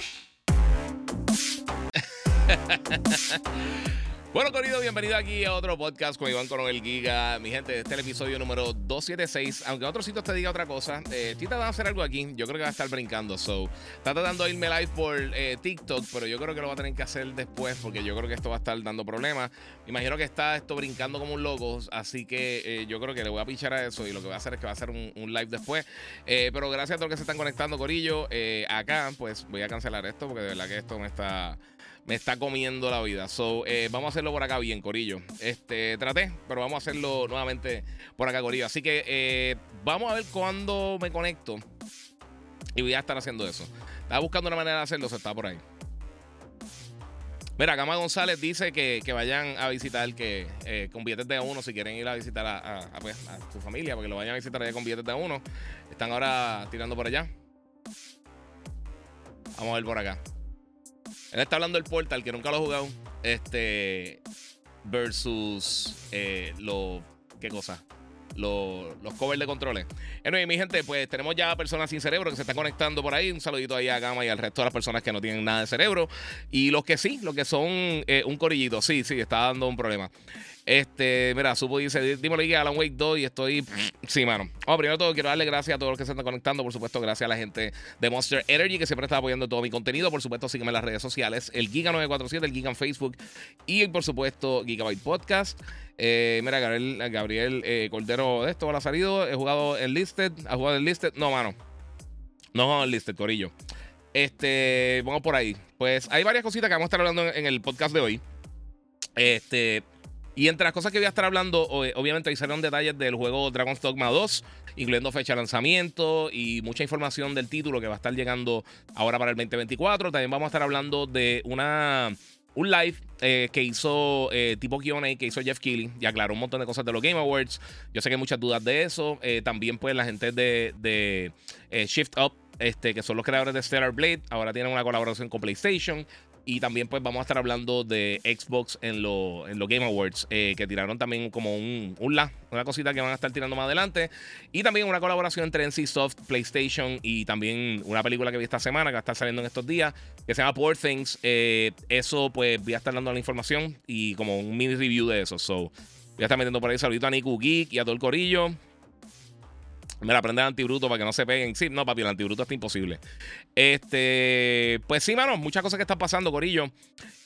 crushed. Bueno, querido, bienvenido aquí a otro podcast con Iván Coronel Giga. Mi gente, este es el episodio número 276. Aunque otro sitio te diga otra cosa, eh, estoy tratando de hacer algo aquí. Yo creo que va a estar brincando. So, está tratando de irme live por eh, TikTok, pero yo creo que lo va a tener que hacer después porque yo creo que esto va a estar dando problemas. Imagino que está esto brincando como un loco, así que eh, yo creo que le voy a pichar a eso y lo que voy a hacer es que va a hacer un, un live después. Eh, pero gracias a todos los que se están conectando, Corillo. acá, pues voy a cancelar esto porque de verdad que esto me está me está comiendo la vida. So, eh, vamos a hacerlo por acá bien, Corillo. Este, traté, pero vamos a hacerlo nuevamente por acá, Corillo. Así que eh, vamos a ver cuándo me conecto. Y voy a estar haciendo eso. Estaba buscando una manera de hacerlo, se está por ahí. Mira, Gama González dice que, vayan a visitar que eh, con billetes de uno, si quieren ir a visitar a, pues, a, su familia, porque lo vayan a visitar allá con billetes de uno. Están ahora tirando por allá. Vamos a ver por acá. Él está hablando del Portal, que nunca lo ha jugado. Este. Versus. Eh, lo. ¿Qué cosa? Los, los covers de controles. Bueno, y mi gente, pues tenemos ya personas sin cerebro que se están conectando por ahí. Un saludito ahí a Gama y al resto de las personas que no tienen nada de cerebro. Y los que sí, los que son eh, un corillito. Sí, sí, está dando un problema. Este, mira, Supo dice, dímelo a Alan Wake 2 y estoy... Sí, mano. Vamos, primero todo, quiero darle gracias a todos los que se están conectando. Por supuesto, gracias a la gente de Monster Energy que siempre está apoyando todo mi contenido. Por supuesto, sígueme en las redes sociales. El Giga947, el Giga en Facebook y, por supuesto, Gigabyte Podcast. Eh, mira, Gabriel, Gabriel eh, Cordero de esto ha salido. He jugado en Listed. ¿Ha jugado en Listed? No, mano. No he jugado en Listed, Corillo. Este, vamos por ahí. Pues hay varias cositas que vamos a estar hablando en el podcast de hoy. Este, y entre las cosas que voy a estar hablando, obviamente ahí salieron detalles del juego Dragon's Dogma 2, incluyendo fecha de lanzamiento y mucha información del título que va a estar llegando ahora para el 2024. También vamos a estar hablando de una un live eh, que hizo eh, tipo QA que hizo Jeff Keighley y aclaró un montón de cosas de los Game Awards. Yo sé que hay muchas dudas de eso. Eh, también, pues, la gente de, de Shift Up, este, que son los creadores de Stellar Blade, ahora tienen una colaboración con PlayStation. Y también pues vamos a estar hablando de Xbox en, los Game Awards, eh, que tiraron también como un, un la, una cosita que van a estar tirando más adelante. Y también una colaboración entre NCSoft, PlayStation y también una película que vi esta semana, que va a estar saliendo en estos días, que se llama Poor Things. Eh, eso pues voy a estar dando la información y como un mini review de eso. So, voy a estar metiendo por ahí saludito a Niku Geek y a todo el corillo. Me la prende el antibruto para que no se peguen. Sí, no, papi, el antibruto está imposible. Este, pues sí, mano, muchas cosas que están pasando, Corillo.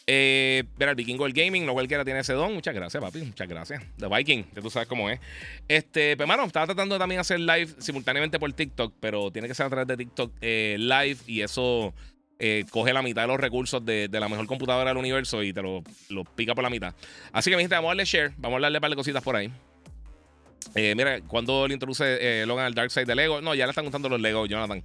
Eh, mira, el Vikingo del Gaming, no cualquiera tiene ese don. Muchas gracias, papi. Muchas gracias. The Viking, que tú sabes cómo es. Este, pues, mano, estaba tratando también de hacer live simultáneamente por TikTok, pero tiene que ser a través de TikTok eh, live y eso eh, coge la mitad de los recursos de, la mejor computadora del universo y te lo, lo, pica por la mitad. Así que, mi gente, vamos a darle share, vamos a darle un par de cositas por ahí. Eh, mira, cuando le introduce eh, Logan al Dark Side de Lego. No, ya le están gustando los Lego, Jonathan.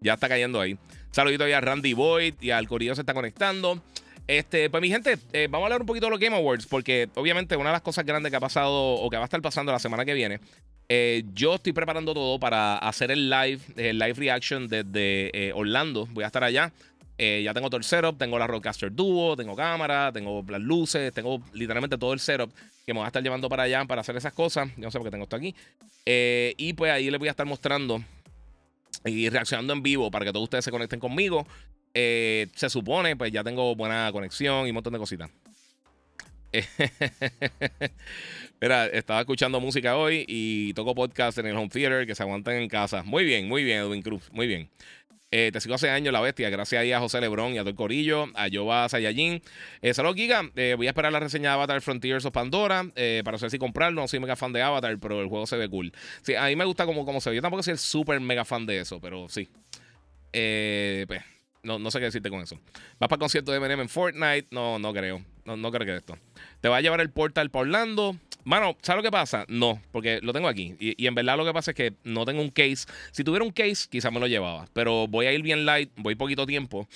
Ya está cayendo ahí. Saludito a Randy Boyd y al Corillo se está conectando. Este, pues mi gente, eh, vamos a hablar un poquito de los Game Awards, porque obviamente una de las cosas grandes que ha pasado o que va a estar pasando la semana que viene, yo estoy preparando todo para hacer el live, el live reaction desde Orlando. Voy a estar allá. Ya tengo todo el setup, tengo la Roadcaster Duo, tengo cámara, tengo las luces, tengo literalmente todo el setup que me voy a estar llevando para allá para hacer esas cosas. Yo no sé por qué tengo esto aquí. Eh, y pues ahí les voy a estar mostrando y reaccionando en vivo para que todos ustedes se conecten conmigo. Eh, se supone, pues ya tengo buena conexión y un montón de cositas. Mira, estaba escuchando música hoy y toco podcast en el home theater que se aguantan en casa. Muy bien, muy bien, Edwin Cruz, muy bien. Eh, te sigo hace años, la bestia. Gracias ahí a José Lebrón y a todo el corillo, a Yoba Sayajin. Eh, Saludos, Giga. Eh, voy a esperar la reseña de Avatar Frontiers of Pandora eh, para saber si comprarlo. No soy mega fan de Avatar, pero el juego se ve cool. Sí, a mí me gusta como, como se ve. Yo tampoco soy el súper mega fan de eso, pero sí. pues, no, no sé qué decirte con eso. ¿Vas para el concierto de Eminem en Fortnite? No, no creo. No, no creo que esto. ¿Te va a llevar el portal para Orlando? Mano, ¿sabes lo que pasa? No, porque lo tengo aquí. Y, en verdad lo que pasa es que no tengo un case. Si tuviera un case, quizás me lo llevaba. Pero voy a ir bien light, voy poquito tiempo.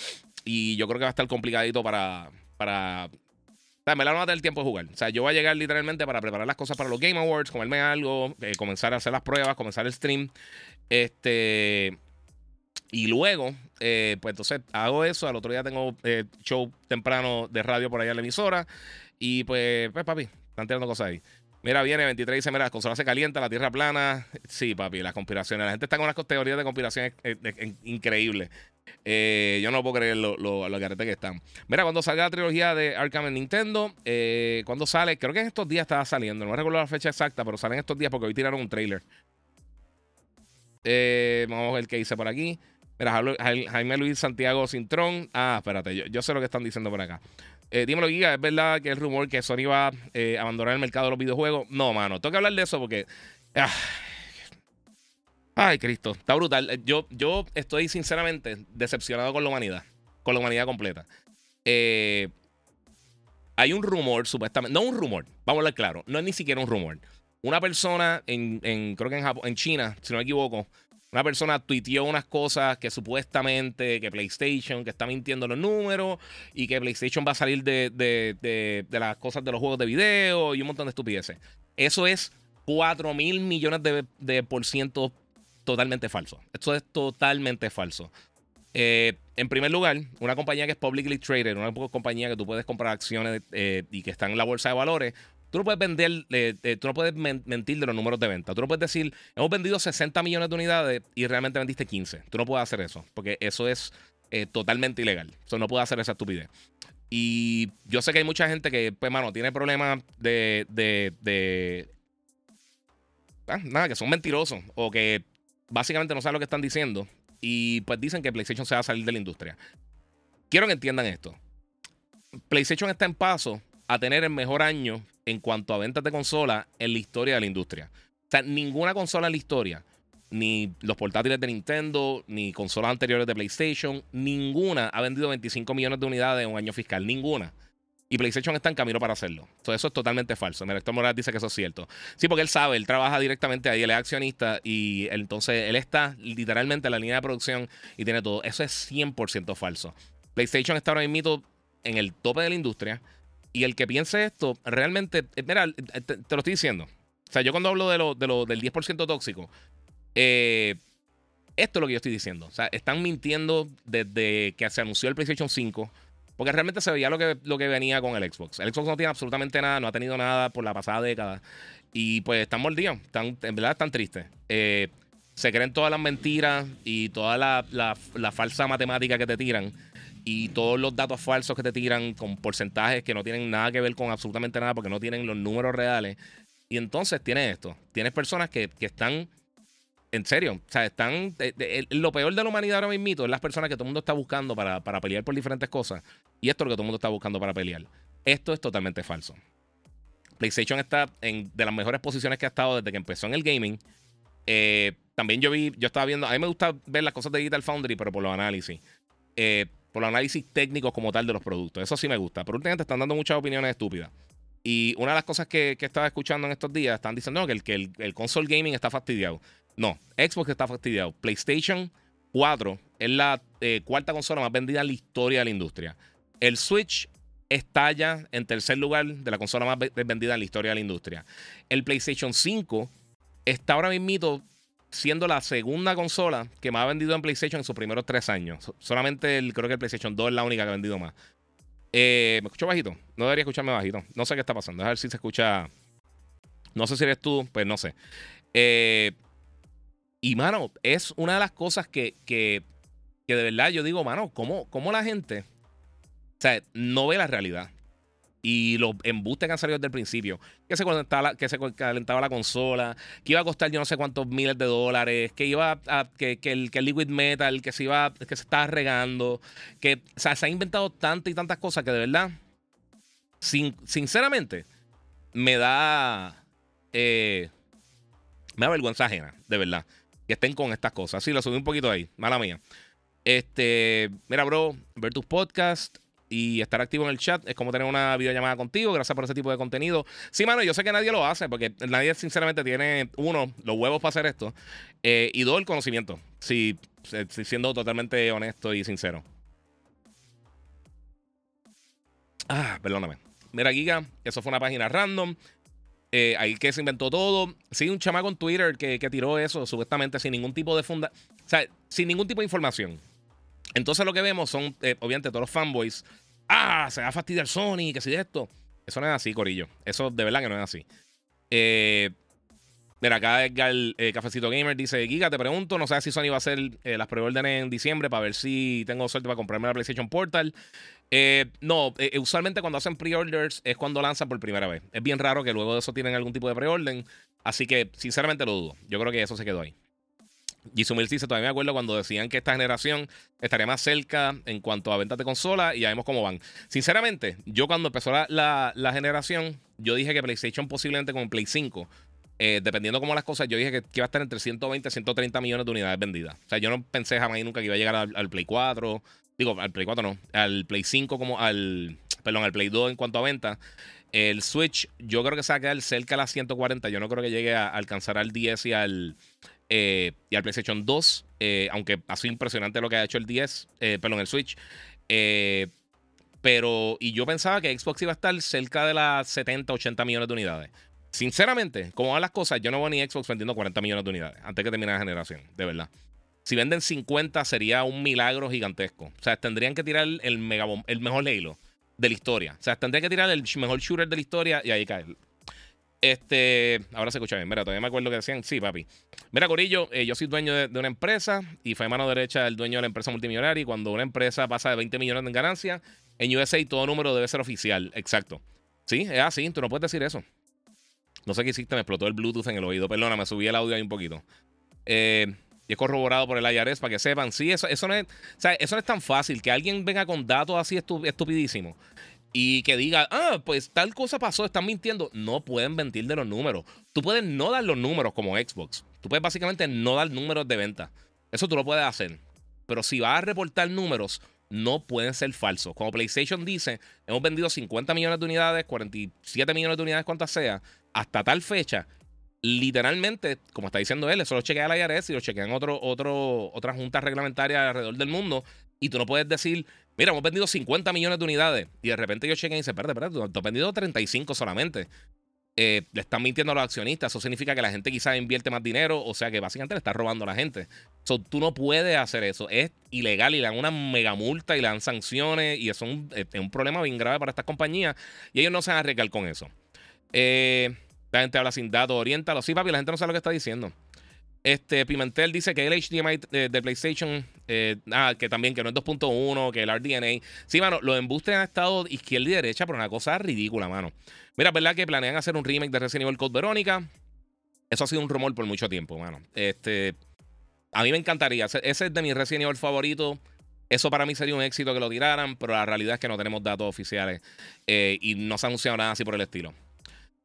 Y yo creo que va a estar complicadito para. para o sea, me la no va a tener tiempo de jugar. O sea, yo voy a llegar literalmente para preparar las cosas para los Game Awards, comerme algo, eh, comenzar a hacer las pruebas, comenzar el stream. Este. Y luego, eh, pues entonces hago eso. Al otro día tengo eh, show temprano de radio por allá en la emisora. Y pues, pues papi, están tirando cosas ahí. Mira, viene 23 y dice, mira, la consola se calienta, la tierra plana. Sí, papi, las conspiraciones. La gente está con unas teorías de conspiración increíbles. Eh, yo no puedo creer lo, lo, lo que están. Mira, cuando salga la trilogía de Arkham en Nintendo, eh, cuando sale, creo que en estos días estaba saliendo, no recuerdo la fecha exacta, pero salen estos días porque hoy tiraron un trailer. Eh, vamos a ver qué dice por aquí. Mira, Jaime Luis Santiago Cintrón. Ah, espérate, yo, yo sé lo que están diciendo por acá. Eh, dímelo, Giga, ¿es verdad que el rumor que Sony va a eh, abandonar el mercado de los videojuegos? No, mano, tengo que hablar de eso porque... Ah, ay, Cristo, está brutal. Eh, yo, yo estoy sinceramente decepcionado con la humanidad, con la humanidad completa. hay un rumor, supuestamente, no un rumor, vamos a hablar claro, no es ni siquiera un rumor. Una persona en creo que en, Japón, en China, si no me equivoco, una persona tuiteó unas cosas que supuestamente, que PlayStation, que está mintiendo los números y que PlayStation va a salir de, las cosas de los juegos de video y un montón de estupideces. Eso es 4 mil millones de, por ciento totalmente falso. Esto es totalmente falso. Eh, en primer lugar, una compañía que es publicly traded, una compañía que tú puedes comprar acciones eh, y que está en la bolsa de valores, Tú no puedes vender, eh, tú no puedes mentir de los números de venta. Tú no puedes decir, hemos vendido 60 millones de unidades y realmente vendiste 15. Tú no puedes hacer eso, porque eso es eh, totalmente ilegal. Eso no puede hacer esa estupidez. Y yo sé que hay mucha gente que, pues, mano, tiene problemas de. de, ah, nada, que son mentirosos o que básicamente no saben lo que están diciendo. Y pues dicen que PlayStation se va a salir de la industria. Quiero que entiendan esto. PlayStation está en paso a tener el mejor año en cuanto a ventas de consolas en la historia de la industria. O sea, ninguna consola en la historia, ni los portátiles de Nintendo, ni consolas anteriores de PlayStation, ninguna ha vendido 25 millones de unidades en un año fiscal. Ninguna. Y PlayStation está en camino para hacerlo. Entonces, eso es totalmente falso. Héctor Morales dice que eso es cierto. Sí, porque él sabe, él trabaja directamente ahí, él es accionista y entonces él está literalmente en la línea de producción y tiene todo. Eso es 100% falso. PlayStation está ahora mismo en el tope de la industria. Y el que piense esto, realmente, eh, mira, eh, te, lo estoy diciendo. O sea, yo cuando hablo de lo, de lo del 10% tóxico, eh, esto es lo que yo estoy diciendo. O sea, están mintiendo desde que se anunció el PlayStation 5. Porque realmente se veía lo que, lo que venía con el Xbox. El Xbox no tiene absolutamente nada, no ha tenido nada por la pasada década. Y pues están mordidos, están, en verdad están tristes. se creen todas las mentiras y toda la, la falsa matemática que te tiran y todos los datos falsos que te tiran con porcentajes que no tienen nada que ver con absolutamente nada porque no tienen los números reales. Y entonces tienes esto. Tienes personas que, están, en serio, o sea, están... lo peor de la humanidad ahora mismo es las personas que todo el mundo está buscando para, pelear por diferentes cosas. Y esto es lo que todo el mundo está buscando para pelear. Esto es totalmente falso. PlayStation está en de las mejores posiciones que ha estado desde que empezó en el gaming. Eh, también yo vi, yo estaba viendo, a mí me gusta ver las cosas de Digital Foundry, pero por los análisis. Eh, por los análisis técnicos como tal de los productos. Eso sí me gusta. Pero últimamente están dando muchas opiniones estúpidas. Y una de las cosas que, estaba escuchando en estos días, están diciendo que, el, que el, console gaming está fastidiado. No, Xbox está fastidiado. PlayStation 4 es la eh, cuarta consola más vendida en la historia de la industria. El Switch está ya en tercer lugar de la consola más vendida en la historia de la industria. El PlayStation 5 está ahora mismo siendo la segunda consola que más ha vendido en PlayStation en sus primeros tres años. Solamente el, creo que el PlayStation 2 es la única que ha vendido más. Eh, ¿Me escucho bajito? No debería escucharme bajito. No sé qué está pasando. A ver si se escucha. No sé si eres tú, pues no sé. Eh, y, mano, es una de las cosas que, que, que de verdad yo digo, mano, ¿cómo, ¿cómo, la gente no ve la realidad? Y los embustes que han salido desde el principio. Que se, calentaba, que se calentaba la consola, que iba a costar yo no sé cuántos miles de dólares, que iba a, que, el, que liquid metal, que se iba, que se estaba regando, que se ha inventado tantas y tantas cosas que de verdad, sin, sinceramente, me da eh, me da vergüenza ajena, de verdad, que estén con estas cosas. Sí, lo subí un poquito ahí, mala mía. Este, mira, bro, ver tus podcasts y estar activo en el chat es como tener una videollamada contigo. Gracias por ese tipo de contenido. Sí, mano, yo sé que nadie lo hace porque nadie sinceramente tiene, uno, los huevos para hacer esto eh, y dos, el conocimiento. Si, siendo totalmente honesto y sincero. Ah, perdóname. Mira, Giga, eso fue una página random. Eh, ahí que se inventó todo. Sí, un chamaco en Twitter que, tiró eso, supuestamente sin ningún tipo de funda. O sea, sin ningún tipo de información. Entonces lo que vemos son, eh, obviamente, todos los fanboys. Ah, se va a fastidiar Sony, que si de esto. Eso no es así, Corillo. Eso de verdad que no es así. Eh, Mira, acá Edgar eh, Cafecito Gamer dice: Giga, te pregunto, no sé si Sony va a hacer eh, las preórdenes en diciembre para ver si tengo suerte para comprarme la PlayStation Portal. Eh, no, usualmente cuando hacen pre-orders es cuando lanzan por primera vez. Es bien raro que luego de eso tienen algún tipo de preorden. Así que, sinceramente, lo dudo. Yo creo que eso se quedó ahí. Jisumil dice, todavía me acuerdo cuando decían que esta generación estaría más cerca en cuanto a ventas de consola y ya vemos cómo van. Sinceramente, yo cuando empezó la, la generación, yo dije que PlayStation posiblemente con Play 5 eh, dependiendo cómo las cosas, yo dije que, iba a estar entre 120 y 130 millones de unidades vendidas. O sea, yo no pensé jamás y nunca que iba a llegar al, Play 4. Digo, al Play 4 no. Al Play 5 como al... Perdón, al Play 2 en cuanto a venta. El Switch, yo creo que se va a quedar cerca a las 140. Yo no creo que llegue a alcanzar al 10 y al, eh, y al PlayStation 2. Eh, aunque ha sido impresionante lo que ha hecho el 10. perdón, el Switch. pero, y yo pensaba que Xbox iba a estar cerca de las 70, 80 millones de unidades. Sinceramente, como van las cosas, yo no voy ni Xbox vendiendo 40 millones de unidades antes que termine la generación, de verdad. Si venden 50 sería un milagro gigantesco. O sea, tendrían que tirar el, mega el mejor Halo de la historia. O sea, tendrían que tirar el mejor shooter de la historia y ahí cae. Este, ahora se escucha bien. Mira, todavía me acuerdo que decían, sí, papi. Mira, Corillo, eh, yo soy dueño de, una empresa y fue mano derecha del dueño de la empresa multimillonaria. Y cuando una empresa pasa de 20 millones en ganancia, en USA todo número debe ser oficial. Exacto. Sí, es así. Tú no puedes decir eso. No sé qué hiciste, me explotó el Bluetooth en el oído. Perdona, me subí el audio ahí un poquito. Eh, y es corroborado por el IRS para que sepan. Sí, eso, no es, eso no es tan fácil. Que alguien venga con datos así estupidísimos y que diga, ah, pues tal cosa pasó, están mintiendo. No pueden mentir de los números. Tú puedes no dar los números como Xbox. Tú puedes básicamente no dar números de venta. Eso tú lo puedes hacer. Pero si vas a reportar números, no pueden ser falsos. Como PlayStation dice, hemos vendido 50 millones de unidades, 47 millones de unidades, cuantas sea hasta tal fecha, literalmente, como está diciendo él, eso lo chequea la IRS y lo chequean otro, otro, otras juntas reglamentarias alrededor del mundo. Y tú no puedes decir, mira, hemos vendido 50 millones de unidades. Y de repente ellos chequean y dicen, espérate, espérate, tú has vendido 35 solamente. Eh, le están mintiendo a los accionistas. Eso significa que la gente quizás invierte más dinero. O sea que básicamente le está robando a la gente. So, tú no puedes hacer eso. Es ilegal y le dan una mega multa y le dan sanciones. Y eso es un, un problema bien grave para estas compañías. Y ellos no se van a arriesgar con eso. Eh, la gente habla sin datos, oriéntalo. Sí, papi, la gente no sabe lo que está diciendo. Este Pimentel dice que el HDMI de, PlayStation, eh, ah, que también que no es 2.1, que el RDNA. Sí, mano, los embustes han estado izquierda y derecha, pero una cosa ridícula, mano. Mira, ¿verdad que planean hacer un remake de Resident Evil Code Verónica? Eso ha sido un rumor por mucho tiempo, mano. Este, a mí me encantaría. Ese es de mis Resident Evil favoritos. Eso para mí sería un éxito que lo tiraran, pero la realidad es que no tenemos datos oficiales eh, y no se ha anunciado nada así por el estilo.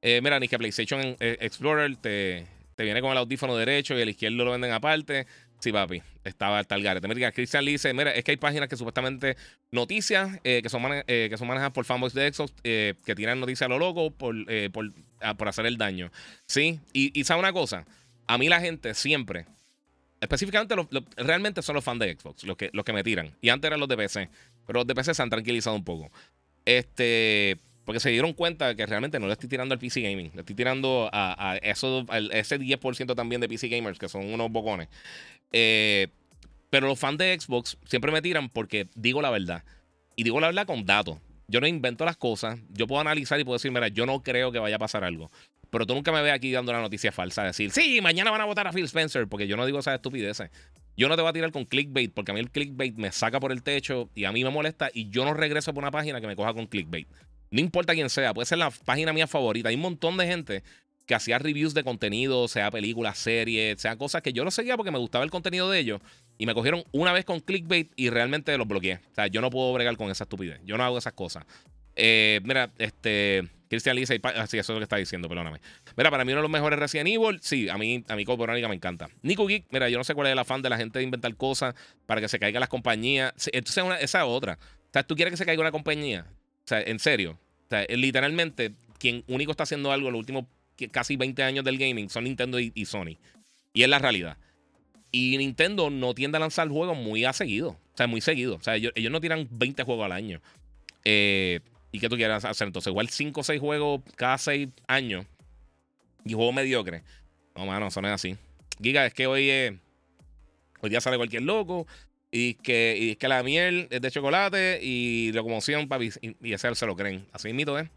Eh, mira, ni que PlayStation eh, Explorer te, te, viene con el audífono derecho y el izquierdo lo venden aparte. Sí, papi, estaba tal garete. Mira, Christian dice: Mira, es que hay páginas que supuestamente noticias que, son que son manejadas por fanboys de Xbox que tiran noticias a lo loco por, por, ah, por hacer el daño. Sí, y, y sabe una cosa: a mí la gente siempre, específicamente realmente son los fans de Xbox los que, los que me tiran. Y antes eran los de PC, pero los de PC se han tranquilizado un poco. Este. Porque se dieron cuenta que realmente no le estoy tirando al PC Gaming. Le estoy tirando a, eso, ese 10% también de PC Gamers, que son unos bocones. Eh, pero los fans de Xbox siempre me tiran porque digo la verdad. Y digo la verdad con datos. Yo no invento las cosas. Yo puedo analizar y puedo decir, mira, yo no creo que vaya a pasar algo. Pero tú nunca me ves aquí dando la noticia falsa. Decir, sí, mañana van a votar a Phil Spencer. Porque yo no digo esas estupideces. Yo no te voy a tirar con clickbait. Porque a mí el clickbait me saca por el techo y a mí me molesta. Y yo no regreso por una página que me coja con clickbait. No importa quién sea, puede ser la página mía favorita. Hay un montón de gente que hacía reviews de contenido, sea películas, series, sea cosas que yo no seguía porque me gustaba el contenido de ellos. Y me cogieron una vez con clickbait y realmente los bloqueé. O sea, yo no puedo bregar con esa estupidez. Yo no hago esas cosas. Eh, mira, este. Cristian Lisa y así eso es lo que está diciendo, perdóname. Mira, para mí uno de los mejores Resident Evil, sí, a mí, a mí Verónica me encanta. Nico Geek, mira, yo no sé cuál es el afán de la gente de inventar cosas para que se caigan las compañías. Entonces, esa es otra. O sea, tú quieres que se caiga una compañía. Sea, en serio. Sea, literalmente, quien único está haciendo algo en los últimos casi 20 años del gaming son Nintendo y, Sony. Y es la realidad. Y Nintendo no tiende a lanzar juegos muy a seguido. O sea, muy seguido. O sea, ellos, no tiran 20 juegos al año. Eh, ¿Y qué tú quieres hacer entonces? Igual 5 o 6 juegos cada 6 años. Y juegos mediocres. No, mano, eso no es así. Giga, es que hoy, hoy día sale cualquier loco. Y que, y que la miel es de chocolate y locomoción, papi. Y, y ese se lo creen. Así mito, ¿eh?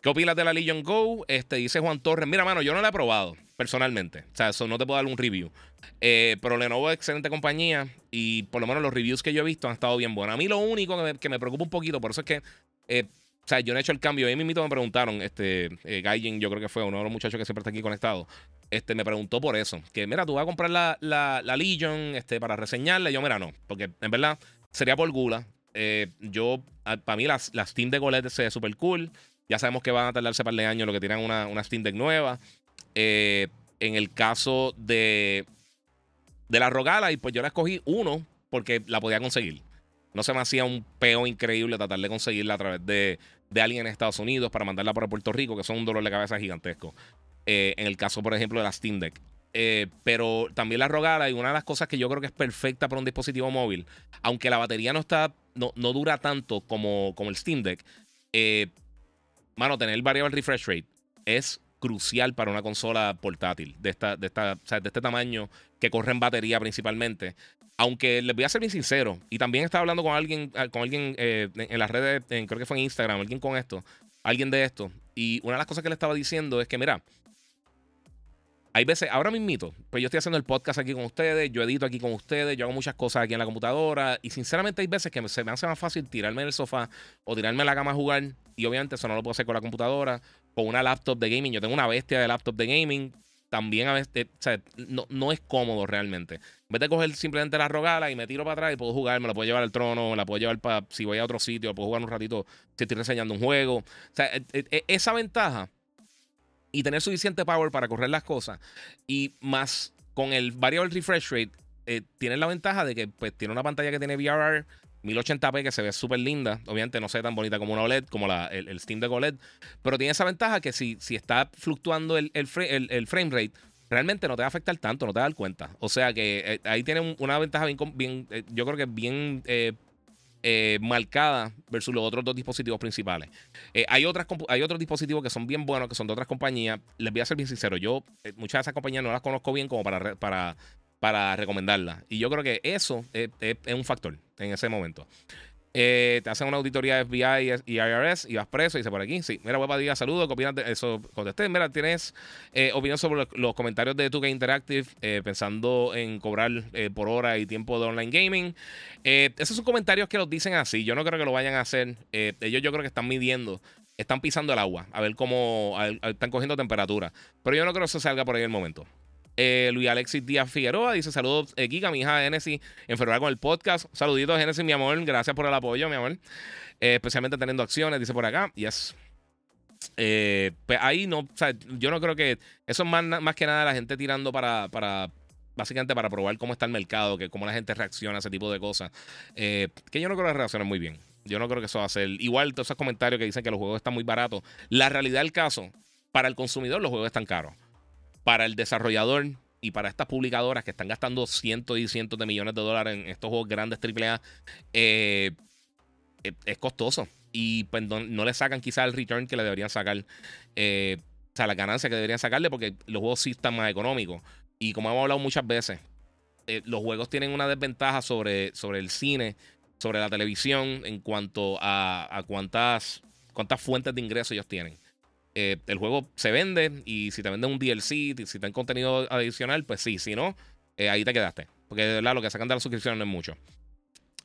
¿Qué opinas de la Legion Go? Este, dice Juan Torres. Mira, mano, yo no la he probado personalmente. O sea, eso no te puedo dar un review. Eh, pero Lenovo es excelente compañía y por lo menos los reviews que yo he visto han estado bien buenos. A mí lo único que me, preocupa un poquito, por eso es que, eh, sea, yo no he hecho el cambio. A mí mismo me preguntaron, este, eh, Gaijin, yo creo que fue uno de los muchachos que siempre está aquí conectado, este, me preguntó por eso. Que, mira, tú vas a comprar la, la, Legion este, para reseñarla. Y yo, mira, no, porque en verdad sería por gula. yo, para mí, las, las Steam de Golette se súper cool. Ya sabemos que van a tardarse par de años lo que tienen una, una Steam Deck nueva. Eh, en el caso de, de la Rogala, y pues yo la escogí uno porque la podía conseguir. No se me hacía un peo increíble tratar de conseguirla a través de, de alguien en Estados Unidos para mandarla por Puerto Rico, que son un dolor de cabeza gigantesco. Eh, en el caso, por ejemplo, de la Steam Deck. Eh, pero también la Rogala, y una de las cosas que yo creo que es perfecta para un dispositivo móvil, aunque la batería no está, no, no dura tanto como, como el Steam Deck, eh, mano, tener variable refresh rate es crucial para una consola portátil de, esta, de, esta, de este tamaño que corre en batería principalmente. Aunque les voy a ser bien sincero, y también estaba hablando con alguien, ah, con alguien eh, en las redes, creo que fue en Instagram, alguien con esto, alguien de esto. Y una de las cosas que le estaba diciendo es que, mira, hay veces, ahora mismito, pues yo estoy haciendo el podcast aquí con ustedes, yo edito aquí con ustedes, yo hago muchas cosas aquí en la computadora y sinceramente hay veces que se me hace más fácil tirarme en sofá o tirarme en la cama a jugar y obviamente eso no lo puedo hacer con la computadora, con una laptop de gaming. Yo tengo una bestia de laptop de gaming, también a veces, o sea, no, no, es cómodo realmente. Vez de coger simplemente la rogala y me tiro para atrás y puedo jugar, me la puedo llevar al trono, me la puedo llevar para si voy a otro sitio, puedo jugar un ratito si estoy reseñando un juego. O sea, e, e, e, esa ventaja y tener suficiente power para correr las cosas. Y más con el variable refresh rate, eh, tiene la ventaja de que pues, tiene una pantalla que tiene VRR 1080p que se ve súper linda. Obviamente no se ve tan bonita como una OLED, como la, el, Steam Deck OLED. Pero tiene esa ventaja que si, si está fluctuando el, el, frame rate, realmente no te va a afectar tanto, no te va a dar cuenta. O sea que eh, ahí tiene una ventaja bien, bien eh, yo creo que bien eh, marcada versus los otros dos dispositivos principales. Hay, otras, hay otros dispositivos que son bien buenos, que son de otras compañías. Les voy a ser bien sincero, yo muchas de esas compañías no las conozco bien como para, para, para recomendarlas. Y yo creo que eso es un factor en ese momento. Eh, te hacen una auditoría de FBI y IRS y vas preso y dice por aquí. Sí, mira, a diga saludos, ¿qué opinas de eso? Contesté. Mira, tienes eh, opinión sobre los, comentarios de 2K Interactive eh, pensando en cobrar por hora y tiempo de online gaming. esos son comentarios que los dicen así. Yo no creo que lo vayan a hacer. ellos yo creo que están midiendo, están pisando el agua, a ver cómo están cogiendo temperatura. Pero yo no creo que eso salga por ahí el momento. Eh, Luis Alexis Díaz Figueroa dice: Saludos, eh, Kika, mi hija Genesis, enfermada con el podcast. Saluditos, Genesis, mi amor. Gracias por el apoyo, mi amor. Eh, especialmente teniendo acciones, dice por acá. Yes. Eh, pues ahí no, o sea, yo no creo que eso es más, más que nada la gente tirando para, para, básicamente para probar cómo está el mercado, que cómo la gente reacciona a ese tipo de cosas. que yo no creo que reaccionen muy bien. Yo no creo que eso va a ser igual todos esos comentarios que dicen que los juegos están muy baratos. La realidad del caso, para el consumidor los juegos están caros para el desarrollador y para estas publicadoras que están gastando cientos y cientos de millones de dólares en estos juegos grandes AAA, eh, eh, es costoso. Y pues no, le sacan quizá el return que le deberían sacar. Eh, o sea, la ganancia que deberían sacarle porque los juegos sí están más económicos. Y como hemos hablado muchas veces, los juegos tienen una desventaja sobre, sobre el cine, sobre la televisión, en cuanto a, a cuántas, cuántas fuentes de ingresos ellos tienen. Eh, el juego se vende y si te venden un DLC, si te dan contenido adicional, pues sí, si no, eh, ahí te quedaste. Porque de verdad lo que sacan de la suscripción no es mucho.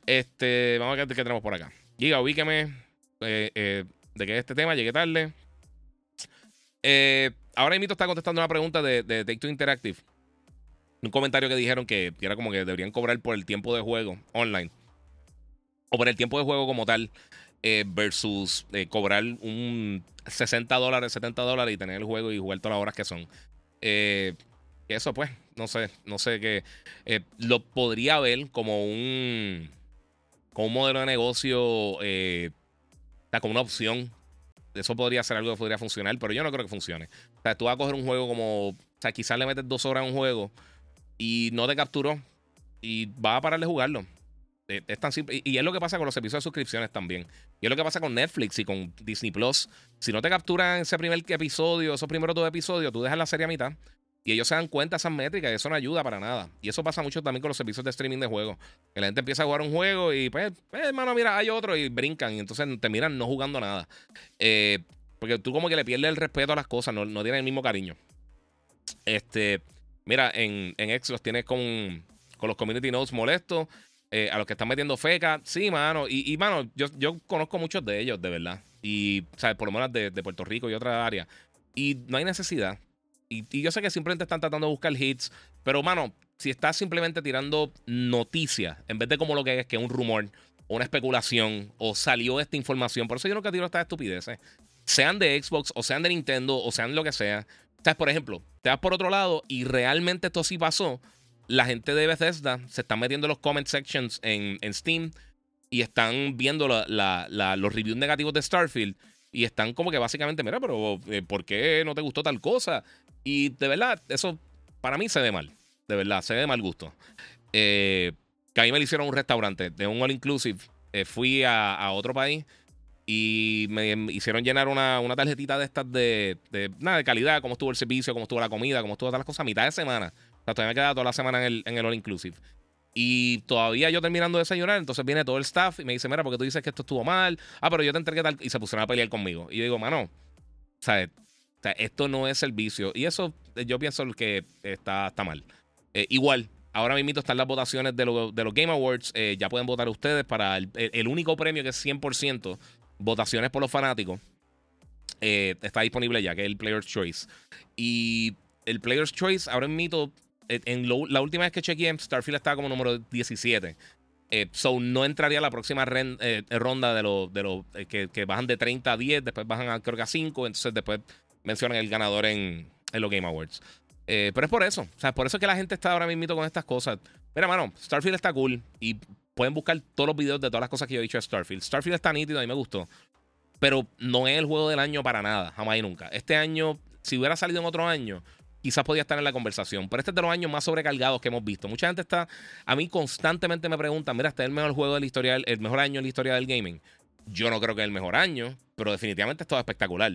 Este, vamos a ver qué tenemos por acá. Giga, ubíqueme eh, de que este tema llegué tarde. ahora mismo está contestando una pregunta de, de Take Two Interactive. Un comentario que dijeron que era como que deberían cobrar por el tiempo de juego online. O por el tiempo de juego como tal. Versus cobrar un 60 dólares, 70 dólares y tener el juego y jugar todas las horas que son. Eh, eso pues, no sé, no sé qué. Eh, lo podría ver como un... con un modelo de negocio, eh, como una opción. Eso podría ser algo que podría funcionar, pero yo no creo que funcione. O sea, tú vas a coger un juego como. O sea, quizás le metes dos horas a un juego y no te capturó y vas a parar de jugarlo. Eh, es tan simple. Y, es lo que pasa con los servicios de suscripciones también. Y es lo que pasa con Netflix y con Disney Plus. Si no te capturan ese primer episodio, esos primeros dos episodios, tú dejas la serie a mitad. Y ellos se dan cuenta de esas métricas y eso no ayuda para nada. Y eso pasa mucho también con los servicios de streaming de juegos. Que la gente empieza a jugar un juego y pues, pues hermano, mira, hay otro y brincan. Y entonces te miran no jugando nada. Eh, porque tú como que le pierdes el respeto a las cosas, no, no tienes el mismo cariño. Este, mira, en, en Xbox tienes con, con los community notes molestos. Eh, a los que están metiendo feca. Sí, mano. Y, mano, yo, yo conozco muchos de ellos, de verdad. Y, ¿sabes? Por lo menos de, Puerto Rico y otra área. Y no hay necesidad. Y, yo sé que simplemente están tratando de buscar hits. Pero, mano, si estás simplemente tirando noticias, en vez de como lo que es, que es un rumor, una especulación, o salió esta información. Por eso yo nunca tiro estas estupideces. Sean de Xbox, o sean de Nintendo, o sean lo que sea. ¿Sabes? Por ejemplo, te vas por otro lado y realmente esto sí pasó la gente de Bethesda se está metiendo en los comment sections en, Steam y están viendo los reviews negativos de Starfield y están como que básicamente, mira, pero eh, ¿por qué no te gustó tal cosa? Y de verdad, eso para mí se ve mal. De verdad, se ve de mal gusto. Eh, que a mí me lo hicieron un restaurante de un all inclusive. Eh, fui a, otro país y me hicieron llenar una, tarjetita de estas de, de, nada, de calidad, cómo estuvo el servicio, cómo estuvo la comida, cómo estuvo todas las cosas mitad de semana sea, todavía me he quedado toda la semana en el, en el All Inclusive. Y todavía yo terminando de desayunar, entonces viene todo el staff y me dice, mira, porque tú dices que esto estuvo mal. Ah, pero yo te entregué tal. Y se pusieron a pelear conmigo. Y yo digo, mano, ¿sabes? O sea, esto no es servicio. Y eso eh, yo pienso que está, está mal. Eh, igual, ahora mismo están las votaciones de, de los Game Awards. Eh, ya pueden votar ustedes para el, el, único premio que es 100% votaciones por los fanáticos. está disponible ya, que es el Player's Choice. Y el Player's Choice, ahora mismo eh, en la última vez que chequeé, Starfield estaba como número 17. Eh, so no entraría la próxima eh, ronda de los de los que, bajan de 30 a 10, después bajan a, creo que a 5, entonces después mencionan el ganador en, los Game Awards. pero es por eso, o sea, por eso que la gente está ahora mismo con estas cosas. Mira, mano, Starfield está cool y pueden buscar todos los videos de todas las cosas que yo he dicho de Starfield. Starfield está nítido, a mí me gustó, pero no es el juego del año para nada, jamás y nunca. Este año, si hubiera salido en otro año, quizás podía estar en la conversación. Pero este es de los años más sobrecargados que hemos visto. Mucha gente está, a mí constantemente me preguntan, mira, este es el mejor juego de la historia, el mejor año en la historia del gaming. Yo no creo que es el mejor año, pero definitivamente es todo espectacular.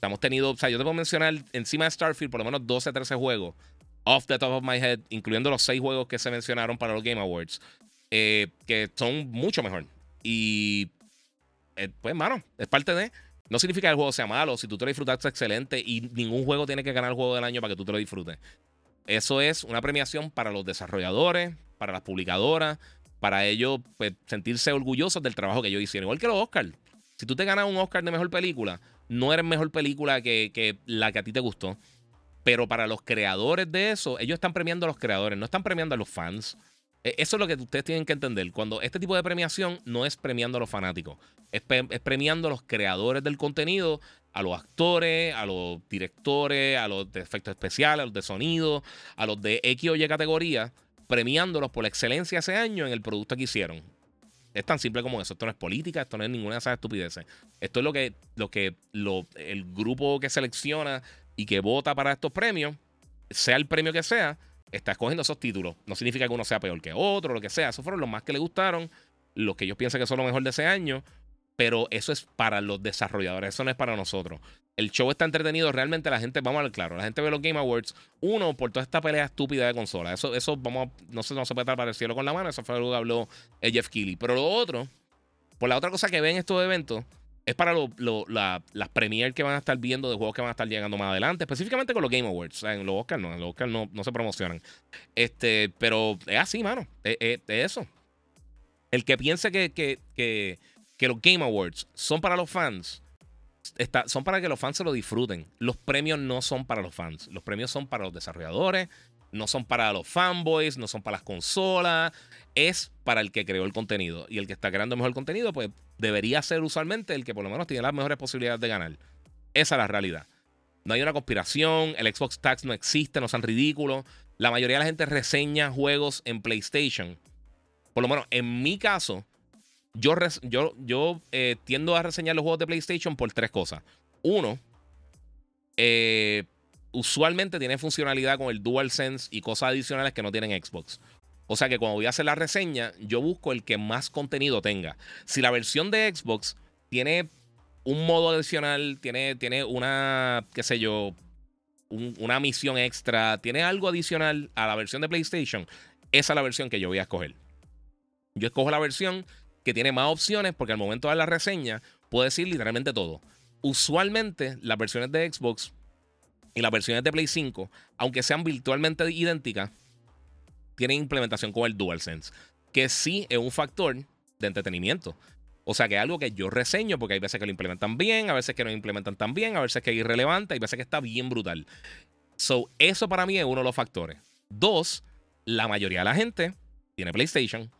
Hemos tenido, o sea, yo te puedo mencionar encima de Starfield por lo menos 12, 13 juegos off the top of my head, incluyendo los 6 juegos que se mencionaron para los Game Awards, eh, que son mucho mejor. Y, eh, pues, mano, es parte de... No significa que el juego sea malo. Si tú te lo disfrutaste, excelente. Y ningún juego tiene que ganar el juego del año para que tú te lo disfrutes. Eso es una premiación para los desarrolladores, para las publicadoras, para ellos pues, sentirse orgullosos del trabajo que ellos hicieron. Igual que los Oscars. Si tú te ganas un Oscar de mejor película, no eres mejor película que, que la que a ti te gustó. Pero para los creadores de eso, ellos están premiando a los creadores, no están premiando a los fans. E, eso es lo que ustedes tienen que entender. Cuando este tipo de premiación no es premiando a los fanáticos, es, premiando a los creadores del contenido, a los actores, a los directores, a los de efectos especiales, a los de sonido, a los de X o Y categoría, premiándolos por la excelencia ese año en el producto que hicieron. Es tan simple como eso. Esto no es política, esto no es ninguna de esas estupideces. Esto es lo que, lo que el grupo que selecciona y que vota para estos premios, sea el premio que sea, está escogiendo esos títulos. No significa que uno sea peor que otro, lo que sea. Esos fueron los más que le gustaron, los que ellos piensan que son lo mejor de ese año. Pero eso es para los desarrolladores, eso no es para nosotros. El show está entretenido, realmente la gente, vamos a ver claro, la gente ve los Game Awards, uno, por toda esta pelea estúpida de consola. Eso, eso vamos, no se, no se puede tapar el cielo con la mano, eso fue algo que habló Jeff Keighley. Pero lo otro, por la otra cosa que ven estos eventos, es para las premiers que van a estar viendo de juegos que van a estar llegando más adelante, específicamente con los Game Awards. en los Oscars no, en los Oscars no, no, se promocionan. Este, pero es así, mano. Es, eso. El que piense que, que, que, que, los Game Awards son para los fans, está, son para que los fans se lo disfruten. Los premios no son para los fans. Los premios son para los desarrolladores, no son para los fanboys, no son para las consolas, es para el que creó el contenido. Y el que está creando mejor contenido, pues debería ser usualmente el que por lo menos tiene las mejores posibilidades de ganar. Esa es la realidad. No hay una conspiración, el Xbox Tax no existe, no son ridículos. La mayoría de la gente reseña juegos en PlayStation. Por lo menos en mi caso, Yo, yo, yo eh, tiendo a reseñar los juegos de PlayStation por tres cosas. Uno, eh, usualmente tiene funcionalidad con el DualSense y cosas adicionales que no tienen Xbox. O sea que cuando voy a hacer la reseña, yo busco el que más contenido tenga. Si la versión de Xbox tiene un modo adicional, tiene, tiene una, qué sé yo, una misión extra, tiene algo adicional a la versión de PlayStation, esa es la versión que yo voy a escoger. Yo escojo la versión que tiene más opciones porque al momento de la reseña puedo decir literalmente todo. Usualmente las versiones de Xbox y las versiones de Play 5, aunque sean virtualmente idénticas, tienen implementación con el DualSense, que sí es un factor de entretenimiento. O sea que es algo que yo reseño porque hay veces que lo implementan bien, a veces que no lo implementan tan bien, a veces que es irrelevante, hay veces que está bien brutal. So, eso para mí es uno de los factores. Dos, la mayoría de la gente tiene PlayStation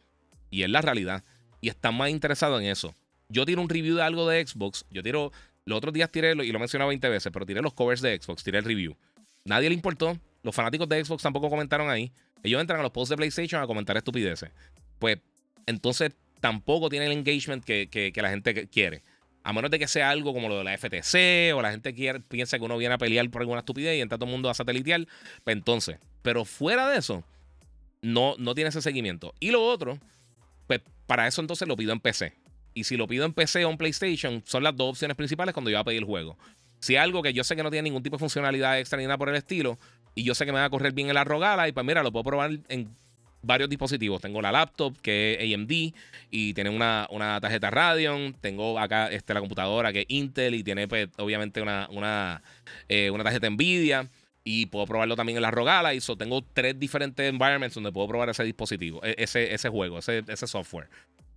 y es la realidad y están más interesados en eso. Yo tiro un review de algo de Xbox, yo tiro, los otros días tiré, y lo he mencionado 20 veces, pero tiré los covers de Xbox, tiré el review. Nadie le importó, los fanáticos de Xbox tampoco comentaron ahí. Ellos entran a los posts de PlayStation a comentar estupideces. Pues entonces tampoco tiene el engagement que, la gente quiere. A menos de que sea algo como lo de la FTC o la gente quiere, piensa que uno viene a pelear por alguna estupidez y entra todo el mundo a satelitear. Pues entonces, pero fuera de eso, no, no tiene ese seguimiento. Y lo otro, pues para eso entonces lo pido en PC. Y si lo pido en PC o en PlayStation, son las dos opciones principales cuando yo voy a pedir el juego. Si algo que yo sé que no tiene ningún tipo de funcionalidad extra ni nada por el estilo, y yo sé que me va a correr bien en la rogada, y pues mira, lo puedo probar en varios dispositivos. Tengo la laptop que es AMD y tiene una, tarjeta Radeon. Tengo acá este, la computadora que es Intel y tiene pues, obviamente una, una, eh, una tarjeta Nvidia. Y puedo probarlo también en la Rogala. Y so, tengo tres diferentes environments donde puedo probar ese dispositivo, e, ese, ese juego, ese, ese software.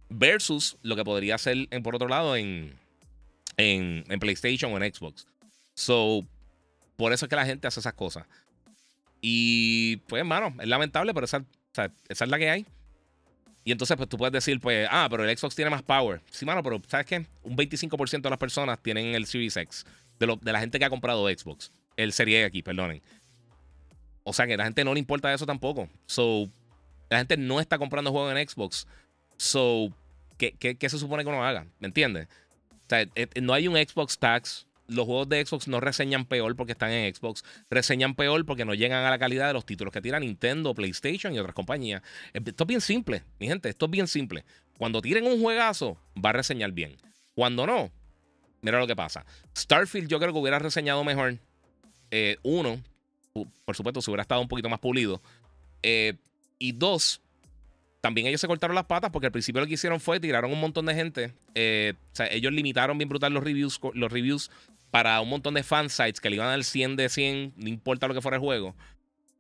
Versus lo que podría hacer, en, por otro lado, en, en, PlayStation o en Xbox. So, por eso es que la gente hace esas cosas. Y pues, hermano, es lamentable, pero esa, esa es la que hay. Y entonces, pues tú puedes decir, pues, ah, pero el Xbox tiene más power. Sí, mano, pero ¿sabes qué? Un 25% de las personas tienen el Series X. De, de la gente que ha comprado Xbox. El Serie X, perdonen. O sea que a la gente no le importa eso tampoco. So, la gente no está comprando juegos en Xbox. So, ¿qué, qué, se supone que uno haga? ¿Me entiendes? O sea, eh, no hay un Xbox tax los juegos de Xbox no reseñan peor porque están en Xbox, reseñan peor porque no llegan a la calidad de los títulos que tira Nintendo, PlayStation y otras compañías. Esto es bien simple, mi gente, esto es bien simple. Cuando tiren un juegazo, va a reseñar bien. Cuando no, mira lo que pasa. Starfield yo creo que hubiera reseñado mejor. Eh, uno, por supuesto, si hubiera estado un poquito más pulido. Eh, y dos, también ellos se cortaron las patas porque al principio lo que hicieron fue tiraron un montón de gente. Eh, ellos limitaron bien brutal los reviews, los reviews para un montón de fansites que le iban al 100 de 100, no importa lo que fuera el juego.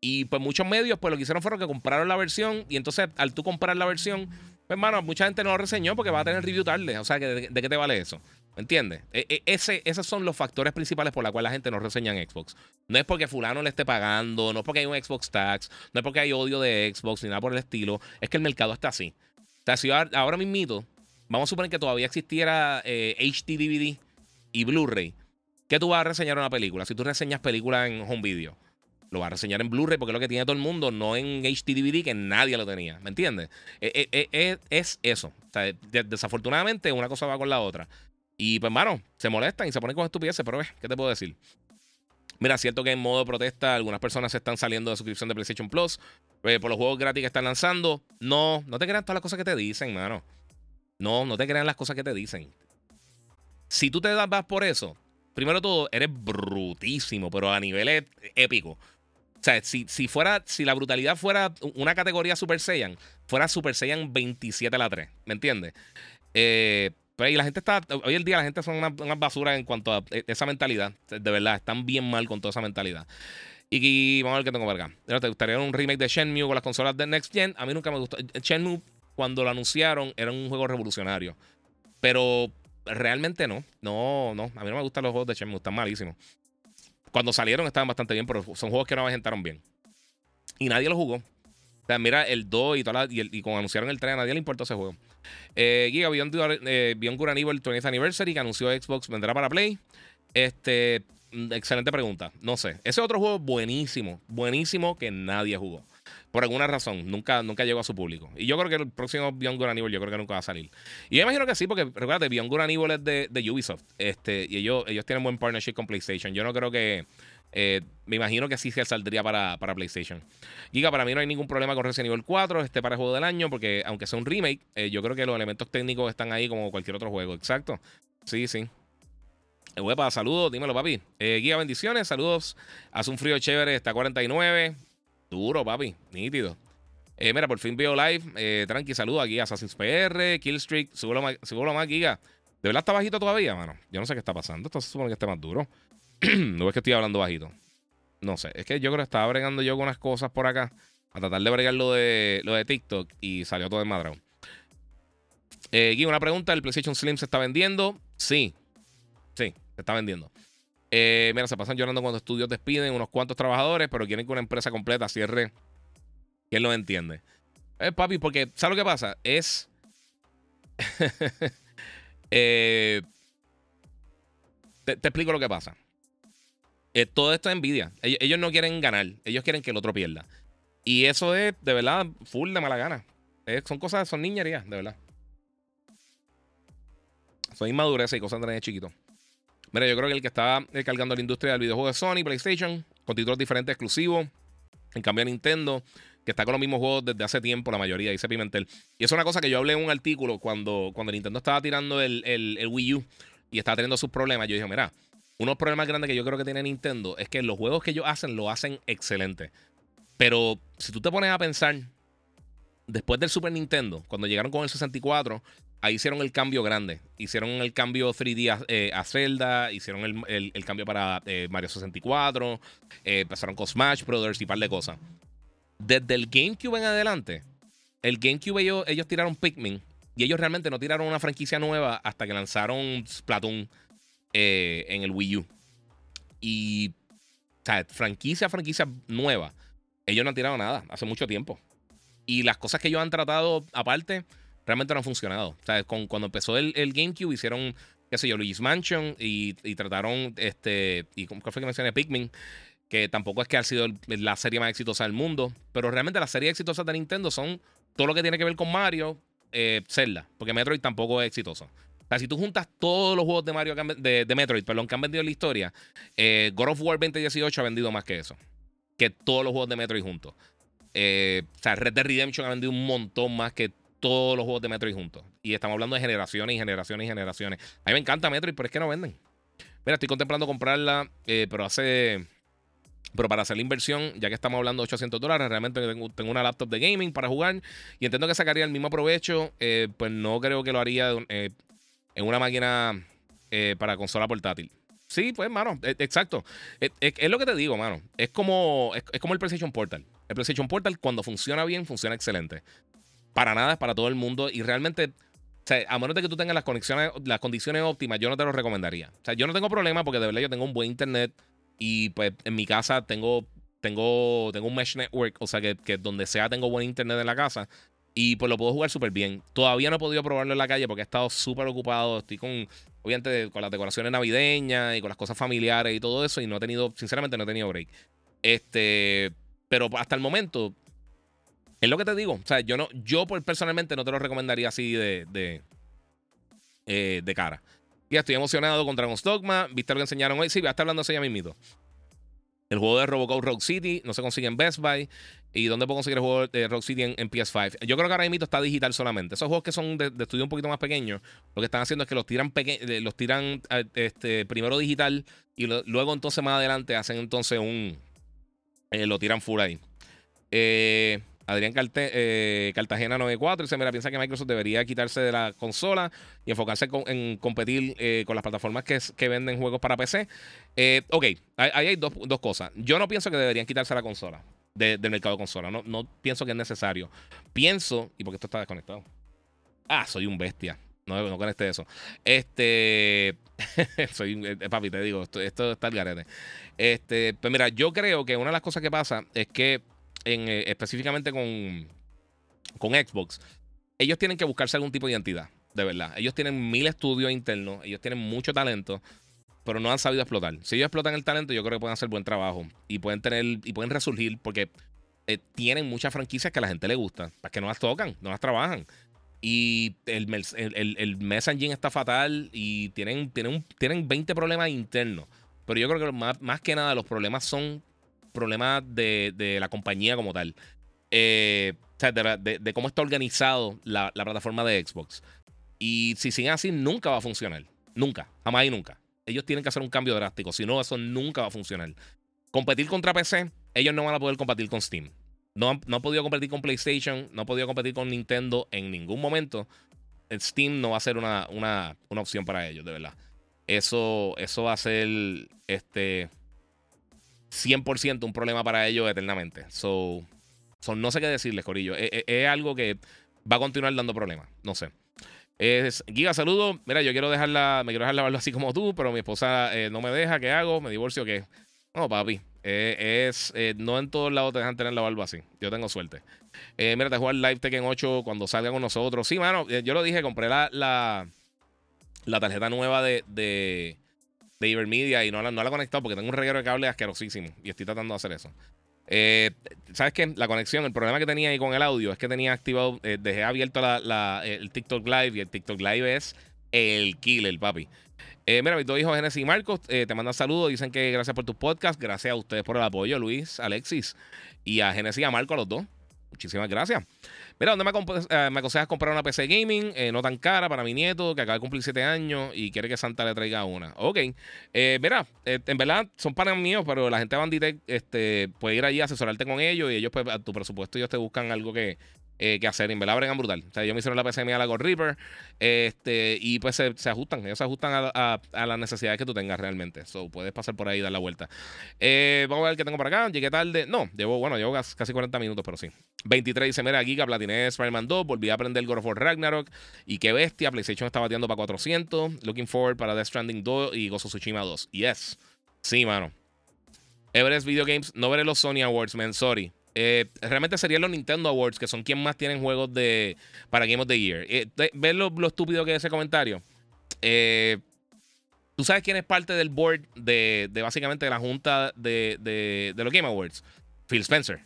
Y pues muchos medios, pues lo que hicieron fueron que compraron la versión. Y entonces, al tú comprar la versión, pues hermano, mucha gente no lo reseñó porque va a tener review tarde. O sea, ¿de, qué te vale eso? ¿Me entiendes? E, e, esos son los factores principales por los cuales la gente no reseña en Xbox. No es porque fulano le esté pagando, no es porque hay un Xbox tax, no es porque hay odio de Xbox ni nada por el estilo. Es que el mercado está así. O sea, si ahora mismito, vamos a suponer que todavía existiera eh, HD DVD y Blu-ray ¿Qué tú vas a reseñar una película? Si tú reseñas películas en home video, lo vas a reseñar en Blu-ray porque es lo que tiene todo el mundo, no en HD que nadie lo tenía. ¿Me entiendes? E, e, e, es, eso. desafortunadamente, una cosa va con la otra. Y pues, mano, se molestan y se ponen con estupideces, pero ¿qué te puedo decir? Mira, cierto que en modo protesta algunas personas se están saliendo de suscripción de PlayStation Plus eh, por los juegos gratis que están lanzando. No, no te crean todas las cosas que te dicen, mano. No, no te crean las cosas que te dicen. Si tú te das por eso, primero todo, eres brutísimo, pero a niveles épicos. O sea, si, si, fuera, si la brutalidad fuera una categoría Super Saiyan, fuera Super Saiyan 27 a la 3, ¿me entiendes? Eh, pues, y la gente está, hoy en día la gente son una, una, basura en cuanto a e, esa mentalidad. De verdad, están bien mal con toda esa mentalidad. Y, vamos a ver qué tengo por acá. ¿Te gustaría un remake de Shenmue con las consolas de Next Gen? A mí nunca me gustó. Shenmue, cuando lo anunciaron, era un juego revolucionario. Pero realmente no. No, no. A mí no me gustan los juegos de Shenmue, están malísimos. Cuando salieron estaban bastante bien, pero son juegos que no aventaron bien. Y nadie los jugó. O sea, mira el 2 y, toda y, y, cuando anunciaron el 3, a nadie le importó ese juego. Eh, Giga, Beyond, eh, Beyond Good 20th Anniversary, que anunció Xbox, vendrá para Play. Este, mm, excelente pregunta. No sé. Ese otro juego buenísimo, buenísimo que nadie jugó. Por alguna razón, nunca, nunca llegó a su público. Y yo creo que el próximo Beyond Good Evil, yo creo que nunca va a salir. Y yo imagino que sí, porque recuerda, Beyond Good Evil es de, de Ubisoft. Este, y ellos, ellos tienen buen partnership con PlayStation. Yo no creo que. Eh, me imagino que sí se saldría para, para, PlayStation. Giga, para mí no hay ningún problema con Resident Evil 4, este para el juego del año, porque aunque sea un remake, eh, yo creo que los elementos técnicos están ahí como cualquier otro juego. Exacto. Sí, sí. Huepa, saludos, dímelo, papi. Eh, guía, bendiciones, saludos. Hace un frío chévere, está 49. Duro, papi, nítido. Eh, mira, por fin veo live. Eh, tranqui, saludos aquí. Assassin's PR, Killstreak, súbelo más, más, Giga. ¿De verdad está bajito todavía, mano? Yo no sé qué está pasando. Esto se supone que esté más duro. no es que estoy hablando bajito. No sé. Es que yo creo que estaba bregando yo con unas cosas por acá. A tratar de bregar lo de, lo de TikTok y salió todo desmadrado. Eh, Guía, una pregunta. ¿El PlayStation Slim se está vendiendo? Sí. Sí, se está vendiendo. Eh, mira, se pasan llorando cuando estudios despiden unos cuantos trabajadores, pero quieren que una empresa completa cierre. ¿Quién lo entiende? Eh, papi, porque ¿sabes lo que pasa? Es. Eh, te, explico lo que pasa. Eh, todo esto es envidia. Ellos, no quieren ganar, ellos quieren que el otro pierda. Y eso es de verdad full de mala gana. son cosas, son niñerías, de verdad. Son inmadurez y cosas de chiquito. Mira, yo creo que el que está cargando la industria del videojuego de Sony, PlayStation, con títulos diferentes exclusivos. En cambio, Nintendo, que está con los mismos juegos desde hace tiempo, la mayoría, dice Pimentel. Y es una cosa que yo hablé en un artículo cuando, cuando Nintendo estaba tirando el, el, Wii U y estaba teniendo sus problemas. Yo dije, mira, uno de los problemas grandes que yo creo que tiene Nintendo es que los juegos que ellos hacen lo hacen excelente. Pero si tú te pones a pensar, después del Super Nintendo, cuando llegaron con el 64, ahí hicieron el cambio grande. Hicieron el cambio 3D eh, a, Zelda, hicieron el, cambio para eh, Mario 64, eh, empezaron con Smash Brothers y par de cosas. Desde el GameCube en adelante, el GameCube ellos, ellos tiraron Pikmin y ellos realmente no tiraron una franquicia nueva hasta que lanzaron Splatoon en el Wii U. Y, o sea, franquicia, franquicia nueva, ellos no han tirado nada hace mucho tiempo. Y las cosas que ellos han tratado aparte realmente no han funcionado. O sea, con, cuando empezó el, GameCube hicieron, qué sé yo, Luigi's Mansion y, trataron, este, y ¿cuál fue que mencioné? Pikmin, que tampoco es que ha sido la serie más exitosa del mundo, pero realmente las series exitosas de Nintendo son todo lo que tiene que ver con Mario, eh, Zelda, porque Metroid tampoco es exitoso. O sea, si tú juntas todos los juegos de Mario de, de, Metroid, perdón, que han vendido en la historia, eh, God of War 2018 ha vendido más que eso. Que todos los juegos de Metroid juntos. Eh, o sea, Red Dead Redemption ha vendido un montón más que todos los juegos de Metroid juntos. Y estamos hablando de generaciones y generaciones y generaciones. A mí me encanta Metroid, pero es que no venden. Mira, estoy contemplando comprarla, eh, pero hace. Pero para hacer la inversión, ya que estamos hablando de 800 dólares, realmente tengo, una laptop de gaming para jugar y entiendo que sacaría el mismo provecho. Eh, pues no creo que lo haría eh, en una máquina para consola portátil. Sí, pues, mano, exacto. Es, lo que te digo, mano. Es como, es como el PlayStation Portal. El PlayStation Portal, cuando funciona bien, funciona excelente para nada, es para todo el mundo. Y realmente, a menos de que tú tengas las conexiones, las condiciones óptimas, yo no te lo recomendaría. O sea, yo no tengo problema porque de verdad yo tengo un buen internet y pues en mi casa tengo, tengo, tengo un mesh network, o sea, que, que donde sea tengo buen internet en la casa. Y pues lo puedo jugar súper bien. Todavía no he podido probarlo en la calle porque he estado súper ocupado. Estoy con, obviamente, con las decoraciones navideñas y con las cosas familiares y todo eso. Y no he tenido, sinceramente, no he tenido break. Este, pero hasta el momento, es lo que te digo. O sea, yo no, yo personalmente no te lo recomendaría así de, de, eh, de cara. Ya estoy emocionado con Dragon's Dogma. ¿Viste lo que enseñaron hoy? Sí, voy a estar hablando eso ya mismito. El juego de Robocop Rock City no se consigue en Best Buy. ¿Y dónde puedo conseguir el juego de Rock City en, PS5? Yo creo que ahora mismo está digital solamente. Esos juegos que son de, estudio un poquito más pequeños, lo que están haciendo es que los tiran, eh, los tiran eh, este, primero digital y luego entonces más adelante hacen entonces un... lo tiran full ahí. Eh... Adrián eh, Cartagena 94 dice, mira, piensa que Microsoft debería quitarse de la consola y enfocarse en competir eh, con las plataformas que, que, venden juegos para PC. Eh, ok, ahí hay dos, cosas. Yo no pienso que deberían quitarse la consola del mercado de consola. No, no pienso que es necesario. Pienso, y porque esto está desconectado. Ah, soy un bestia. No, no conecte eso. Este. soy. papi, te digo, esto, esto está el garete. Este. Pues mira, yo creo que una de las cosas que pasa es que eh, específicamente con, con Xbox, ellos tienen que buscarse algún tipo de identidad, de verdad. Ellos tienen mil estudios internos, ellos tienen mucho talento, pero no han sabido explotar. Si ellos explotan el talento, yo creo que pueden hacer buen trabajo y pueden tener y pueden resurgir porque eh, tienen muchas franquicias que a la gente le gusta, para que no las tocan, no las trabajan. Y el, el, el, messaging está fatal y tienen, tienen, tienen 20 problemas internos. Pero yo creo que más, más que nada los problemas son problemas de, de la compañía como tal. Eh, o sea, de, cómo está organizado la, la, plataforma de Xbox. Y si siguen así, nunca va a funcionar. Nunca. Jamás y nunca. Ellos tienen que hacer un cambio drástico. Si no, eso nunca va a funcionar. Competir contra PC, ellos no van a poder competir con Steam. No han, no podido competir con PlayStation, no han podido competir con Nintendo en ningún momento. Steam no va a ser una, una, una opción para ellos, de verdad. Eso, eso va a ser este 100% un problema para ellos eternamente. So, no sé qué decirles, Corillo. Es, es, algo que va a continuar dando problemas. No sé. Es, Giga, saludo. Mira, yo quiero dejarla, me quiero dejar la así como tú, pero mi esposa eh, no me deja. ¿Qué hago? ¿Me divorcio qué? No, papi. Eh, es, eh, no en todos lados te dejan tener la barba así. Yo tengo suerte. Eh, mira, te jugar Live Tekken 8 cuando salga con nosotros. Sí, mano, yo lo dije, compré la, la, la tarjeta nueva de, de Ibermedia y no la, no la he conectado porque tengo un reguero de cable asquerosísimo y estoy tratando de hacer eso. ¿Sabes qué? La conexión, el problema que tenía ahí con el audio es que tenía activado, dejé abierto la, el TikTok Live y el TikTok Live es el killer, papi. Eh, mira, mis dos hijos, Genesis y Marcos, eh, te mandan saludos. Dicen que gracias por tu podcast. Gracias a ustedes por el apoyo, Luis, Alexis. Y a Genesis y a Marco, a los dos. Muchísimas gracias. Mira, ¿dónde me, eh, me aconsejas comprar una PC gaming? no tan cara para mi nieto, que acaba de cumplir 7 años y quiere que Santa le traiga una. Ok. mira, en verdad son panes míos, pero la gente de Banditech este, puede ir allí a asesorarte con ellos y ellos, pues, a tu presupuesto, ellos te buscan algo que, eh, que hacer. En verdad, bregan brutal. O sea, yo me hicieron la PC a la God Reaper este, y pues se, ajustan. Ellos se ajustan a, las necesidades que tú tengas realmente. So, puedes pasar por ahí y dar la vuelta. Eh, vamos a ver qué tengo por acá. Llegué tarde. No, llevo, bueno, llevo casi 40 minutos, pero sí. 23 dice: Mira, Giga, platiné Spider-Man 2. Volví a aprender God of War Ragnarok. Y qué bestia. PlayStation está bateando para 400. Looking forward para Death Stranding 2 y Gozo Tsushima 2. Yes. Sí, mano. Everest Video Games. No veré los Sony Awards, man. Sorry. Eh, realmente serían los Nintendo Awards, que son quien más tienen juegos de para Game of the Year. Eh, ¿Ves lo, estúpido que es ese comentario? Eh, ¿Tú sabes quién es parte del board de, básicamente la junta de, de, los Game Awards? Phil Spencer.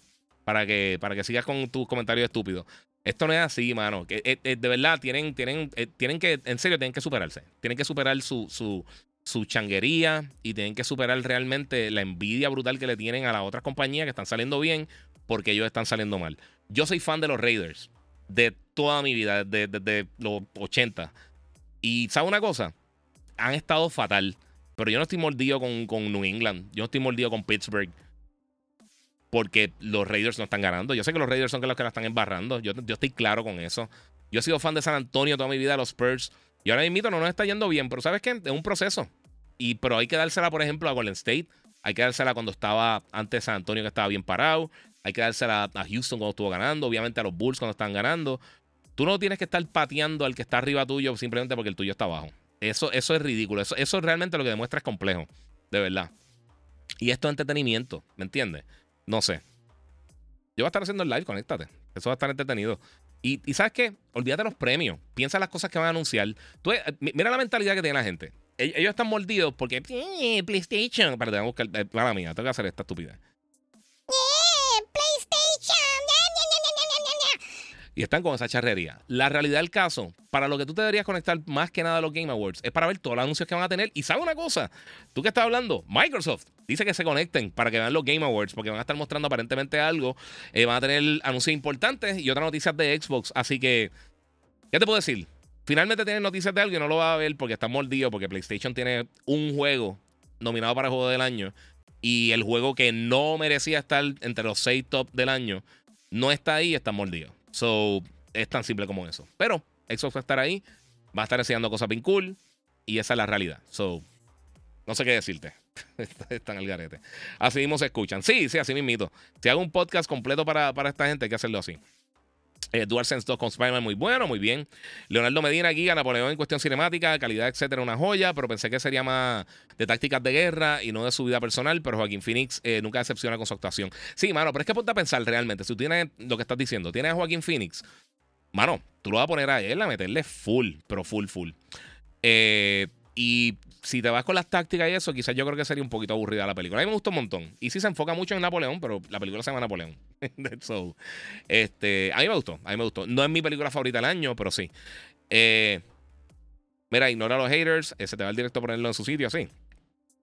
Para que, para que sigas con tus comentarios estúpidos. Esto no es así, mano. Que, de verdad, tienen, tienen, tienen que, en serio, tienen que superarse. Tienen que superar su, su, su changuería y tienen que superar realmente la envidia brutal que le tienen a las otras compañías que están saliendo bien porque ellos están saliendo mal. Yo soy fan de los Raiders de toda mi vida, desde, los 80. Y ¿sabe una cosa? Han estado fatal. Pero yo no estoy mordido con, con, New England. Yo no estoy mordido con Pittsburgh. Porque los Raiders no están ganando. Yo sé que los Raiders son los que la están embarrando. Yo, yo estoy claro con eso. Yo he sido fan de San Antonio toda mi vida, los Spurs. Y ahora mismo no nos está yendo bien. Pero ¿sabes qué? Es un proceso. Y, pero hay que dársela, por ejemplo, a Golden State. Hay que dársela cuando estaba antes San Antonio, que estaba bien parado. Hay que dársela a Houston cuando estuvo ganando, obviamente a los Bulls cuando están ganando. Tú no tienes que estar pateando al que está arriba tuyo simplemente porque el tuyo está abajo. Eso, eso es ridículo. Eso, eso realmente lo que demuestra es complejo. De verdad. Y esto es entretenimiento, ¿me entiendes? No sé. Yo voy a estar haciendo el live, conéctate. Eso va a estar entretenido. Y, ¿sabes qué? Olvídate los premios. Piensa las cosas que van a anunciar. Tú, eh, mira la mentalidad que tiene la gente. Ellos están mordidos porque PlayStation. Para tengo que buscar. Eh, mía, tengo que hacer esta estupidez. Y están con esa charrería. La realidad del caso, para lo que tú te deberías conectar más que nada a los Game Awards, es para ver todos los anuncios que van a tener. Y sabe una cosa, tú que estás hablando, Microsoft dice que se conecten para que vean los Game Awards, porque van a estar mostrando aparentemente algo. Eh, van a tener anuncios importantes y otras noticias de Xbox. Así que, ¿qué te puedo decir? Finalmente tienen noticias de algo y no lo va a ver porque está mordido, porque PlayStation tiene un juego nominado para el juego del año y el juego que no merecía estar entre los seis top del año no está ahí está mordido. So, es tan simple como eso. Pero Xbox va a estar ahí, va a estar enseñando cosas bien cool y esa es la realidad. So, no sé qué decirte. Están al garete. Así mismo se escuchan. Sí, sí, así mismito. Si hago un podcast completo para, para esta gente, hay que hacerlo así. Eh, DualSense 2 con muy bueno, muy bien. Leonardo Medina, Guía, Napoleón en cuestión cinemática, calidad, etcétera, una joya, pero pensé que sería más de tácticas de guerra y no de su vida personal. Pero Joaquín Phoenix eh, nunca decepciona con su actuación. Sí, mano, pero es que ponte a pensar realmente. Si tú tienes lo que estás diciendo, tienes a Joaquín Phoenix, mano, tú lo vas a poner a él a meterle full, pero full, full. Eh, y si te vas con las tácticas y eso, quizás yo creo que sería un poquito aburrida la película. A mí me gustó un montón. Y sí se enfoca mucho en Napoleón, pero la película se llama Napoleón. so, este, a mí me gustó, a mí me gustó. No es mi película favorita del año, pero sí. Eh, mira, ignora a los haters. Se te va el directo a ponerlo en su sitio, así.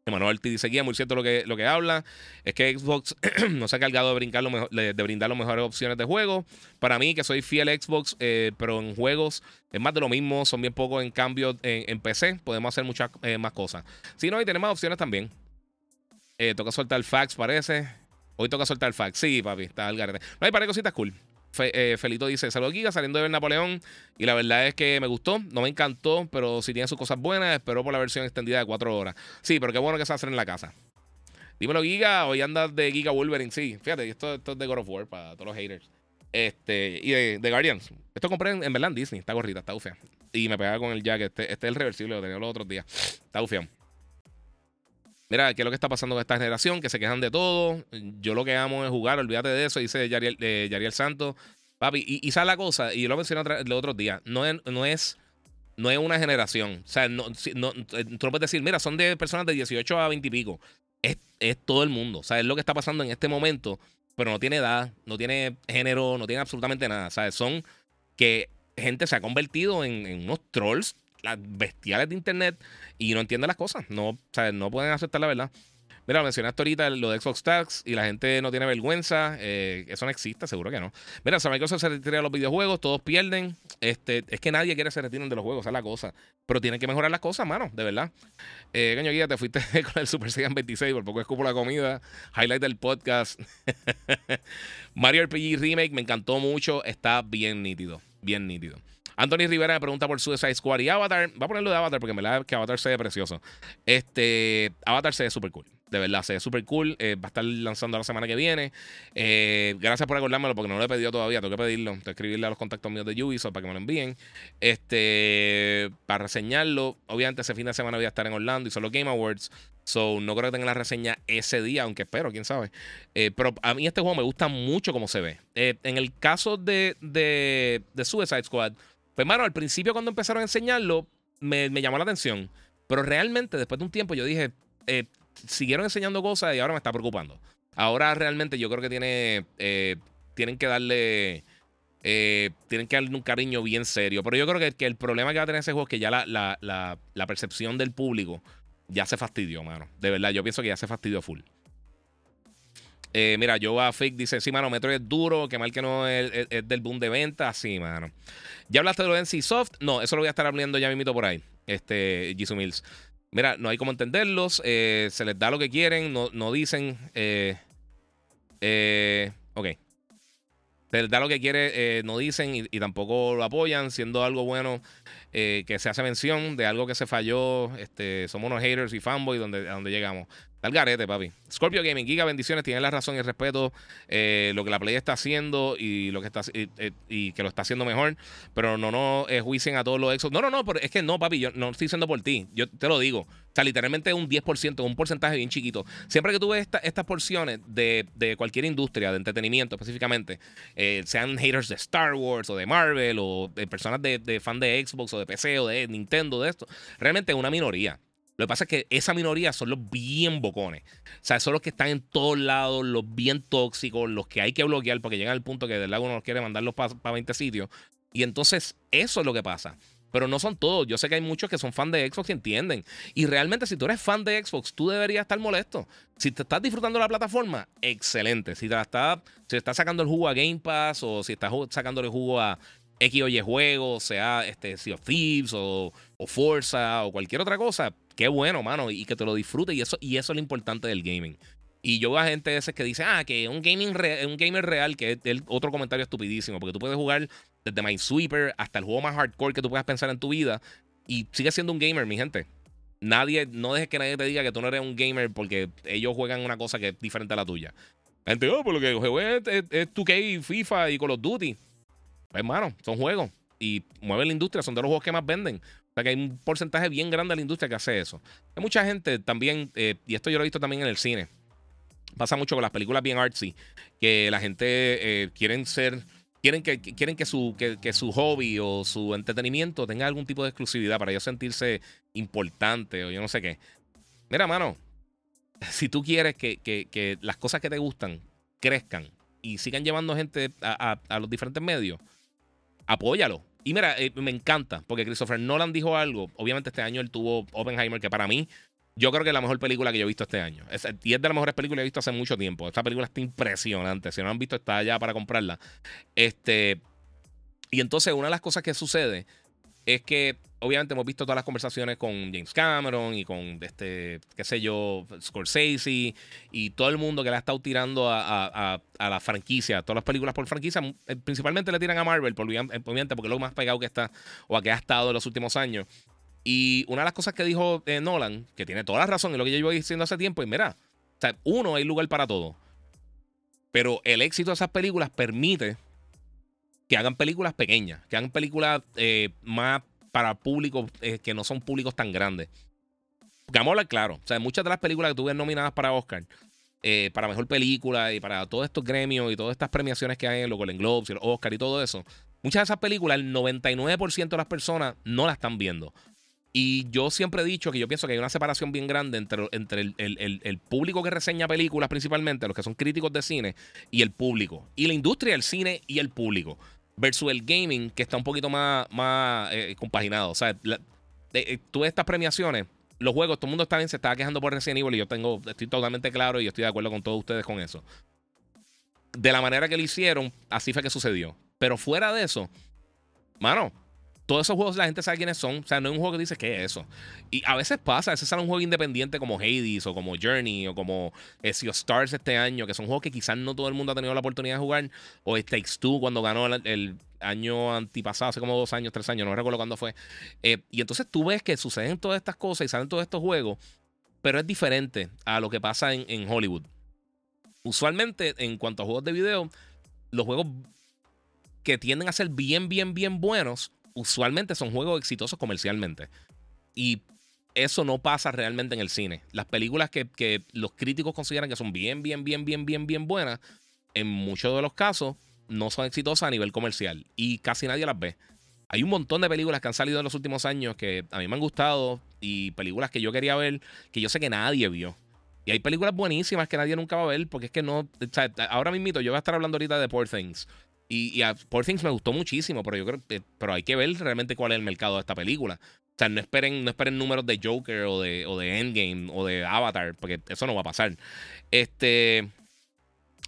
Emanuel te dice muy cierto lo que, lo que habla. Es que Xbox no se ha cargado de, brincar lo de, brindar las mejores opciones de juego. Para mí, que soy fiel a Xbox, eh, pero en juegos es más de lo mismo. Son bien pocos en cambio en, PC. Podemos hacer muchas eh, más cosas. Si no, y tenemos opciones también. Eh, toca soltar el fax, parece. Hoy toca soltar el fax. Sí, papi, está al garete. No hay par de cositas cool. Eh, Felito dice: Saludos, Giga, saliendo de ver Napoleón. Y la verdad es que me gustó. No me encantó, pero si tiene sus cosas buenas, espero por la versión extendida de cuatro horas. Sí, pero qué bueno que se hacer en la casa. Dímelo, Giga. Hoy andas de Giga Wolverine. Sí, fíjate, esto, esto es de God of War para todos los haters. Este, y de, Guardians. Esto compré en, en Disney. Está gorrita, está ufia. Y me pegaba con el jack. Este, este es el reversible, lo tenía los otros días. Está ufia. Mira, ¿qué es lo que está pasando con esta generación? Que se quejan de todo. Yo lo que amo es jugar, olvídate de eso, dice Yariel, eh, Yariel Santos. Papi, y, y sabe la cosa, y yo lo mencioné el otro día, no es, no es, no es una generación. O sea, no, no, eh, tú no puedes decir, mira, son de personas de 18 a 20 y pico. Es, es todo el mundo. O sea, es lo que está pasando en este momento, pero no tiene edad, no tiene género, no tiene absolutamente nada. O sea, son que gente se ha convertido en, en unos trolls las bestiales de internet y no entienden las cosas. No, o sea, no pueden aceptar la verdad. Mira, mencionaste ahorita lo de Xbox Tax y la gente no tiene vergüenza. Eh, eso no existe, seguro que no. Mira, saben que se retira de los videojuegos, todos pierden. Este, es que nadie quiere que se retiren de los juegos, esa es la cosa. Pero tienen que mejorar las cosas, mano, de verdad. Eh, Guía, te fuiste con el Super Saiyan 26, por poco escupo la comida. Highlight del podcast. Mario RPG Remake me encantó mucho, está bien nítido, bien nítido. Anthony Rivera me pregunta por Suicide Squad y Avatar. Va a ponerlo de Avatar porque me la que Avatar se ve precioso. Este, Avatar se ve súper cool. De verdad, se ve súper cool. Eh, va a estar lanzando la semana que viene. Eh, gracias por acordármelo porque no lo he pedido todavía. Tengo que pedirlo. Tengo que escribirle a los contactos míos de Ubisoft para que me lo envíen. Este, para reseñarlo. Obviamente, ese fin de semana voy a estar en Orlando y son los Game Awards. So, no creo que tenga la reseña ese día, aunque espero, quién sabe. Eh, pero a mí este juego me gusta mucho como se ve. en el caso de, de, de Suicide Squad, pues, mano, al principio cuando empezaron a enseñarlo, me, llamó la atención. Pero realmente, después de un tiempo, yo dije, eh, siguieron enseñando cosas y ahora me está preocupando. Ahora realmente yo creo que tiene, eh, tienen que darle... Eh, tienen que un cariño bien serio. Pero yo creo que, el problema que va a tener ese juego es que ya la, la, la, percepción del público ya se fastidió, mano. De verdad, yo pienso que ya se fastidió full. Eh, mira, Joe Fake dice: Sí, mano, Metro es duro, que mal que no es, del boom de venta. Sí, mano. ¿Ya hablaste de lo de NC Soft? No, eso lo voy a estar hablando ya mismito por ahí. Este, Jisoo Mills. Mira, no hay cómo entenderlos. Eh, se les da lo que quieren, no, no dicen. Eh, eh, ok. Se les da lo que quiere, no dicen y, tampoco lo apoyan, siendo algo bueno que se hace mención de algo que se falló. Este, somos unos haters y fanboys donde, a donde llegamos. Al garete, papi. Scorpio Gaming, Giga, bendiciones. Tiene la razón y el respeto eh, lo que la Play está haciendo y lo que está y, que lo está haciendo mejor. Pero no, no eh, juicien a todos los exos. No, no, no, pero es que no, papi. Yo no estoy diciendo por ti. Yo te lo digo. O sea, literalmente un 10%, un porcentaje bien chiquito. Siempre que tú ves estas porciones de, cualquier industria, de entretenimiento específicamente, eh, sean haters de Star Wars o de Marvel o de personas de, de fan de Xbox o de PC o de Nintendo, de esto, realmente es una minoría. Lo que pasa es que esa minoría son los bien bocones. O sea, son los que están en todos lados, los bien tóxicos, los que hay que bloquear porque llegan al punto que del lago uno quiere mandarlos para 20 sitios. Y entonces, eso es lo que pasa. Pero no son todos. Yo sé que hay muchos que son fan de Xbox y entienden. Y realmente, si tú eres fan de Xbox, tú deberías estar molesto. Si te estás disfrutando la plataforma, excelente. Si te está, si estás sacando el jugo a Game Pass o si estás sacando el jugo a X o juegos, sea este, Sea of Thieves o, o Forza o cualquier otra cosa, qué bueno, mano, y que te lo disfrutes. Y eso, y eso es lo importante del gaming. Y yo veo a gente ese que dice, ah, que un, gaming un gamer real, que es el otro comentario estupidísimo, porque tú puedes jugar desde Minesweeper hasta el juego más hardcore que tú puedas pensar en tu vida y sigues siendo un gamer, mi gente. Nadie, no dejes que nadie te diga que tú no eres un gamer porque ellos juegan una cosa que es diferente a la tuya. Gente, oh, por lo que juego es, es, 2K, FIFA y Call of Duty. Pues, hermano, son juegos y mueven la industria, son de los juegos que más venden sea que hay un porcentaje bien grande de la industria que hace eso. Hay mucha gente también, eh, y esto yo lo he visto también en el cine. Pasa mucho con las películas bien artsy, que la gente eh, quieren ser quieren que, quieren que su, que, su hobby o su entretenimiento tenga algún tipo de exclusividad para ellos sentirse importante o yo no sé qué. Mira, mano, si tú quieres que, que las cosas que te gustan crezcan y sigan llevando gente a, los diferentes medios, apóyalo. Y mira, eh, me encanta, porque Christopher Nolan dijo algo. Obviamente este año él tuvo Oppenheimer, que para mí, yo creo que es la mejor película que yo he visto este año. Es, y es de las mejores películas que he visto hace mucho tiempo. Esta película está impresionante. Si no la han visto, está allá para comprarla. Este, y entonces una de las cosas que sucede es que obviamente hemos visto todas las conversaciones con James Cameron y con este, qué sé yo, Scorsese y todo el mundo que le ha estado tirando a, la franquicia, todas las películas por franquicia, eh, principalmente le tiran a Marvel, por, obviamente, porque es lo más pegado que está o a que ha estado en los últimos años. Y una de las cosas que dijo eh, Nolan, que tiene toda la razón en lo que yo llevo diciendo hace tiempo, es mira, uno, hay lugar para todo. Pero el éxito de esas películas permite que hagan películas pequeñas, que hagan películas eh, más para públicos eh, que no son públicos tan grandes. Porque vamos claro. O sea, muchas de las películas que tuve nominadas para Oscar, eh, para mejor película y para todos estos gremios y todas estas premiaciones que hay en los Golden Globes y los Oscar y todo eso, muchas de esas películas, el 99% de las personas no las están viendo. Y yo siempre he dicho que yo pienso que hay una separación bien grande entre, entre el, el, público que reseña películas, principalmente, los que son críticos de cine, y el público. Y la industria del cine y el público versus el gaming, que está un poquito más, más eh, compaginado. O sea, eh, tú estas premiaciones, los juegos, todo el mundo bien, se estaba quejando por Resident Evil y yo tengo, estoy totalmente claro y estoy de acuerdo con todos ustedes con eso. De la manera que lo hicieron, así fue que sucedió. Pero fuera de eso, mano, todos esos juegos la gente sabe quiénes son. O sea, no es un juego que dice qué es eso. Y a veces pasa, a veces sale un juego independiente como Hades o como Journey o como eh, Stars este año, que son juegos que quizás no todo el mundo ha tenido la oportunidad de jugar. O It Takes Two cuando ganó el, año antipasado, hace como dos años, tres años, no recuerdo cuándo fue. Eh, y entonces tú ves que suceden todas estas cosas y salen todos estos juegos, pero es diferente a lo que pasa en Hollywood. Usualmente, en cuanto a juegos de video, los juegos que tienden a ser bien, bien, bien buenos usualmente son juegos exitosos comercialmente. Y eso no pasa realmente en el cine. Las películas que, los críticos consideran que son bien, bien, bien, bien, bien, bien buenas, en muchos de los casos no son exitosas a nivel comercial y casi nadie las ve. Hay un montón de películas que han salido en los últimos años que a mí me han gustado y películas que yo quería ver que yo sé que nadie vio. Y hay películas buenísimas que nadie nunca va a ver porque es que no. ahora mismo yo voy a estar hablando ahorita de Poor Things. Y, a Poor Things me gustó muchísimo, pero yo creo que pero hay que ver realmente cuál es el mercado de esta película. O sea, no esperen, no esperen números de Joker o de, o de Endgame o de Avatar, porque eso no va a pasar. Este.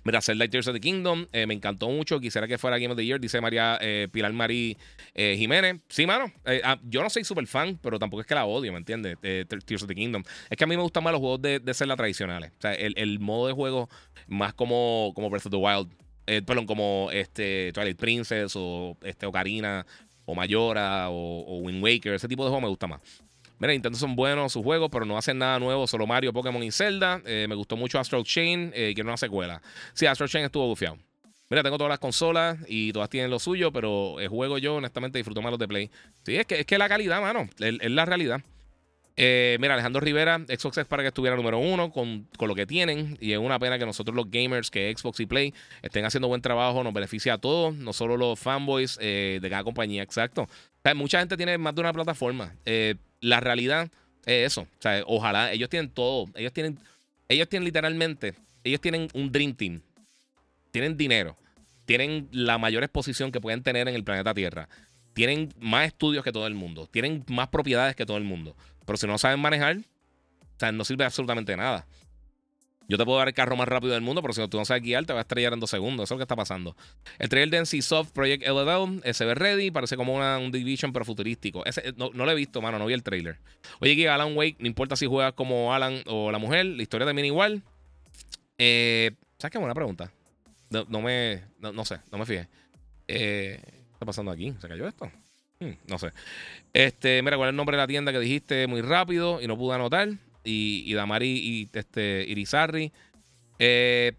Mira, Zelda Tears of the Kingdom, eh, me encantó mucho. Quisiera que fuera Game of the Year, dice María eh, Pilar Marí eh, Jiménez. Sí, mano. Ah, yo no soy súper fan, pero tampoco es que la odio, ¿me entiendes? Tears of the Kingdom. Es que a mí me gustan más los juegos de, de Zelda tradicionales. O sea, el, el, modo de juego más como, como Breath of the Wild eh, perdón, como este Twilight Princess o este Ocarina o Mayora o, Wind Waker, ese tipo de juegos me gusta más. Mira, Nintendo son buenos sus juegos, pero no hacen nada nuevo, solo Mario, Pokémon y Zelda. Eh, me gustó mucho Astro Chain, eh, quiero una secuela. Sí, Astro Chain estuvo bufiado. Mira, tengo todas las consolas y todas tienen lo suyo, pero el juego yo honestamente disfruto más los de Play. Sí, es que es que la calidad, mano, es la realidad. Eh, mira, Alejandro Rivera, Xbox es para que estuviera número uno con, lo que tienen. Y es una pena que nosotros los gamers, que Xbox y Play, estén haciendo buen trabajo. Nos beneficia a todos, no solo los fanboys eh, de cada compañía. Exacto. mucha gente tiene más de una plataforma. Eh, la realidad es eso. O sea, ojalá, ellos tienen todo. Ellos tienen, ellos tienen literalmente, ellos tienen un Dream Team. Tienen dinero. Tienen la mayor exposición que pueden tener en el planeta Tierra. Tienen más estudios que todo el mundo. Tienen más propiedades que todo el mundo. Pero si no saben manejar, o sea, no sirve absolutamente nada. Yo te puedo dar el carro más rápido del mundo, pero si tú no sabes guiar, te vas a estrellar en dos segundos. Eso es lo que está pasando. El trailer de NC Soft Project LL se ve ready. Parece como un Division, pero futurístico. Ese, no, lo he visto, mano. No vi el trailer. Oye, aquí Alan Wake, no importa si juegas como Alan o la mujer, la historia también igual. Eh, ¿Sabes qué? Buena pregunta. No, me. No, sé, no me fijé. Eh, ¿Qué está pasando aquí? ¿Se cayó esto? Hmm, no sé. Este, mira, ¿cuál es el nombre de la tienda que dijiste muy rápido y no pude anotar? Y, y Damari y este, Irizarry. Eh,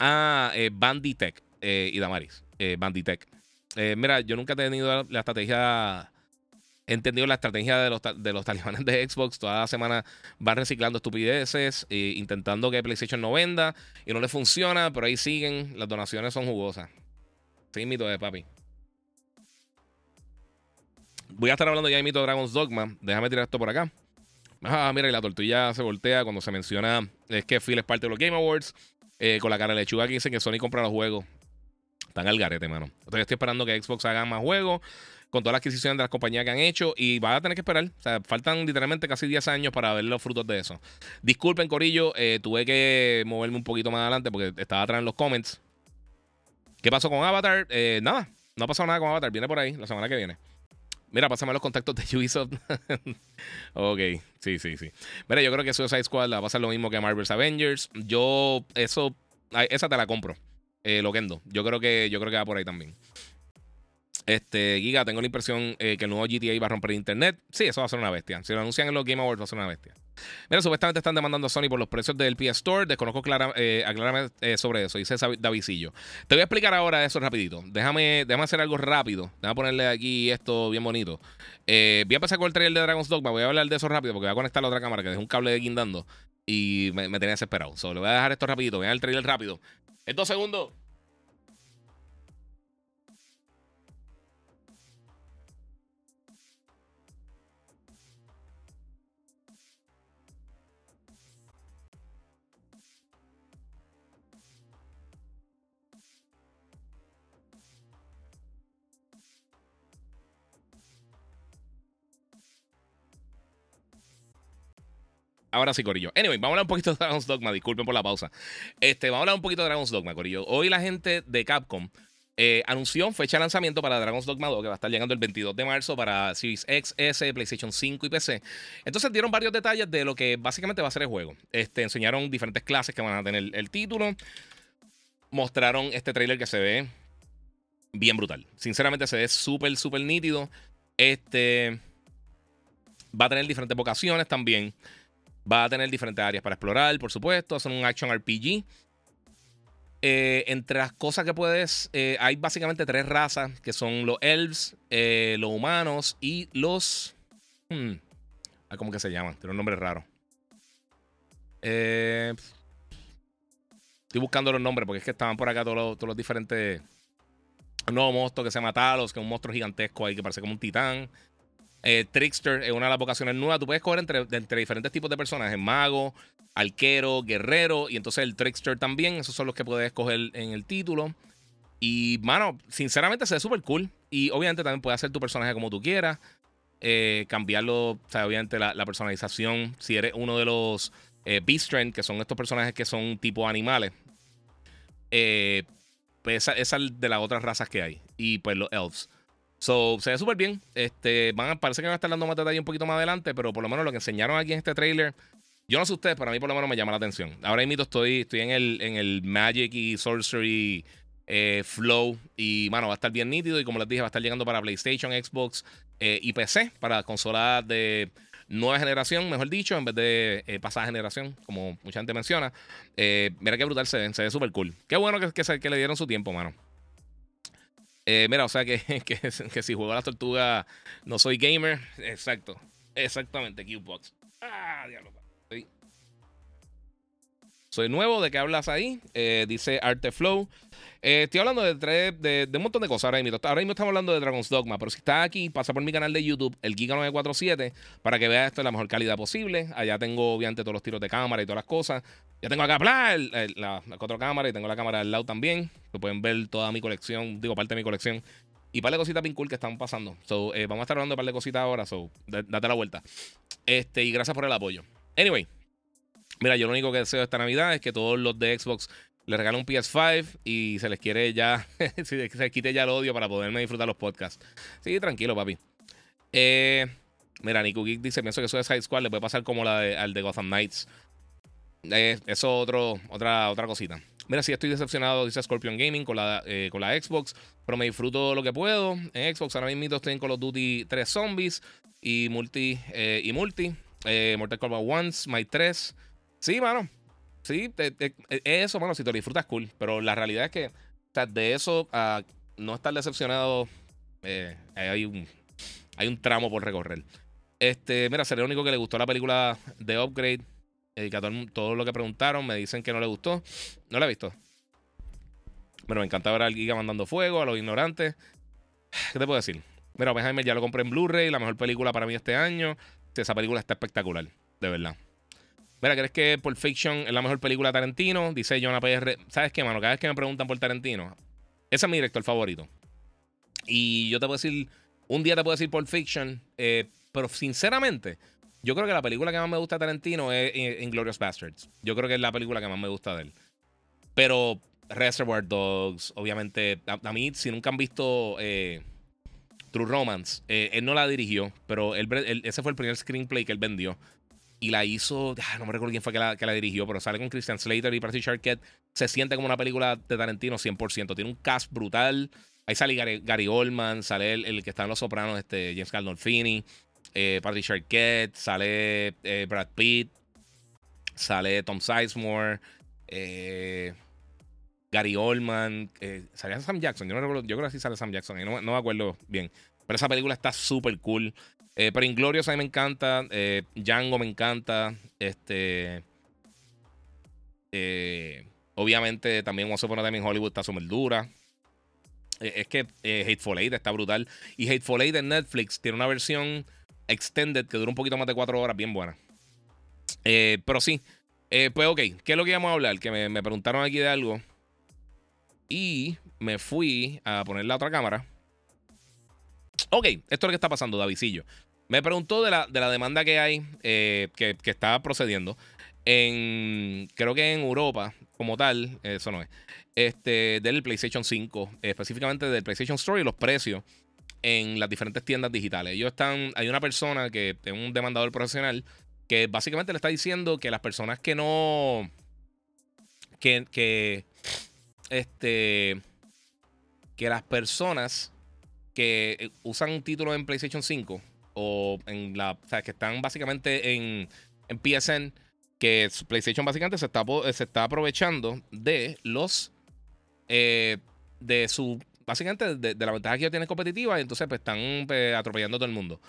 ah, eh, Banditech eh, y Damaris. Eh, Banditech. Mira, yo nunca he tenido la, estrategia. He entendido la estrategia de los, de los talibanes de Xbox. Toda la semana van reciclando estupideces, intentando que PlayStation no venda y no le funciona, pero ahí siguen. Las donaciones son jugosas. Sí, mito de papi. Voy a estar hablando ya de mito Dragon's Dogma. Déjame tirar esto por acá. Ah, mira, y la tortilla se voltea cuando se menciona es que Phil es parte de los Game Awards. Eh, con la cara de lechuga que dice que Sony compra los juegos. Están al garete, mano. Entonces estoy esperando que Xbox haga más juegos con todas las adquisiciones de las compañías que han hecho y va a tener que esperar. O sea, faltan literalmente casi 10 años para ver los frutos de eso. Disculpen, Corillo, eh, tuve que moverme un poquito más adelante porque estaba atrás en los comments. ¿Qué pasó con Avatar? Eh, nada, no ha pasado nada con Avatar. Viene por ahí la semana que viene. Mira, pásame los contactos de Ubisoft. ok, sí, sí, sí. Mira, yo creo que Suicide Squad va a pasar lo mismo que Marvel's Avengers. Yo, eso, esa te la compro. Eh, Loquendo. Yo creo que, yo creo que va por ahí también. Este, Giga, tengo la impresión eh, que el nuevo GTA va a romper internet. Sí, eso va a ser una bestia. Si lo anuncian en los Game Awards, va a ser una bestia. Mira, supuestamente están demandando a Sony por los precios del PS Store. Desconozco clara, eh, eh, sobre eso. Dice Davidillo. Te voy a explicar ahora eso rapidito. Déjame, déjame hacer algo rápido. Déjame ponerle aquí esto bien bonito. Eh, voy a empezar con el trailer de Dragon's Dogma. Voy a hablar de eso rápido porque voy a conectar la otra cámara que dejé un cable de guindando y me, tenía desesperado. Solo le voy a dejar esto rapidito. Vean el trailer rápido. En dos segundos. Ahora sí, Corillo. Anyway, vamos a hablar un poquito de Dragon's Dogma. Disculpen por la pausa. Este, vamos a hablar un poquito de Dragon's Dogma, Corillo. Hoy la gente de Capcom eh, anunció fecha de lanzamiento para Dragon's Dogma 2, que va a estar llegando el 22 de marzo para Series X, S, PlayStation 5 y PC. Entonces dieron varios detalles de lo que básicamente va a ser el juego. Este, enseñaron diferentes clases que van a tener el título. Mostraron este trailer que se ve bien brutal. Sinceramente se ve súper, súper nítido. Este va a tener diferentes vocaciones también. Va a tener diferentes áreas para explorar, por supuesto. Son un action RPG. Eh, entre las cosas que puedes, eh, hay básicamente tres razas, que son los elves, eh, los humanos y los... Hmm, ¿Cómo que se llaman? Tiene un nombre raro. estoy buscando los nombres porque es que estaban por acá todos los, todos los diferentes... Un nuevo monstruo que se llama Talos, que es un monstruo gigantesco ahí que parece como un titán. Eh, Trickster es una de las vocaciones nuevas. Tú puedes escoger entre, diferentes tipos de personajes: mago, arquero, guerrero. Y entonces el Trickster también. Esos son los que puedes escoger en el título. Y, mano, sinceramente se ve súper cool. Y obviamente también puedes hacer tu personaje como tú quieras. Eh, cambiarlo, obviamente la, personalización. Si eres uno de los eh, Beast que son estos personajes que son tipo animales. Eh, pues esa, esa es de las otras razas que hay. Y pues los elves. So, se ve súper bien. Este, van, parece que van a estar dando más detalle un poquito más adelante, pero por lo menos lo que enseñaron aquí en este trailer, yo no sé ustedes, pero a mí por lo menos me llama la atención. Ahora mismo estoy, estoy en, el, en el Magic y Sorcery eh, Flow y, mano, va a estar bien nítido y como les dije, va a estar llegando para PlayStation, Xbox eh, y PC, para consolas de nueva generación, mejor dicho, en vez de eh, pasada generación, como mucha gente menciona. mira qué brutal se ve, se ve súper cool. Qué bueno que, que, que le dieron su tiempo, mano. Eh, mira, o sea que, que, si juego a la tortuga no soy gamer. Exacto. Exactamente, Qbox. Ah, diablo. Soy nuevo, ¿de qué hablas ahí? Eh, dice Arteflow. Eh, estoy hablando de, de, de, un montón de cosas ahora mismo. Ahora mismo estamos hablando de Dragon's Dogma, pero si estás aquí, pasa por mi canal de YouTube, el Giga947, para que veas esto en la mejor calidad posible. Allá tengo, obviamente, todos los tiros de cámara y todas las cosas. Ya tengo acá la, la, cuatro cámaras y tengo la cámara al lado también. Que pueden ver toda mi colección, digo, parte de mi colección. Y un par de cositas bien cool que están pasando. So, eh, vamos a estar hablando de un par de cositas ahora, so, date la vuelta. Este, y gracias por el apoyo. Anyway, mira, yo lo único que deseo esta Navidad es que todos los de Xbox le regalen un PS5 y se les quiere ya, se quite ya el odio para poderme disfrutar los podcasts. Sí, tranquilo, papi. Eh, mira, Nico Geek dice, pienso que eso de Side Squad le puede pasar como la de, al de Gotham Knights. Eh, eso otro, otra, otra cosita. Mira, sí estoy decepcionado, dice Scorpion Gaming, con la, eh, con la Xbox, pero me disfruto lo que puedo. En Xbox ahora mismo estoy en Call of Duty 3 Zombies y multi, y multi. Mortal Kombat 1, My 3. Sí, mano. Sí, es eso, mano. Si te lo disfrutas, cool. Pero la realidad es que, o sea, de eso a no estar decepcionado, eh, hay, un, tramo por recorrer. Este, mira, sería el único que le gustó la película de Upgrade. Eh, que a todo, lo que preguntaron me dicen que no le gustó. No la he visto. Bueno, me encanta ver al Giga mandando fuego a los ignorantes. ¿Qué te puedo decir? Mira, Oppenheimer ya lo compré en Blu-ray, la mejor película para mí este año. Esa película está espectacular, de verdad. Mira, ¿crees que Pulp Fiction es la mejor película de Tarantino? Dice Jonah PR. ¿Sabes qué, mano? Cada vez que me preguntan por Tarantino, ese es mi director favorito. Y yo te puedo decir, un día te puedo decir Pulp Fiction, eh, pero sinceramente, yo creo que la película que más me gusta de Tarantino es Inglorious Bastards. Yo creo que es la película que más me gusta de él. Pero Reservoir Dogs, obviamente, a, mí, si nunca han visto eh, True Romance, eh, él no la dirigió, pero ese fue el primer screenplay que él vendió. Y la hizo, ah, no me recuerdo quién fue que la, que la, dirigió, pero sale con Christian Slater y Patricia Arquette. Se siente como una película de Tarantino 100%. Tiene un cast brutal. Ahí sale Gary, Oldman, sale el, que está en Los Sopranos, este, James Gandolfini, eh, Patricia Arquette, sale eh, Brad Pitt, sale Tom Sizemore, eh, Gary Oldman, eh, salía Sam Jackson, yo no recuerdo, yo creo que sí sale Sam Jackson, no, no me acuerdo bien. Pero esa película está súper cool. Eh, pero Inglorious a mí me encanta. Eh, Django me encanta. Este. Eh, obviamente también Once Upon a Time Hollywood está súper dura. es que Hateful Eight está brutal. Y Hateful Eight en Netflix tiene una versión extended que dura un poquito más de cuatro horas, bien buena. pero sí. pues ok, ¿qué es lo que íbamos a hablar? Que me, me preguntaron aquí de algo. Y me fui a poner la otra cámara. Ok, esto es lo que está pasando, Davidillo. Me preguntó de la, de la demanda que hay, eh, que, está procediendo. En, creo que en Europa, como tal, eso no es, este, del PlayStation 5, específicamente del PlayStation Store y los precios en las diferentes tiendas digitales. Ellos están, hay una persona que es un demandador profesional que básicamente le está diciendo que las personas que no, que, que, este, que las personas que eh, usan un título en PlayStation 5 o en la. O sea, que están básicamente en, en PSN, que PlayStation básicamente se está, se está aprovechando de los. Eh, de su. Básicamente de, la ventaja que ellos tienen competitiva, y entonces pues están pues, atropellando a todo el mundo.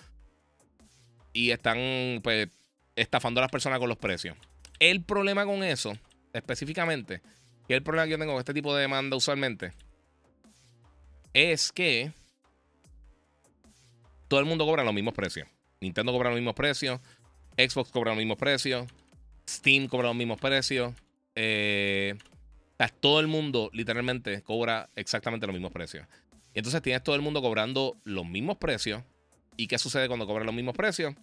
Y están pues estafando a las personas con los precios. El problema con eso, específicamente, que el problema que yo tengo con este tipo de demanda usualmente, es que todo el mundo cobra los mismos precios. Nintendo cobra los mismos precios, Xbox cobra los mismos precios, Steam cobra los mismos precios. Eh, todo el mundo literalmente cobra exactamente los mismos precios. Y entonces tienes todo el mundo cobrando los mismos precios. ¿Y qué sucede cuando cobran los mismos precios?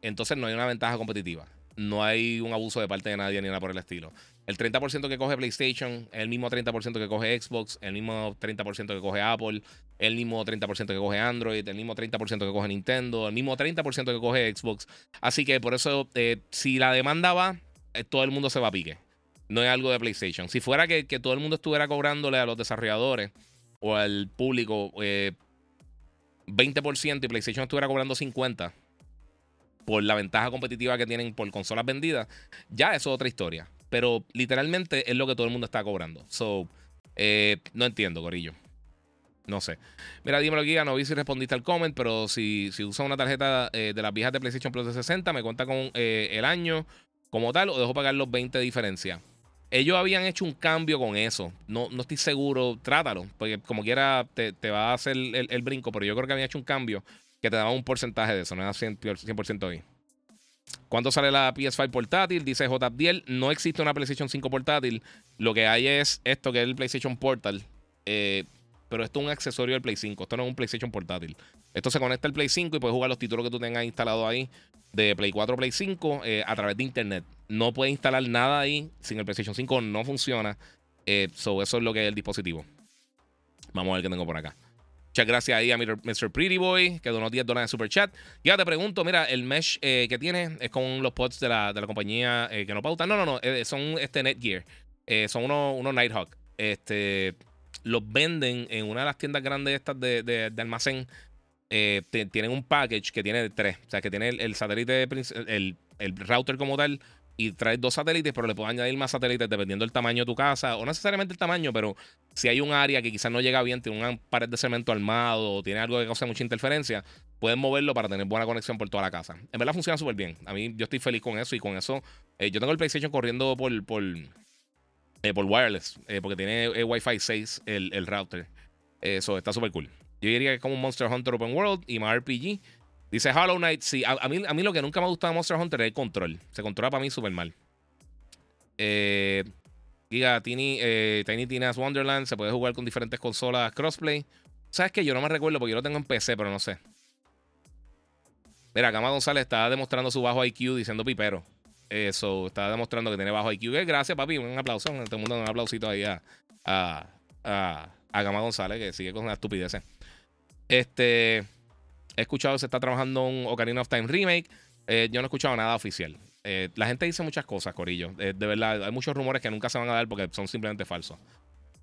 Entonces no hay una ventaja competitiva no hay un abuso de parte de nadie ni nada por el estilo. El 30% que coge PlayStation el mismo 30% que coge Xbox, el mismo 30% que coge Apple, el mismo 30% que coge Android, el mismo 30% que coge Nintendo, el mismo 30% que coge Xbox. Así que por eso, eh, si la demanda va, eh, todo el mundo se va a pique. No es algo de PlayStation. Si fuera que, todo el mundo estuviera cobrándole a los desarrolladores o al público 20% eh, y PlayStation estuviera cobrando 50%, por la ventaja competitiva que tienen por consolas vendidas, ya eso es otra historia. Pero literalmente es lo que todo el mundo está cobrando. So, eh, no entiendo, Corillo. No sé. Mira, dímelo, guía. No vi si respondiste al comment, pero si, si usas una tarjeta eh, de las viejas de PlayStation Plus de 60, me cuenta con eh, el año como tal o dejo pagar los 20 de diferencia. Ellos habían hecho un cambio con eso. No, no estoy seguro. Trátalo, porque como quiera te, va a hacer el, el, brinco, pero yo creo que habían hecho un cambio que te daba un porcentaje de eso, no era 100%, ahí. ¿Cuándo sale la PS5 portátil? Dice JBDL, no existe una PlayStation 5 portátil. Lo que hay es esto que es el PlayStation Portal. Eh, pero esto es un accesorio del Play 5. Esto no es un PlayStation portátil. Esto se conecta al Play 5 y puedes jugar los títulos que tú tengas instalados ahí de Play 4 Play 5 eh, a través de internet. No puedes instalar nada ahí sin el PlayStation 5. No funciona. Eh, eso es lo que es el dispositivo. Vamos a ver qué tengo por acá. Muchas gracias ahí a Mr. Pretty Boy, que donó 10 dólares en Super Chat. Ya te pregunto, mira, el mesh eh, que tiene es con los pods de la, de la compañía eh, que no pautan. No, no, no, eh, son este Netgear. son unos, unos Nighthawk. Este, los venden en una de las tiendas grandes estas de, de, almacén. tienen un package que tiene tres. O sea, que tiene el, el satélite, el, el router como tal y traes dos satélites, pero le puedes añadir más satélites dependiendo del tamaño de tu casa, o no necesariamente el tamaño, pero si hay un área que quizás no llega bien, tiene una pared de cemento armado o tiene algo que causa mucha interferencia, pueden moverlo para tener buena conexión por toda la casa. En verdad funciona súper bien. A mí yo estoy feliz con eso y con eso. Eh, yo tengo el PlayStation corriendo por, por, por wireless, porque tiene Wi-Fi 6 el, el router. Eso está súper cool. Yo diría que es como un Monster Hunter Open World y más RPG. Dice Hollow Knight, sí, a, mí, a mí lo que nunca me ha gustado de Monster Hunter es el control. Se controla para mí súper mal. Eh, diga, Tiny, eh, Tiny Tina's Wonderland se puede jugar con diferentes consolas crossplay. ¿Sabes qué? Yo no me recuerdo porque yo lo tengo en PC, pero no sé. Mira, Cama González está demostrando su bajo IQ diciendo pipero. Eso, está demostrando que tiene bajo IQ. Eh, gracias, papi. Un aplauso. Todo el mundo un aplausito ahí a, a, a, a Gama González, que sigue con la estupidez. Este. He escuchado que se está trabajando un Ocarina of Time remake. Eh, yo no he escuchado nada oficial. Eh, la gente dice muchas cosas, Corillo. de verdad, hay muchos rumores que nunca se van a dar porque son simplemente falsos.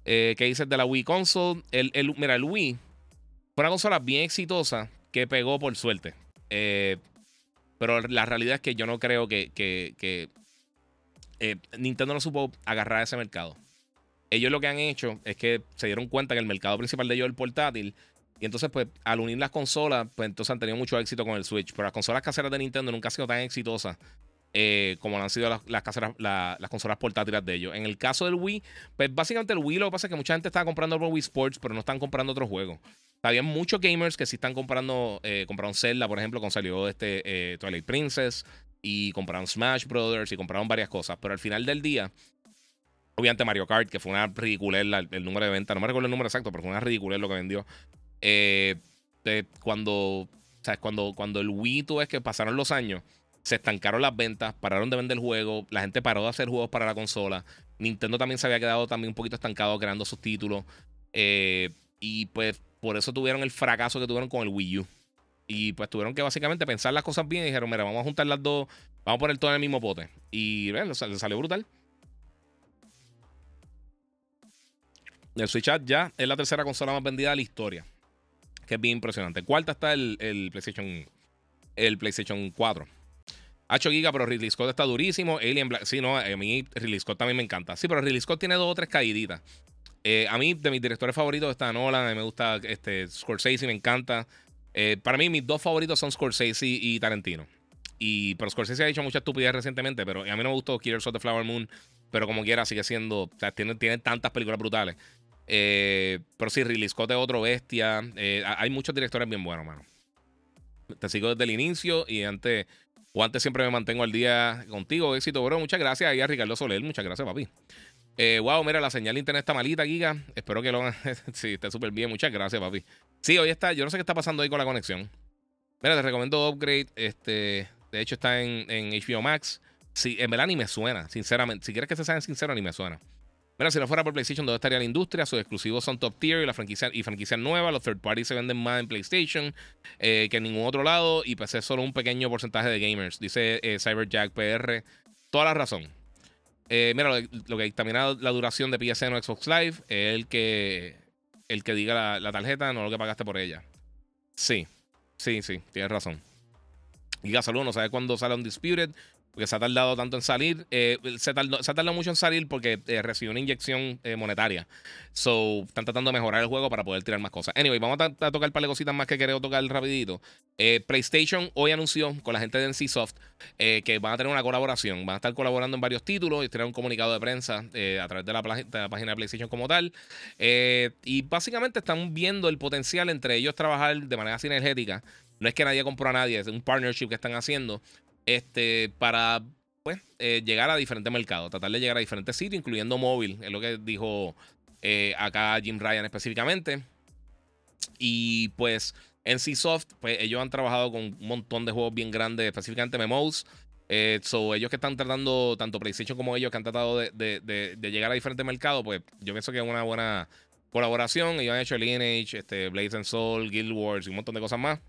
¿Qué dices de la Wii Console? El, el, mira, el Wii fue una consola bien exitosa que pegó por suerte. Eh, pero la realidad es que yo no creo que, eh, Nintendo no supo agarrar ese mercado. Ellos lo que han hecho es que se dieron cuenta que el mercado principal de ellos el portátil. Y entonces, pues, al unir las consolas, pues entonces han tenido mucho éxito con el Switch. Pero las consolas caseras de Nintendo nunca han sido tan exitosas eh, como han sido las, las consolas portátiles de ellos. En el caso del Wii, pues básicamente el Wii lo que pasa es que mucha gente estaba comprando por Wii Sports, pero no están comprando otros juegos. Había muchos gamers que sí están comprando, eh, compraron Zelda, por ejemplo, cuando salió este eh, Twilight Princess, y compraron Smash Brothers, y compraron varias cosas. Pero al final del día, obviamente Mario Kart, que fue una ridiculez el, número de venta, no me recuerdo el número exacto, pero fue una ridiculez lo que vendió. Eh, cuando. Cuando, cuando el Wii, tú ves que pasaron los años, se estancaron las ventas, pararon de vender el juego, la gente paró de hacer juegos para la consola. Nintendo también se había quedado también un poquito estancado creando sus títulos. y pues por eso tuvieron el fracaso que tuvieron con el Wii U. Y pues tuvieron que básicamente pensar las cosas bien y dijeron, mira, vamos a juntar las dos, vamos a poner todo en el mismo pote. Y ven, le salió brutal. El Switch ya es la tercera consola más vendida de la historia. Que es bien impresionante. Cuarta está el, PlayStation el PlayStation 4. 8 GB, pero Ridley Scott está durísimo. Alien Black. Sí, no, a mí Ridley Scott también me encanta. Sí, pero Ridley Scott tiene dos o tres caíditas. Eh, a mí, de mis directores favoritos está Nolan, a mí me gusta este, Scorsese, me encanta. Eh, para mí, mis dos favoritos son Scorsese y Tarantino. Y, pero Scorsese ha dicho mucha estupidez recientemente, pero a mí no me gustó Killers of the Flower Moon, pero como quiera sigue siendo, o sea, tiene, tiene tantas películas brutales. Eh, pero sí, Ridley es otro bestia. hay muchos directores bien buenos, mano. Te sigo desde el inicio y antes, o antes siempre me mantengo al día contigo. Éxito, bro. Muchas gracias ahí a Ricardo Soler. Muchas gracias, papi. Eh, wow, mira, la señal de internet está malita, Giga. Espero que lo Sí, esté súper bien. Muchas gracias, papi. Sí, hoy está. Yo no sé qué está pasando ahí con la conexión. Mira, te recomiendo Upgrade. Este, de hecho, está en, en HBO Max. Sí, en verdad ni me suena, sinceramente. Si quieres que se sean sinceros, ni me suena. Mira, si no fuera por PlayStation, ¿dónde estaría la industria? Sus exclusivos son top tier y la franquicia y franquicias nuevas. Los third parties se venden más en PlayStation eh, que en ningún otro lado. Y pues es solo un pequeño porcentaje de gamers. Dice eh, CyberJack PR. Toda la razón. Eh, mira, lo, que dictamina la duración de PSN o Xbox Live es el que, el que diga la, tarjeta, no lo que pagaste por ella. Sí, sí, sí, tienes razón. Y salud, no sabe cuándo sale un Disputed porque se ha tardado tanto en salir. Eh, se, ha tardado, mucho en salir porque eh, recibió una inyección eh, monetaria. So, están tratando de mejorar el juego para poder tirar más cosas. Anyway, vamos a, tocar un par de cositas más que quería tocar rapidito. PlayStation hoy anunció con la gente de NCSoft que van a tener una colaboración. Van a estar colaborando en varios títulos y tirar un comunicado de prensa a través de la, de la, página de PlayStation como tal. y básicamente están viendo el potencial entre ellos trabajar de manera sinergética. No es que nadie compró a nadie, es un partnership que están haciendo este, para pues, eh, llegar a diferentes mercados, tratar de llegar a diferentes sitios, incluyendo móvil, es lo que dijo eh, acá Jim Ryan específicamente. Y pues en Soft, pues ellos han trabajado con un montón de juegos bien grandes, específicamente MMOs. Eh, so, ellos que están tratando, tanto PlayStation como ellos que han tratado de, llegar a diferentes mercados, pues yo pienso que es una buena colaboración. Ellos han hecho Lineage, este, Blaze and Soul, Guild Wars y un montón de cosas más.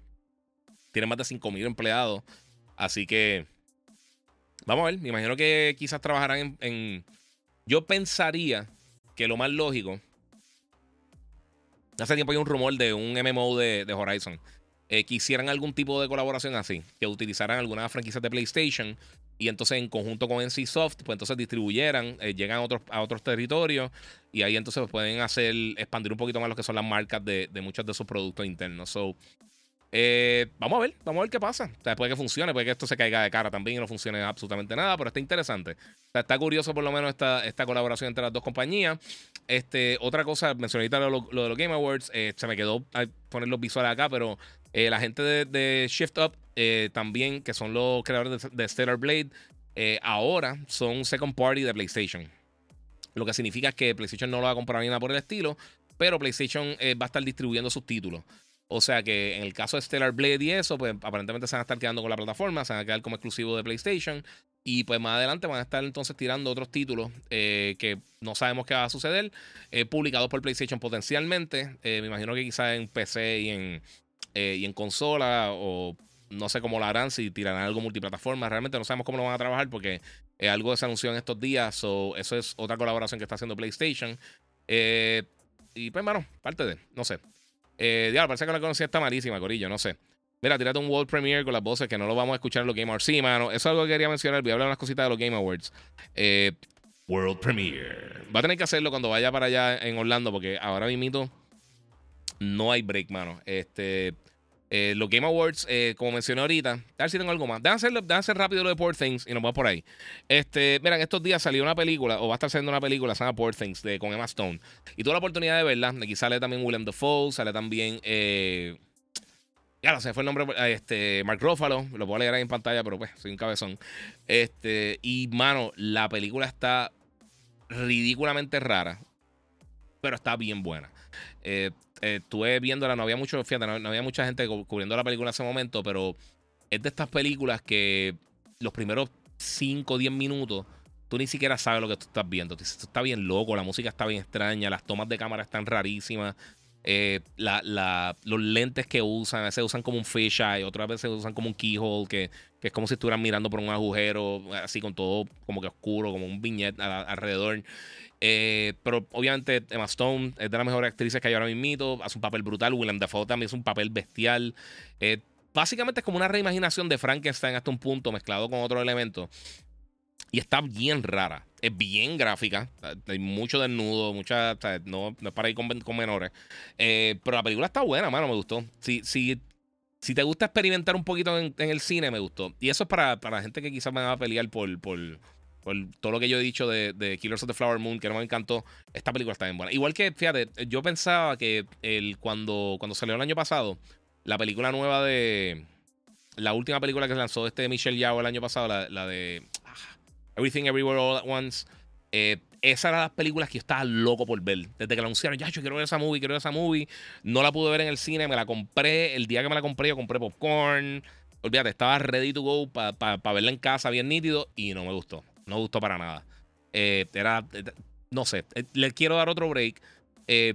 Tienen más de 5.000 empleados. Así que vamos a ver. Me imagino que quizás trabajarán en, Yo pensaría que lo más lógico. Hace tiempo hay un rumor de un MMO de, Horizon. Eh, que hicieran algún tipo de colaboración así. Que utilizaran algunas franquicias de PlayStation. Y entonces en conjunto con NCSoft, pues entonces distribuyeran, eh, llegan a otros, a otros territorios. Y ahí entonces pueden hacer, expandir un poquito más lo que son las marcas de, de muchos de sus productos internos. So, Eh, vamos a ver, vamos a ver qué pasa. O puede que funcione, puede que esto se caiga de cara también y no funcione absolutamente nada, pero está interesante. Está curioso por lo menos esta, colaboración entre las dos compañías. Este, otra cosa, mencioné lo, lo, de los Game Awards, eh, se me quedó poner los visuales acá, pero eh, la gente de, Shift Up también, que son los creadores de, Stellar Blade, ahora son second party de PlayStation. Lo que significa que PlayStation no lo va a comprar ni nada por el estilo, pero PlayStation va a estar distribuyendo sus títulos. O sea que en el caso de Stellar Blade y eso, pues aparentemente se van a estar quedando con la plataforma, se van a quedar como exclusivo de PlayStation. Y pues más adelante van a estar entonces tirando otros títulos eh, que no sabemos qué va a suceder, eh, publicados por PlayStation potencialmente. Eh, me imagino que quizás en PC y en, y en consola, o no sé cómo lo harán, si tirarán algo multiplataforma. Realmente no sabemos cómo lo van a trabajar porque algo se anunció en estos días. o eso es otra colaboración que está haciendo PlayStation. y pues, bueno, parte de, no sé. Eh, diablo, parece que la conocía está malísima, Corillo, no sé. Mira, tírate un World Premiere con las voces que no lo vamos a escuchar en los Game Awards. Sí, mano, eso es algo que quería mencionar. Voy a hablar unas cositas de los Game Awards. Eh, World Premiere. Va a tener que hacerlo cuando vaya para allá en Orlando, porque ahora mismo no hay break, mano. Este. Eh, los Game Awards, eh, como mencioné ahorita, a ver si tengo algo más. Déjame hacer, rápido lo de Poor Things y nos vamos por ahí. Este, miren, estos días salió una película, o va a estar saliendo una película, se llama Poor Things, con Emma Stone. Y tuve la oportunidad de verla. Aquí sale también William Dafoe, sale también. Eh, ya no sé, fue el nombre. Este, Mark Ruffalo, lo puedo leer ahí en pantalla, pero pues, soy un cabezón. Este, y mano, la película está ridículamente rara, pero está bien buena. Eh, eh, estuve viéndola, no había mucho, fíjate, no, había mucha gente cubriendo la película en ese momento, pero es de estas películas que los primeros 5 o 10 minutos tú ni siquiera sabes lo que tú estás viendo. Esto está bien loco, la música está bien extraña, las tomas de cámara están rarísimas. Eh, los lentes que usan, a veces usan como un fisheye, otras veces usan como un keyhole, que, que, es como si estuvieran mirando por un agujero, así con todo como que oscuro, como un viñet alrededor. Eh, pero obviamente Emma Stone es de las mejores actrices que hay ahora mismo. Hace un papel brutal. Willem Dafoe también es un papel bestial. Eh, básicamente es como una reimaginación de Frankenstein hasta un punto mezclado con otros elementos. Y está bien rara. Es bien gráfica. Hay mucho desnudo, mucha. no, es para ir con, menores. Eh, pero la película está buena, mano. Me gustó. Si, si, si te gusta experimentar un poquito en, el cine, me gustó. Y eso es para, para gente que quizás van a pelear por, por por todo lo que yo he dicho de, Killers of the Flower Moon, que no me encantó, esta película está bien buena. Igual que, fíjate, yo pensaba que el, cuando, cuando salió el año pasado, la película nueva de. La última película que se lanzó este Michelle Yao el año pasado, la, de ah, Everything Everywhere All at Once. Eh, esa era las películas que yo estaba loco por ver. Desde que la anunciaron, ya, yo quiero ver esa movie, quiero ver esa movie. No la pude ver en el cine, me la compré. El día que me la compré, yo compré popcorn. Olvídate, estaba ready to go para verla en casa, bien nítido, y no me gustó. No gustó para nada. Eh, era, eh, no sé, eh, le quiero dar otro break,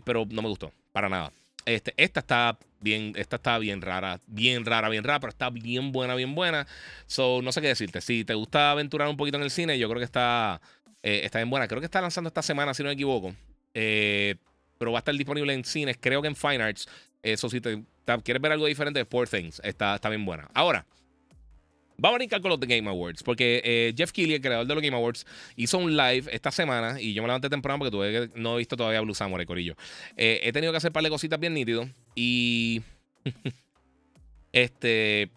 pero no me gustó para nada. Este, esta está bien, esta está bien rara, bien rara, bien rara, pero está bien buena, bien buena. So, no sé qué decirte. Si te gusta aventurar un poquito en el cine, yo creo que está, está bien buena. Creo que está lanzando esta semana, si no me equivoco. pero va a estar disponible en cines, creo que en Fine Arts. Eso si te, quieres ver algo diferente Poor Things, está, está bien buena. Ahora, Vamos a brincar con los Game Awards, porque eh, Jeff Keighley, el creador de los Game Awards, hizo un live esta semana y yo me levanté temprano porque tuve no he visto todavía Blue Samurai, Corillo. Eh, he tenido que hacer un par de cositas bien nítidos y. este.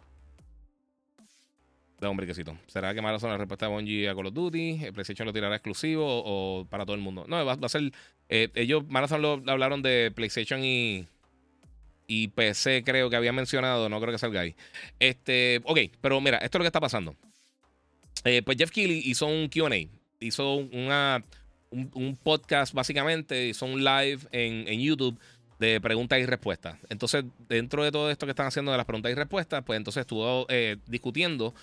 De hombre, quesito. ¿Será que Marathon la respuesta de Bungie a Call of Duty? ¿El PlayStation lo tirará exclusivo o para todo el mundo? No, va, a ser. Eh, ellos, Marathon lo hablaron de PlayStation y, y PC creo que había mencionado, no creo que salga ahí. Este, ok, pero mira, esto es lo que está pasando. Eh, pues Jeff Keighley hizo un QA, hizo una, un, podcast básicamente, hizo un live en, YouTube de preguntas y respuestas. Entonces, dentro de todo esto que están haciendo de las preguntas y respuestas, pues entonces estuvo eh, discutiendo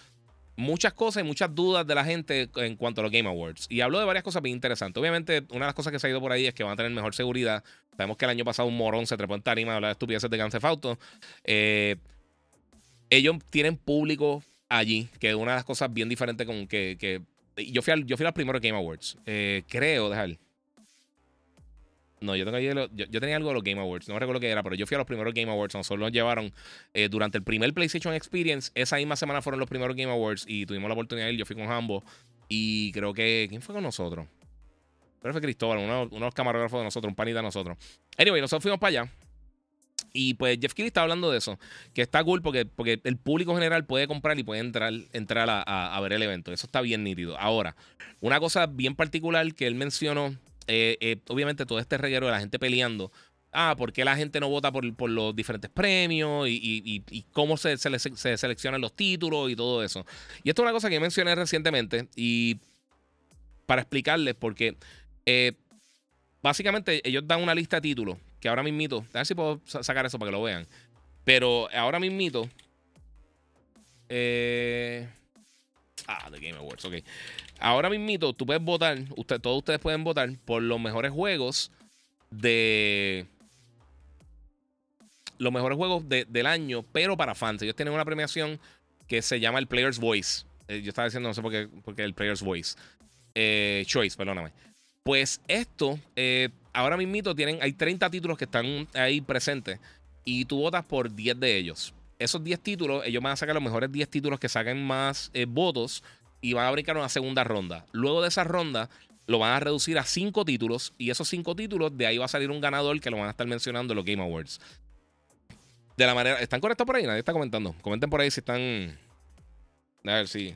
muchas cosas y muchas dudas de la gente en cuanto a los Game Awards. Y habló de varias cosas bien interesantes. Obviamente, una de las cosas que se ha ido por ahí es que van a tener mejor seguridad. Sabemos que el año pasado un morón se trepó en tarima a hablar de estupideces de Grand Auto. Eh, ellos tienen público allí, que es una de las cosas bien diferentes con que... yo, fui al, yo fui al primero Game Awards. Eh, creo, dejar. No, yo, tengo yo, tenía algo de los Game Awards. No me recuerdo qué era, pero yo fui a los primeros Game Awards. Nosotros nos llevaron eh, durante el primer PlayStation Experience. Esa misma semana fueron los primeros Game Awards y tuvimos la oportunidad de ir. Yo fui con Hambo y creo que. ¿Quién fue con nosotros? Creo fue Cristóbal, uno, de los camarógrafos de nosotros, un panita de nosotros. Anyway, nosotros fuimos para allá. Y pues Jeff Keighley está hablando de eso, que está cool porque, porque el público general puede comprar y puede entrar, entrar a, ver el evento. Eso está bien nítido. Ahora, una cosa bien particular que él mencionó, eh, eh, obviamente todo este reguero de la gente peleando. Ah, ¿por qué la gente no vota por, los diferentes premios y, cómo se, se, seleccionan los títulos y todo eso? Y esto es una cosa que mencioné recientemente y para explicarles, porque eh, básicamente ellos dan una lista de títulos que ahora mismito, a ver si puedo sacar eso para que lo vean. Pero ahora mismito. Eh, ah, The Game Awards, ok. Ahora mismito, tú puedes votar, usted, todos ustedes pueden votar por los mejores juegos de. Los mejores juegos del año, pero para fans. Ellos tienen una premiación que se llama el Player's Voice. Eh, yo estaba diciendo, no sé por qué, porque el Player's Voice. Eh, choice, perdóname. Pues esto, eh, ahora mismito tienen, hay 30 títulos que están ahí presentes y tú votas por 10 de ellos. Esos 10 títulos, ellos van a sacar los mejores 10 títulos que saquen más eh, votos y van a brincar una segunda ronda. Luego de esa ronda, lo van a reducir a 5 títulos y esos 5 títulos, de ahí va a salir un ganador que lo van a estar mencionando en los Game Awards. De la manera, ¿están correctos por ahí? Nadie está comentando. Comenten por ahí si están. A ver si.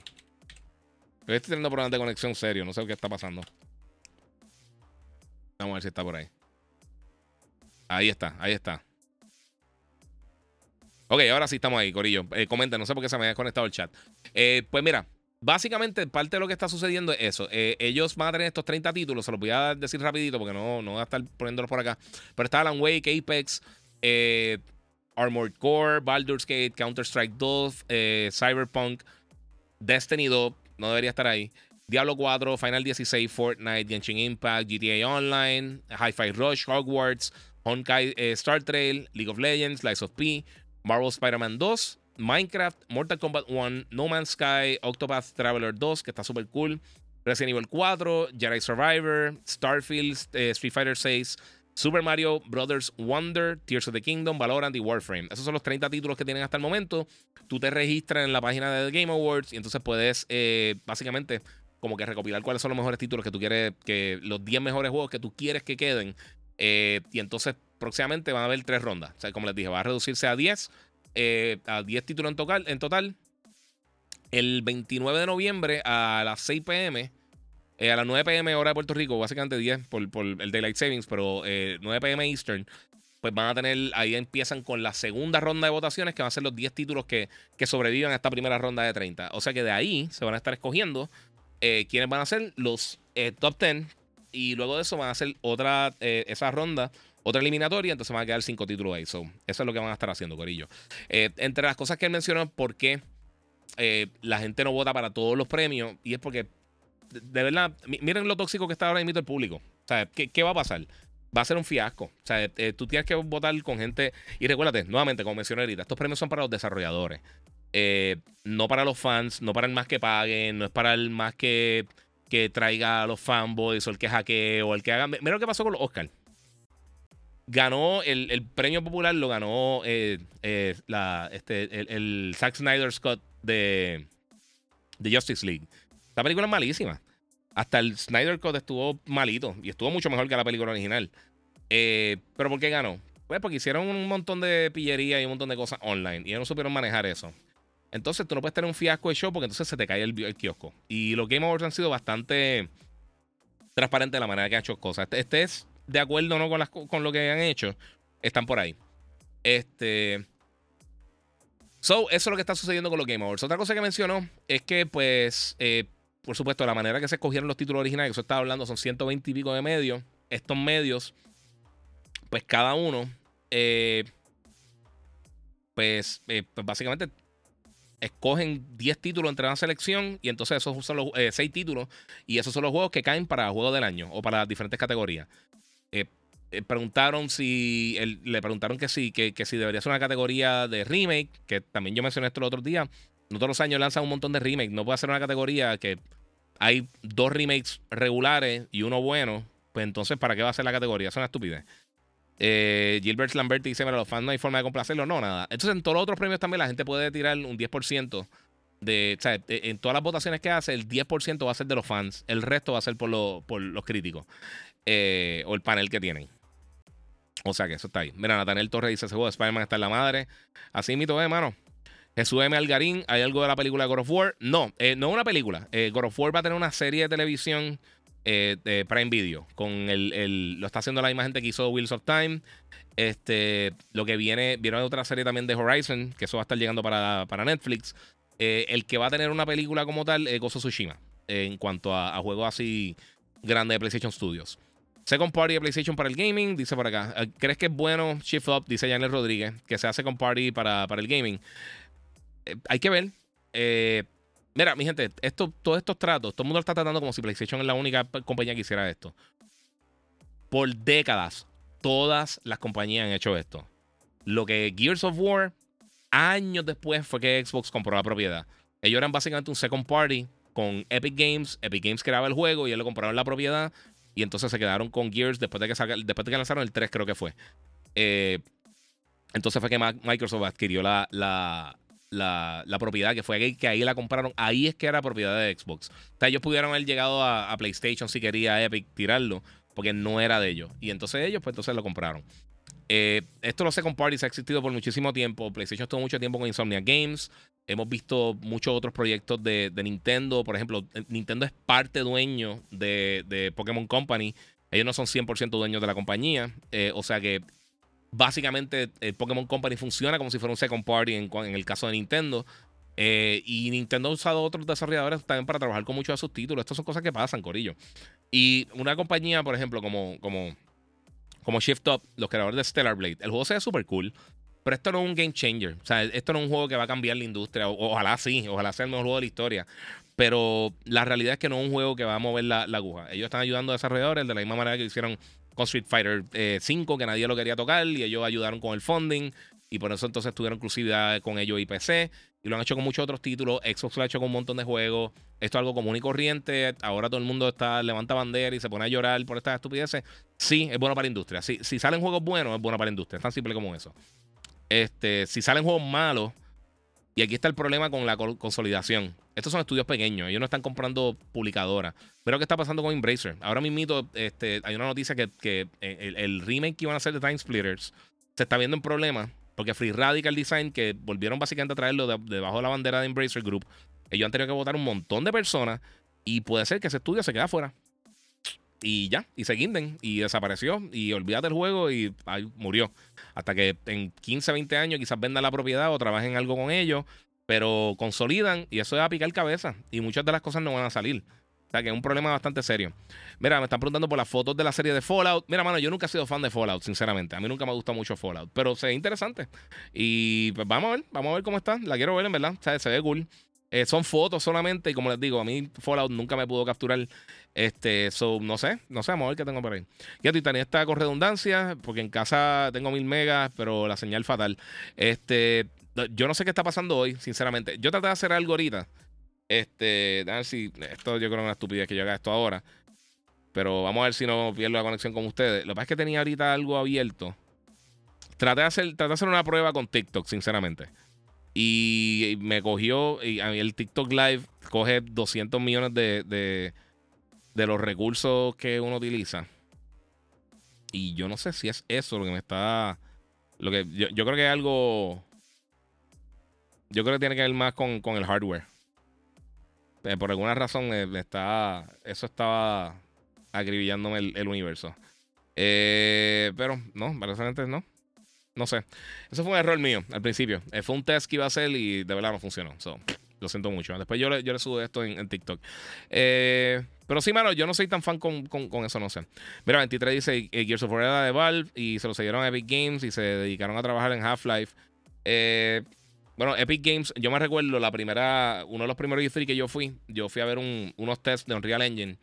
Estoy teniendo problemas de conexión serio, no sé qué está pasando. Vamos a ver si está por ahí. Ahí está, ahí está. Ok, ahora sí estamos ahí, Corillo. Eh, comenta, no sé por qué se me ha conectado el chat. Eh, pues mira, básicamente parte de lo que está sucediendo es eso. Eh, ellos van a tener estos 30 títulos, se los voy a decir rapidito porque no, no voy a estar poniéndolos por acá. Pero está Alan Wake, Apex, Armored Core, Baldur's Gate, Counter-Strike 2, Cyberpunk, Destiny 2, no debería estar ahí. Diablo 4, Final 16, Fortnite, Genshin Impact, GTA Online, Hi-Fi Rush, Hogwarts, Honkai eh, Star Trail, League of Legends, Lies of P, Marvel Spider-Man 2, Minecraft, Mortal Kombat 1, No Man's Sky, Octopath Traveler 2, que está súper cool, Resident Evil 4, Jedi Survivor, Starfield, eh, Street Fighter 6, Super Mario Brothers Wonder, Tears of the Kingdom, Valorant y Warframe. Esos son los 30 títulos que tienen hasta el momento. Tú te registras en la página de Game Awards y entonces puedes eh, básicamente como que recopilar cuáles son los mejores títulos que tú quieres, que los 10 mejores juegos que tú quieres que queden. Eh, y entonces próximamente van a haber tres rondas. O sea, como les dije, va a reducirse a 10, eh, a 10 títulos en total, en total. El 29 de noviembre a las 6 pm, eh, a las 9 pm hora de Puerto Rico, básicamente 10 por, por el Daylight Savings, pero 9 pm Eastern, pues van a tener, ahí empiezan con la segunda ronda de votaciones, que van a ser los 10 títulos que, que a esta primera ronda de 30. O sea que de ahí se van a estar escogiendo eh, quiénes van a ser los eh, top 10. Y luego de eso van a hacer otra, eh, esa ronda, otra eliminatoria. Entonces van a quedar cinco títulos ahí. eso es lo que van a estar haciendo, Corillo. entre las cosas que él mencionó, por qué la gente no vota para todos los premios. Y es porque, de verdad, miren lo tóxico que está ahora mismo el público. O sea, ¿qué, va a pasar? va a ser un fiasco. O sea, tú tienes que votar con gente. Y recuérdate, nuevamente, como mencioné ahorita, estos premios son para los desarrolladores. Eh, no para los fans, no para el más que paguen, no es para el más que, que traiga a los fanboys o el que hackee o el que haga. Mira lo que pasó con los Oscars. Ganó el, premio popular, lo ganó eh, eh, este, el, Zack Snyder Scott de, de Justice League. La película es malísima. Hasta el Snyder Cut estuvo malito y estuvo mucho mejor que la película original. ¿Pero por qué ganó? Pues porque hicieron un montón de pillería y un montón de cosas online y ellos no supieron manejar eso. Entonces tú no puedes tener un fiasco de show porque entonces se te cae el, kiosco. Y los Game Awards han sido bastante transparentes de la manera que han hecho cosas. Este, es de acuerdo no con, las, con lo que han hecho. Están por ahí. Este. So, eso es lo que está sucediendo con los Game Awards. Otra cosa que mencionó es que, pues, eh, por supuesto, la manera que se escogieron los títulos originales, que eso estaba hablando, son 120 y pico de medios. Estos medios, pues cada uno, eh, pues, eh, pues básicamente escogen 10 títulos entre una selección y entonces esos son los 6 eh, títulos y esos son los juegos que caen para juego del año o para diferentes categorías. Eh, eh, preguntaron si le preguntaron que sí, que, si debería ser una categoría de remake, que también yo mencioné esto el otro día. No todos los años lanzan un montón de remakes, no puede ser una categoría que hay dos remakes regulares y uno bueno, pues entonces ¿para qué va a ser la categoría? Es una estupidez. Eh, Gilbert Lambert dice: Mira, los fans no hay forma de complacerlo. No, nada. Entonces, en todos los otros premios también la gente puede tirar un 10% de. O sea, en todas las votaciones que hace, el 10% va a ser de los fans. El resto va a ser por, por los críticos. Eh, o el panel que tienen. O sea que eso está ahí. Mira, Nathaniel Torres dice: ese juego de Spider-Man está en la madre. Así mito, eh, mano. Jesús M. Algarín, ¿hay algo de la película God of War? No, eh, no una película. Eh, God of War va a tener una serie de televisión eh, de Prime Video. Con el, lo está haciendo la misma gente que hizo Wheels of Time. Este, lo que viene, viene otra serie también de Horizon, que eso va a estar llegando para, para Netflix. el que va a tener una película como tal es Gozo Tsushima. en cuanto a, juegos así grandes de PlayStation Studios. Second Party de PlayStation para el gaming, dice por acá. ¿Crees que es bueno Shift Up? Dice Janel Rodríguez, que sea Second Party para, para el gaming. Eh, hay que ver. Eh, mira, mi gente, esto, todos estos tratos, todo el mundo lo está tratando como si PlayStation es la única compañía que hiciera esto. Por décadas, todas las compañías han hecho esto. Lo que Gears of War, años después, fue que Xbox compró la propiedad. Ellos eran básicamente un second party con Epic Games. Epic Games creaba el juego y ellos le compraron la propiedad. Y entonces se quedaron con Gears después de que, después de que lanzaron el 3, creo que fue. Eh, entonces fue que Microsoft adquirió la, la, propiedad, que fue ahí, que ahí la compraron. Ahí es que era propiedad de Xbox. O sea, ellos pudieron haber llegado a, PlayStation si quería Epic tirarlo, porque no era de ellos. Y entonces ellos, pues entonces lo compraron. Eh, esto lo sé con Parties, ha existido por muchísimo tiempo. PlayStation estuvo mucho tiempo con Insomnia Games. Hemos visto muchos otros proyectos de, Nintendo. Por ejemplo, eh, Nintendo es parte dueño de, Pokémon Company. Ellos no son 100% dueños de la compañía. Eh, o sea que básicamente el Pokémon Company funciona como si fuera un second party en, el caso de Nintendo. Eh, y Nintendo ha usado otros desarrolladores también para trabajar con muchos de sus títulos. Estas son cosas que pasan, Corillo. Y una compañía, por ejemplo, como Shift Up, los creadores de Stellar Blade, el juego se ve súper cool. Pero esto no es un game changer. O sea, esto no es un juego que va a cambiar la industria. ojalá sí, ojalá sea el mejor juego de la historia. Pero la realidad es que no es un juego que va a mover la, aguja. Ellos están ayudando a desarrolladores de la misma manera que hicieron con Street Fighter 5, eh, que nadie lo quería tocar, y ellos ayudaron con el funding, y por eso entonces tuvieron exclusividad con ellos y PC, y lo han hecho con muchos otros títulos. Xbox lo ha hecho con un montón de juegos. Esto es algo común y corriente. Ahora todo el mundo está levanta bandera y se pone a llorar por estas estupideces. Sí, es bueno para la industria. Si salen juegos buenos, es bueno para la industria. Es tan simple como eso. Este, si salen juegos malos, y aquí está el problema con la consolidación. Estos son estudios pequeños, ellos no están comprando publicadoras. Pero ¿qué está pasando con Embracer? Ahora mismo este, hay una noticia que, que eh, el, remake que iban a hacer de Time Splitters se está viendo en problemas porque Free Radical Design, que volvieron básicamente a traerlo debajo de la bandera de Embracer Group, ellos han tenido que votar un montón de personas y puede ser que ese estudio se quede afuera. Y ya, y se guinden, y desapareció, y olvídate el juego y murió. Hasta que en 15, 20 años quizás vendan la propiedad o trabajen algo con ellos pero consolidan y eso es a picar cabeza y muchas de las cosas no van a salir. O sea que es un problema bastante serio. Mira, me están preguntando por las fotos de la serie de Fallout. Mira, mano, yo nunca he sido fan de Fallout, sinceramente. A mí nunca me gusta mucho Fallout, pero se ve interesante. Y pues vamos a ver, vamos a ver cómo está. La quiero ver, en verdad. O sea, se ve cool. Eh, son fotos solamente y como les digo, a mí Fallout nunca me pudo capturar. Este, so, no sé, no sé, vamos a ver qué tengo por ahí. Ya Titania está con redundancia, porque en casa tengo mil megas, pero la señal fatal. Este, yo no sé qué está pasando hoy, sinceramente. Yo traté de hacer algo ahorita. Este, a ver si. Esto yo creo que es una estupidez que yo haga esto ahora. Pero vamos a ver si no pierdo la conexión con ustedes. Lo que pasa es que tenía ahorita algo abierto. Traté de hacer, traté de hacer una prueba con TikTok, sinceramente. Y me cogió. Y el TikTok Live coge 200 millones de, de, los recursos que uno utiliza. Y yo no sé si es eso lo que me está. Lo que yo, yo creo que es algo yo creo que tiene que ver más con, el hardware. Eh, por alguna razón eh, está, eso estaba acribillándome el, universo. Eh, pero no, básicamente no. No sé. Eso fue un error mío al principio. fue un test que iba a hacer y de verdad no funcionó. lo siento mucho. Después yo le, yo subo esto en, TikTok. pero sí, mano, yo no soy tan fan con, eso, no sé. Mira, 23 dice Gears of War de Valve y se lo siguieron a Epic Games y se dedicaron a trabajar en Half-Life. Eh, bueno, Epic Games, yo me recuerdo la primera, uno de los primeros E3 que yo fui, yo fui a ver unos tests de Unreal Engine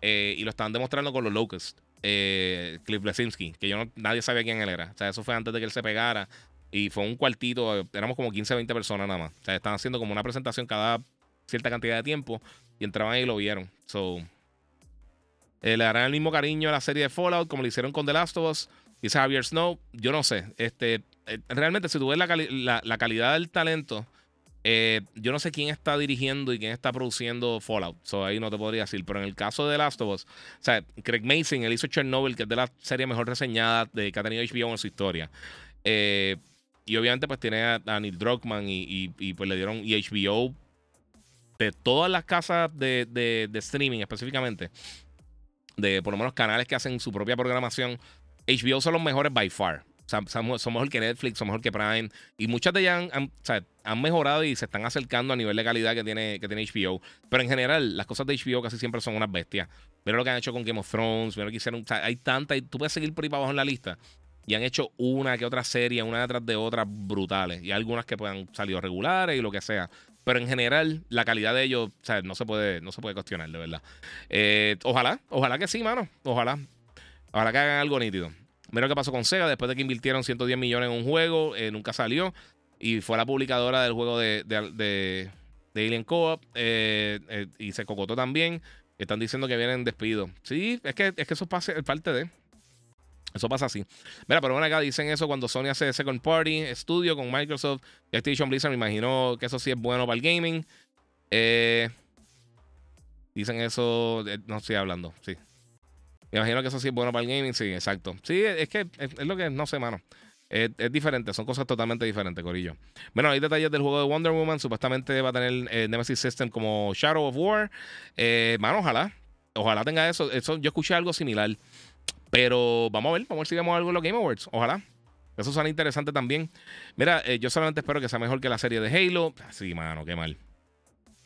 eh, y lo estaban demostrando con los Locusts. Eh, Cliff Blesinski, que yo no, nadie sabía quién él era. O sea, eso fue antes de que él se pegara. Y fue un cuartito, éramos como 15, 20 personas nada más. O sea, estaban haciendo como una presentación cada cierta cantidad de tiempo y entraban ahí y lo vieron. So, eh, le darán el mismo cariño a la serie de Fallout como lo hicieron con The Last of Us. Dice Javier Snow, yo no sé. Este, eh, realmente, si tú ves la, calidad del talento Eh, yo no sé quién está dirigiendo y quién está produciendo Fallout. So ahí no te podría decir. Pero en el caso de Last of Us, o sea, Craig Mason, él hizo Chernobyl, que es de la serie mejor reseñada de, que ha tenido HBO en su historia. Eh, y obviamente, pues tiene a, Neil Druckmann y, pues le dieron HBO de todas las casas de, de, de streaming específicamente, de por lo menos canales que hacen su propia programación, HBO son los mejores by far. Sea, somos, mejor que Netflix, somos mejor que Prime. Y muchas de ellas han, mejorado y se están acercando a nivel de calidad que tiene, que tiene HBO. Pero en general, las cosas de HBO casi siempre son unas bestias. Mira lo que han hecho con Game of Thrones, mira lo que hicieron. hay tantas, tú puedes seguir por ahí para abajo en la lista. Y han hecho una que otra serie, una detrás de otra, brutales. Y algunas que puedan salir regulares y lo que sea. Pero en general, la calidad de ellos, o no se puede, no se puede cuestionar, de verdad. Eh, ojalá, ojalá que sí, mano. Ojalá. Ojalá que hagan algo nítido. Mira lo que pasó con Sega después de que invirtieron 110 millones en un juego, eh, nunca salió. Y fue la publicadora del juego de, de, Alien Co-op eh, eh, y se cocotó también. Están diciendo que vienen despido. Sí, es que, es que eso pasa, es parte de. Eso pasa así. Mira, pero bueno, acá dicen eso cuando Sony hace Second Party Studio con Microsoft y Activision Blizzard. Me imagino que eso sí es bueno para el gaming. dicen eso, no estoy hablando, sí. Me imagino que eso sí es bueno para el gaming, sí, exacto. Sí, es que es, lo que, no sé, mano. Es, diferente, son cosas totalmente diferentes, Corillo. Bueno, hay detalles del juego de Wonder Woman. Supuestamente va a tener eh, Nemesis System como Shadow of War. Eh, mano, ojalá. Ojalá tenga eso. eso. Yo escuché algo similar. Pero vamos a ver, vamos a ver si vemos algo en los Game Awards. Ojalá. Eso suena interesante también. Mira, eh, yo solamente espero que sea mejor que la serie de Halo. Sí, mano, qué mal.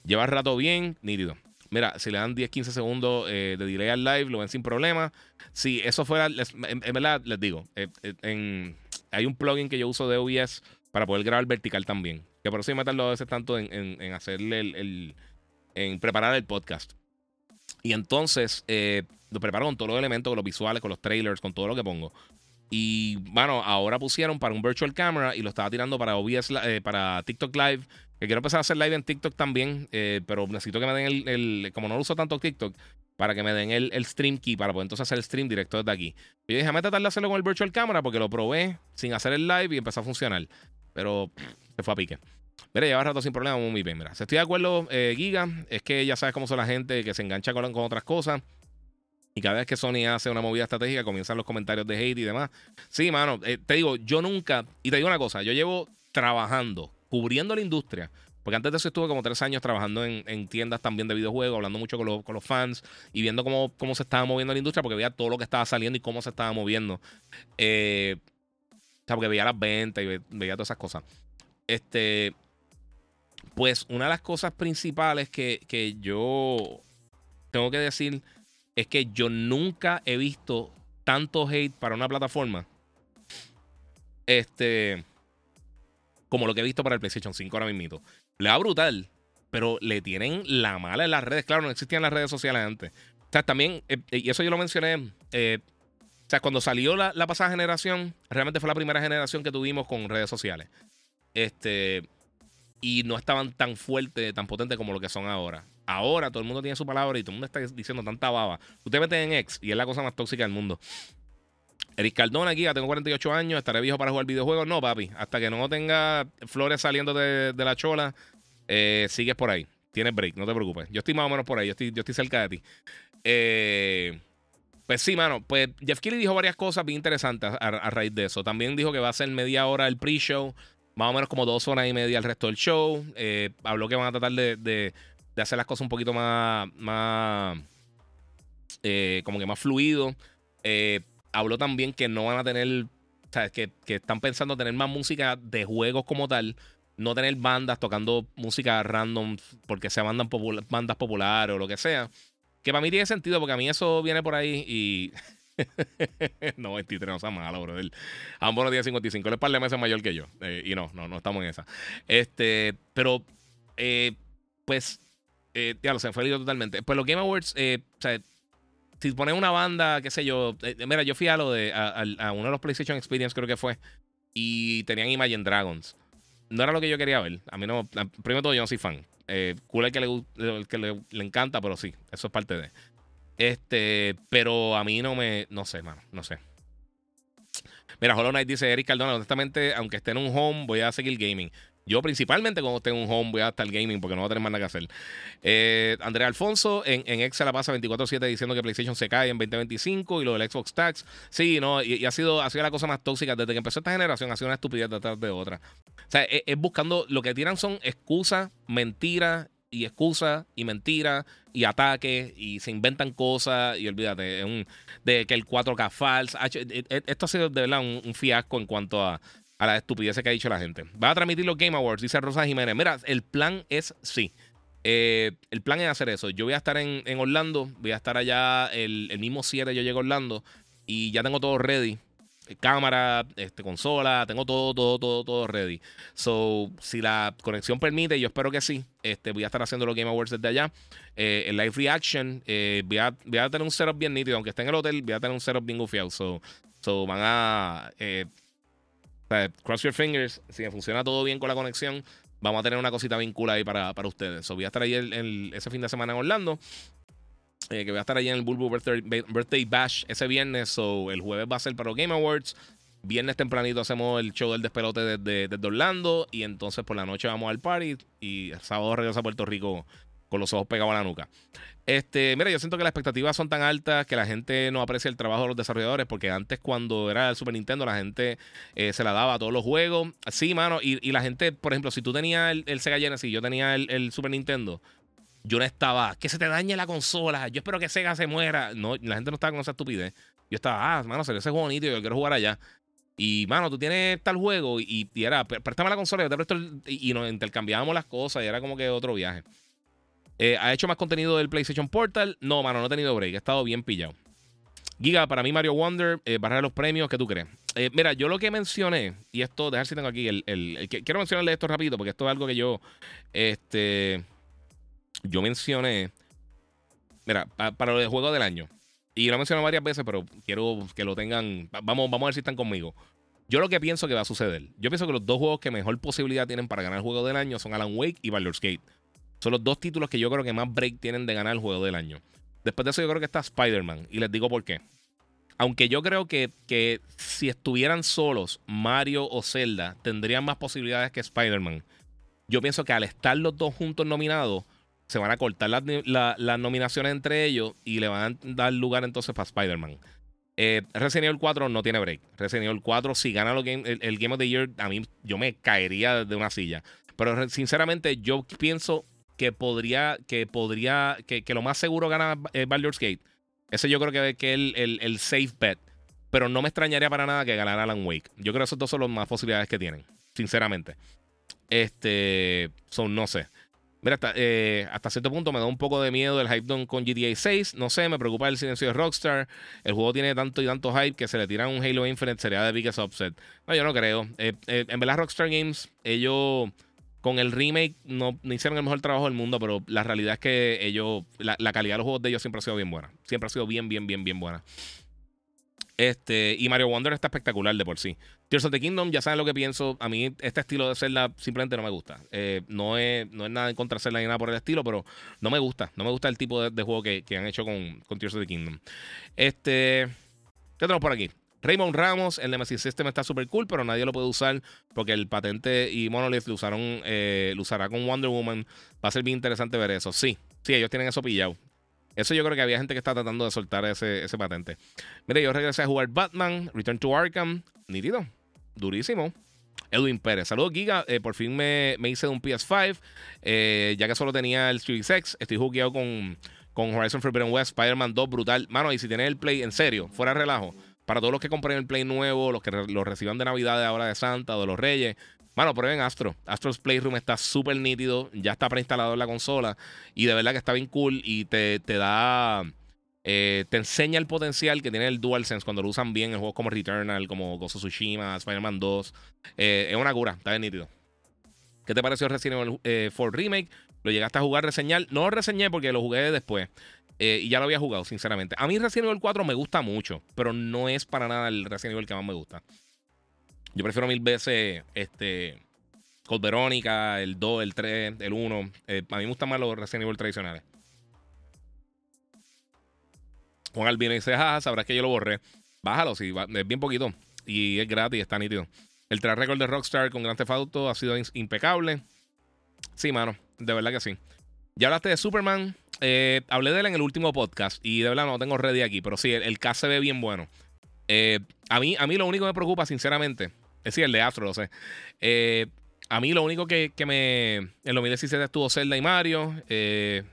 Lleva rato bien, nítido. Mira, si le dan 10, 15 segundos eh, de delay al live, lo ven sin problema. Si eso fuera, en, verdad, les digo, eh, eh, hay un plugin que yo uso de OBS para poder grabar vertical también. Que por eso me meterlo a veces tanto en, hacerle el, en preparar el podcast. Y entonces lo preparo con todos los elementos, con los visuales, con los trailers, con todo lo que pongo. Y bueno, ahora pusieron para un virtual camera y lo estaba tirando para OBS, para TikTok Live que quiero empezar a hacer live en TikTok también, eh, pero necesito que me den el, Como no uso tanto TikTok, para que me den el, stream key para poder entonces hacer el stream directo desde aquí. Y yo déjame tratar de hacerlo con el virtual camera porque lo probé sin hacer el live y empezó a funcionar. Pero se fue a pique. Mira, lleva rato sin problema, muy bien. Mira, si estoy de acuerdo, eh, Giga, es que ya sabes cómo son la gente que se engancha con, con otras cosas. Y cada vez que Sony hace una movida estratégica, comienzan los comentarios de hate y demás. Sí, mano, eh, te digo, yo nunca. Y te digo una cosa, yo llevo trabajando cubriendo la industria. Porque antes de eso estuve como tres años trabajando en, tiendas también de videojuegos, hablando mucho con, los fans y viendo cómo, se estaba moviendo la industria, porque veía todo lo que estaba saliendo y cómo se estaba moviendo. Eh, o sea, porque veía las ventas y veía todas esas cosas. Este, pues una de las cosas principales que yo tengo que decir es que yo nunca he visto tanto hate para una plataforma. Este como lo que he visto para el PlayStation 5 ahora mismo. Le va brutal, pero le tienen la mala en las redes. Claro, no existían las redes sociales antes. O sea, también, eh, y eso yo lo mencioné, eh, o sea, cuando salió la, pasada generación, realmente fue la primera generación que tuvimos con redes sociales. Este, y no estaban tan fuertes, tan potentes como lo que son ahora. Ahora todo el mundo tiene su palabra y todo el mundo está diciendo tanta baba. Usted mete en X y es la cosa más tóxica del mundo. Eric Cardona aquí, ya tengo 48 años, estaré viejo para jugar videojuegos. No, papi, hasta que no tenga flores saliendo de, la chola, eh, sigues por ahí. Tienes break, no te preocupes. Yo estoy más o menos por ahí, yo estoy, yo estoy cerca de ti. Eh, pues sí, mano, pues Jeff Kelly dijo varias cosas bien interesantes a, raíz de eso. También dijo que va a ser media hora el pre-show, más o menos como dos horas y media el resto del show. Eh, habló que van a tratar de, hacer las cosas un poquito más, más como que más fluido. Eh, habló también que no van a tener, ¿sabes? Que, que están pensando tener más música de juegos como tal, no tener bandas tocando música random porque sea bandas, bandas populares o lo que sea. Que para mí tiene sentido porque a mí eso viene por ahí y... no, 23 no sea malo, bro. Ambos no tiene 55. Él es par de meses mayor que yo. Eh, y no, no, no estamos en esa. Este, pero, eh, pues, eh, ya lo sé, fue totalmente. Pues los Game Awards, eh, o si pones una banda, qué sé yo. Eh, mira, yo fui a lo de. A, uno de los PlayStation Experience, creo que fue. Y tenían Imagine Dragons. No era lo que yo quería ver. A mí no. Primero todo, yo no soy fan. Eh, cool el que, le, que le, encanta, pero sí, eso es parte de. Este, pero a mí no me. No sé, mano, no sé. Mira, Hollow Knight dice Eric Cardona, honestamente, aunque esté en un home, voy a seguir gaming. Yo principalmente cuando esté en un home voy a estar gaming porque no voy a tener nada que hacer. Eh, Andrea Alfonso en, en Excel la pasa 24-7 diciendo que PlayStation se cae en 2025 y lo del Xbox Tax. Sí, no, y, ha, sido, ha sido la cosa más tóxica desde que empezó esta generación, ha sido una estupidez detrás de otra. O sea, es, buscando, lo que tiran son excusas, mentiras y excusas y mentiras y ataques y se inventan cosas y olvídate, un, de que el 4K falso. Esto ha sido de verdad un fiasco en cuanto a a la estupidez que ha dicho la gente. Va a transmitir los Game Awards, dice Rosa Jiménez. Mira, el plan es sí. Eh, el plan es hacer eso. Yo voy a estar en, Orlando, voy a estar allá el, mismo 7, yo llego a Orlando y ya tengo todo ready. Cámara, este, consola, tengo todo, todo, todo, todo ready. So, si la conexión permite, yo espero que sí. Este, voy a estar haciendo los Game Awards desde allá. Eh, el live reaction, eh, voy, a, voy, a, tener un setup bien nítido. Aunque esté en el hotel, voy a tener un setup bien gufiado. So, so van a cross your fingers, si funciona todo bien con la conexión, vamos a tener una cosita bien cool ahí para, para ustedes. So, voy a estar ahí ese fin de semana en Orlando. Eh, que voy a estar ahí en el Bulbu Birthday, Bash ese viernes. So, el jueves va a ser para los Game Awards. Viernes tempranito hacemos el show del despelote desde, desde Orlando. Y entonces por la noche vamos al party. Y el sábado regresa a Puerto Rico con los ojos pegados a la nuca. Este, mira, yo siento que las expectativas son tan altas que la gente no aprecia el trabajo de los desarrolladores, porque antes cuando era el Super Nintendo la gente eh, se la daba a todos los juegos. Sí, mano, y, la gente, por ejemplo, si tú tenías el, Sega Genesis y yo tenía el, Super Nintendo, yo no estaba, que se te dañe la consola, yo espero que Sega se muera. No, la gente no estaba con esa estupidez. Yo estaba, ah, mano, salió ese juego bonito y yo quiero jugar allá. Y, mano, tú tienes tal juego y, era, préstame la consola, yo te presto y, y nos intercambiábamos las cosas y era como que otro viaje. Eh, ¿Ha hecho más contenido del PlayStation Portal? No, mano, no he tenido break. He estado bien pillado. Giga, para mí Mario Wonder, eh, barra los premios, ¿qué tú crees? Eh, mira, yo lo que mencioné, y esto, dejar si tengo aquí el, el, quiero mencionarle esto rápido, porque esto es algo que yo, este, yo mencioné, mira, para lo del juego del año, y lo he mencionado varias veces, pero quiero que lo tengan, vamos, vamos a ver si están conmigo. Yo lo que pienso que va a suceder, yo pienso que los dos juegos que mejor posibilidad tienen para ganar juego del año son Alan Wake y Baldur's Gate. Son los dos títulos que yo creo que más break tienen de ganar el juego del año. Después de eso, yo creo que está Spider-Man. Y les digo por qué. Aunque yo creo que, que si estuvieran solos, Mario o Zelda tendrían más posibilidades que Spider-Man. Yo pienso que al estar los dos juntos nominados, se van a cortar las, nominaciones entre ellos y le van a dar lugar entonces para Spider-Man. Eh, Resident Evil 4 no tiene break. Resident Evil 4, si gana el, el, Game of the Year, a mí yo me caería de una silla. Pero sinceramente, yo pienso que podría, que podría, que, lo más seguro gana eh, Baldur's Gate. Ese yo creo que, que es el, el, safe bet. Pero no me extrañaría para nada que ganara Alan Wake. Yo creo que esos dos son las más posibilidades que tienen. Sinceramente. Este. Son, no sé. Mira, hasta, eh, hasta, cierto punto me da un poco de miedo el hype con GTA 6. No sé, me preocupa el silencio de Rockstar. El juego tiene tanto y tanto hype que se le tiran un Halo Infinite sería de biggest upset. No, yo no creo. Eh, en verdad, Rockstar Games, ellos con el remake no, hicieron el mejor trabajo del mundo, pero la realidad es que ellos, la, calidad de los juegos de ellos siempre ha sido bien buena. Siempre ha sido bien, bien, bien, bien buena. Este, y Mario Wonder está espectacular de por sí. Tears of the Kingdom, ya saben lo que pienso. A mí este estilo de Zelda simplemente no me gusta. Eh, no, es, no es nada en contra de Zelda ni nada por el estilo, pero no me gusta. No me gusta el tipo de, juego que, han hecho con, con Tears of the Kingdom. Este, ¿qué tenemos por aquí? Raymond Ramos, el Nemesis System está súper cool, pero nadie lo puede usar porque el patente y Monolith lo usaron, eh, lo usará con Wonder Woman. Va a ser bien interesante ver eso. Sí, sí, ellos tienen eso pillado. Eso yo creo que había gente que está tratando de soltar ese, ese patente. Mire, yo regresé a jugar Batman, Return to Arkham, nítido, durísimo. Edwin Pérez. Saludos, Giga. Eh, por fin me, hice de un PS5. Eh, ya que solo tenía el Series X, estoy jugueado con, con Horizon Forbidden West, Spider-Man 2, brutal. Mano, y si tienes el play en serio, fuera relajo para todos los que compren el Play nuevo, los que lo reciban de Navidad de ahora de Santa de los Reyes, bueno, prueben Astro. Astro's Playroom está súper nítido, ya está preinstalado en la consola y de verdad que está bien cool y te, da... Eh, te enseña el potencial que tiene el DualSense cuando lo usan bien en juegos como Returnal, como Ghost of Tsushima, Spider-Man 2. Eh, es una cura, está bien nítido. ¿Qué te pareció Resident Evil 4 eh, Remake? ¿Lo llegaste a jugar, reseñar? No lo reseñé porque lo jugué después. Eh, y ya lo había jugado, sinceramente. A mí Resident Evil 4 me gusta mucho, pero no es para nada el Resident Evil que más me gusta. Yo prefiero mil veces este Code Verónica, el 2, el 3, el 1. Eh, a mí me gustan más los Resident Evil tradicionales. Juan Albino dice, jaja, sabrás que yo lo borré. Bájalo, sí, es bien poquito. y es gratis, está nítido. El track record de Rockstar con Grand Theft Auto ha sido impecable. Sí, mano, de verdad que sí. Ya hablaste de Superman. Eh, hablé de él en el último podcast y de verdad no tengo ready aquí, pero sí, el, cast se ve bien bueno. Eh, a, mí, a mí lo único que me preocupa, sinceramente, es decir, el de Astro, lo sé. Eh, a mí lo único que, me. En 2017 estuvo Zelda y Mario. dice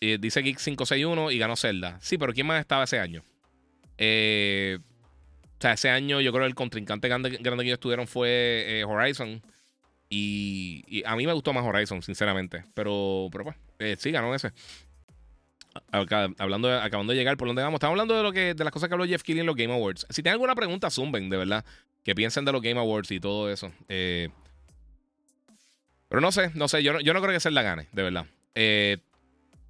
Geek 561 y ganó Zelda. Sí, pero ¿quién más estaba ese año? o sea, ese año yo creo que el contrincante grande, grande que ellos tuvieron fue Horizon. Y, a mí me gustó más Horizon, sinceramente. Pero, pero pues, eh, sí, ganó ese. hablando acabando de llegar por donde vamos. Estamos hablando de lo que de las cosas que habló Jeff Keighley en los Game Awards. Si tienen alguna pregunta, zumben, de verdad. Que piensen de los Game Awards y todo eso. Eh, pero no sé, no sé. Yo no, yo no creo que Zelda gane, de verdad. Eh,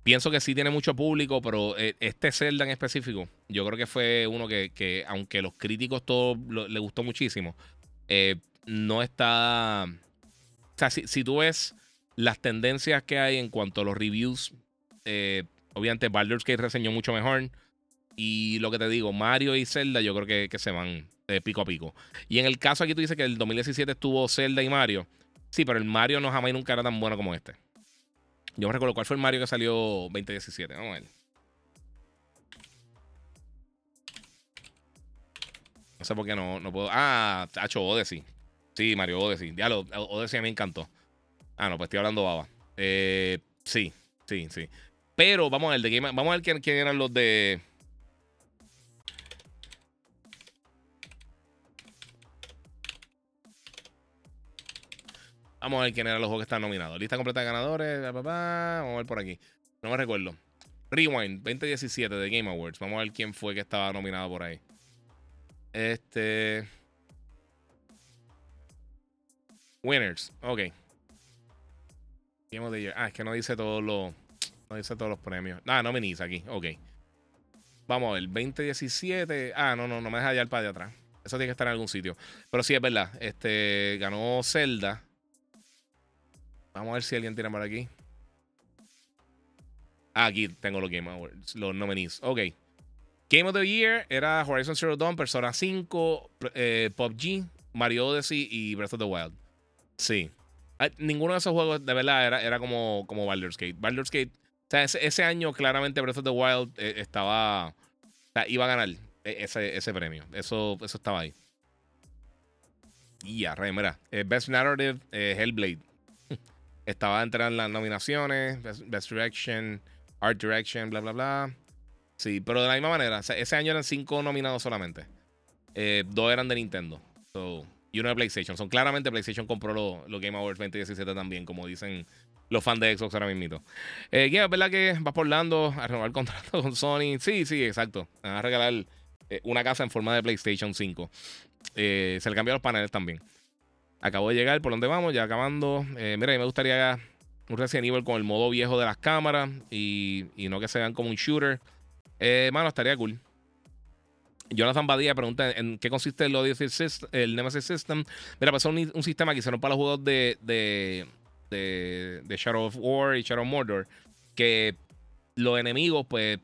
pienso que sí tiene mucho público, pero este Zelda en específico, yo creo que fue uno que, aunque los críticos todo le gustó muchísimo, no está sea, si, tú ves las tendencias que hay en cuanto a los reviews, eh, obviamente Baldur's Gate reseñó mucho mejor. Y lo que te digo, Mario y Zelda yo creo que, se van de pico a pico. Y en el caso aquí tú dices que el 2017 estuvo Zelda y Mario. Sí, pero el Mario no jamás nunca era tan bueno como este. Yo me recuerdo cuál fue el Mario que salió 2017. Vamos a ver. No sé por qué no, no puedo. Ah, Tacho Odyssey. Sí, Mario Odyssey. Ya lo, Odyssey a mí me encantó. Ah, no, pues estoy hablando baba. Eh, sí, sí, sí. Pero vamos a ver, de Game, vamos a ver quién, eran los de. Vamos a ver quién eran los juegos que están nominados. Lista completa de ganadores. Vamos a ver por aquí. No me recuerdo. Rewind 2017 de Game Awards. Vamos a ver quién fue que estaba nominado por ahí. Este. Winners. Ok. Game of the Year. Ah, es que no dice todos los. No dice todos los premios. Ah, no venís aquí. Ok. Vamos a ver. 2017. Ah, no, no, no me deja hallar para de atrás. Eso tiene que estar en algún sitio. Pero sí, es verdad. Este. Ganó Zelda. Vamos a ver si alguien tiene por aquí. Ah, aquí tengo los Game Awards. Los nominees. Ok. Game of the Year era Horizon Zero Dawn, Persona 5, eh, PUBG, Mario Odyssey y Breath of the Wild. Sí. Ninguno de esos juegos de verdad era, era como, como Baldur's Gate. Baldur's Gate, o sea, ese, año claramente Breath of the Wild eh, estaba. O sea, iba a ganar e, ese, ese premio. Eso, eso estaba ahí. Y ya, re, mira. Eh, Best Narrative, eh, Hellblade. estaba entre las nominaciones. Best, Direction, Art Direction, bla, bla, bla. Sí, pero de la misma manera. ese año eran cinco nominados solamente. dos eran de Nintendo. So, y uno de PlayStation. Son claramente PlayStation compró los lo Game Awards 2017 también, como dicen los fans de Xbox ahora mismo. Eh, ¿Es verdad que vas por Lando a renovar el contrato con Sony? Sí, sí, exacto. Van a regalar eh, una casa en forma de PlayStation 5. Eh, se le cambiaron los paneles también. Acabo de llegar, ¿por dónde vamos? Ya acabando. Eh, mira, a mí me gustaría un Resident Evil con el modo viejo de las cámaras y, y no que se vean como un shooter. Eh, mano, estaría cool. Jonathan Badía pregunta en qué consiste el, el Nemesis System. Mira, pues es un, sistema que hicieron para los juegos de, de, Shadow of War y Shadow of Mordor, que los enemigos, pues,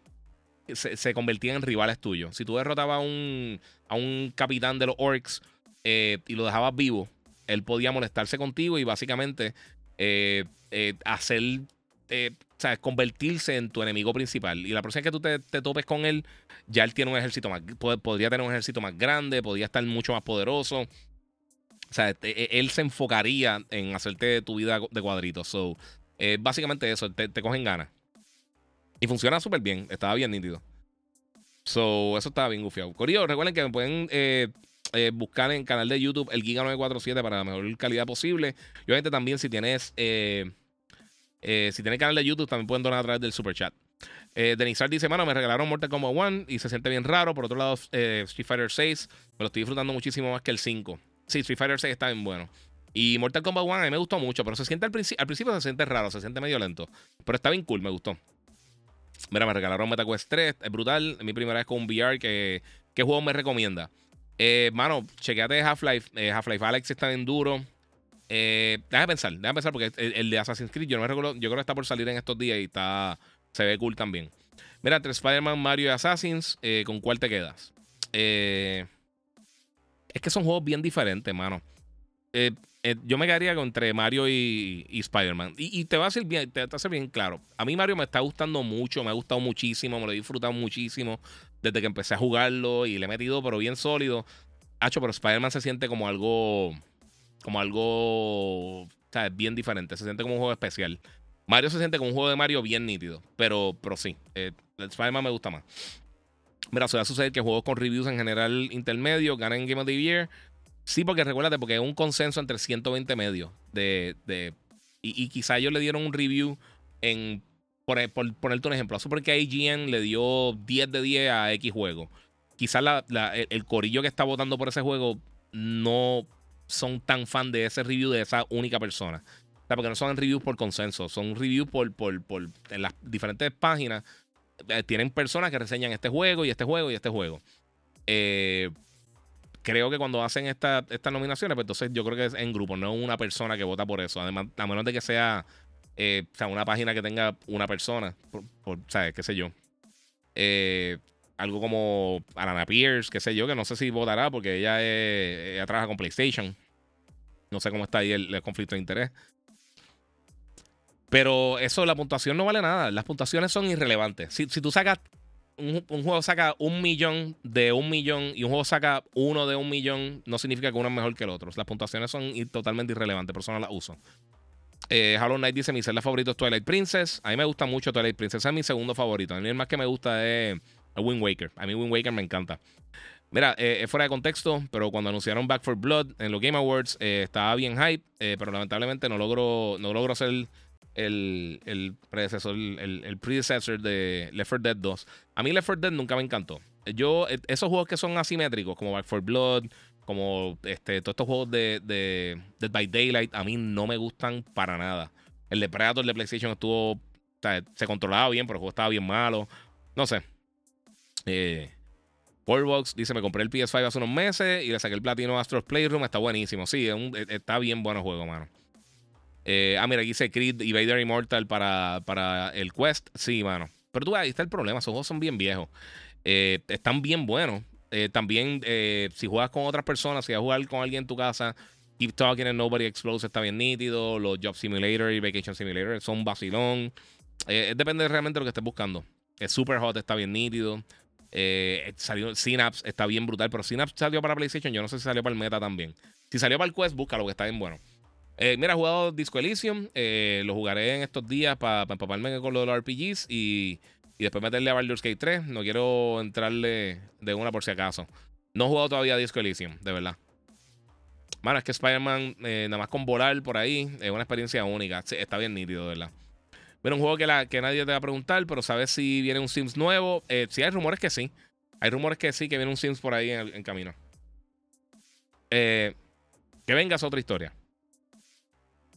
se, convertían en rivales tuyos. Si tú derrotabas a un, a un capitán de los orcs eh, y lo dejabas vivo, él podía molestarse contigo y básicamente eh, eh, hacer eh, convertirse en tu enemigo principal. Y la próxima vez que tú te, topes con él, ya él tiene un ejército más, podría tener un ejército más grande, podría estar mucho más poderoso. O sea, e, él se enfocaría en hacerte tu vida de cuadritos. So, eh, básicamente eso, te, cogen ganas. Y funciona súper bien, estaba bien nítido. So, eso estaba bien gufiado. Corillo, recuerden que me pueden eh, buscar en el canal de YouTube el Giga947 para la mejor calidad posible. Y obviamente también si tienes eh, si tiene canal de YouTube, también pueden donar a través del super chat. Eh, Denizar dice: Mano, me regalaron Mortal Kombat 1 y se siente bien raro. Por otro lado, eh, Street Fighter 6, me lo estoy disfrutando muchísimo más que el 5. Sí, Street Fighter 6 está bien bueno. Y Mortal Kombat 1 a mí me gustó mucho, pero se siente al, al principio se siente raro, se siente medio lento. Pero está bien cool, me gustó. Mira, me regalaron MetaQuest 3, es brutal. Es mi primera vez con un VR. ¿Qué, qué juego me recomienda? Eh, mano, chequeate Half-Life. Eh, Half-Life Alex está bien duro. Eh, déjame pensar, déjame pensar, porque el, de Assassin's Creed, yo no me recuerdo, yo creo que está por salir en estos días y está. Se ve cool también. Mira, entre Spider-Man, Mario y Assassins, eh, ¿con cuál te quedas? Eh, es que son juegos bien diferentes, mano. Eh, yo me quedaría entre Mario y, Spider-Man. Y, te va a ser bien, te, te bien claro. A mí Mario me está gustando mucho, me ha gustado muchísimo, me lo he disfrutado muchísimo desde que empecé a jugarlo y le he metido, pero bien sólido. Hacho, pero Spider-Man se siente como algo, como algo, sea, bien diferente. Se siente como un juego especial. Mario se siente como un juego de Mario bien nítido, pero, pero sí, eh, Spider-Man me gusta más. Mira, suele suceder que juegos con reviews en general intermedio ganan Game of the Year. Sí, porque recuérdate, porque es un consenso entre 120 medios. De, de y, quizá ellos le dieron un review en. Por, ponerte un ejemplo, porque IGN le dio 10 de 10 a X juego. Quizás el, corillo que está votando por ese juego no son tan fan de ese review de esa única persona. O sea, porque no son reviews por consenso, son reviews por, por, por en las diferentes páginas eh, tienen personas que reseñan este juego y este juego y este juego. Eh, creo que cuando hacen estas nominaciones, pues entonces yo creo que es en grupo, no una persona que vota por eso. Además, a menos de que sea, eh, sea una página que tenga una persona, por, ¿sabes? ¿Qué sé yo? algo como Alana Pierce, qué sé yo, que no sé si votará porque ella, ella trabaja con PlayStation. No sé cómo está ahí el conflicto de interés. Pero eso, la puntuación no vale nada. Las puntuaciones son irrelevantes. Si, tú sacas, un, juego saca un millón de un millón y un juego saca uno de un millón, no significa que uno es mejor que el otro. Las puntuaciones son totalmente irrelevantes, por eso no las uso. Eh, Hollow Knight dice: Mi celda favorito es Twilight Princess. A mí me gusta mucho Twilight Princess. es mi segundo favorito. A mí el más que me gusta es Wind Waker. A mí Wind Waker me encanta. Mira, eh, es fuera de contexto, pero cuando anunciaron Back for Blood en los Game Awards, eh, estaba bien hype, eh, pero lamentablemente no logro, no logro hacer el, el predecesor, el, el, predecessor de Left 4 Dead 2. A mí Left 4 Dead nunca me encantó. Yo, esos juegos que son asimétricos, como Back 4 Blood, como este, todos estos juegos de, de Dead by Daylight, a mí no me gustan para nada. El de Predator de PlayStation estuvo. se controlaba bien, pero el juego estaba bien malo. No sé. Eh, dice: Me compré el PS5 hace unos meses y le saqué el platino Astro's Playroom. Está buenísimo. Sí, e, está bien bueno el juego, mano. Eh, ah, mira, aquí dice Creed y Vader Immortal para, para el Quest. Sí, mano. Pero tú ahí está el problema. Esos juegos son bien viejos. Eh, están bien buenos. Eh, también, si juegas con otras personas, si vas a jugar con alguien en tu casa, Keep Talking and Nobody Explodes está bien nítido. Los Job Simulator y Vacation Simulator son vacilón. depende realmente de lo que estés buscando. Es Super Hot está bien nítido. Salió Synapse está bien brutal. Pero Synapse salió para PlayStation. Yo no sé si salió para el Meta también. Si salió para el Quest, búscalo, que está bien bueno. Eh, mira, he jugado Disco Elysium. Eh, lo jugaré en estos días para empaparme con los RPGs y, después meterle a Baldur's Gate 3. No quiero entrarle de una por si acaso. No he jugado todavía Disco Elysium, de verdad. Mano, es que Spider-Man, eh, nada más con volar por ahí, es una experiencia única. está bien nítido, de verdad. Mira, un juego que, la, que nadie te va a preguntar, pero sabes si viene un Sims nuevo. sí, hay rumores que sí. Hay rumores que sí, que viene un Sims por ahí en, camino. que vengas otra historia.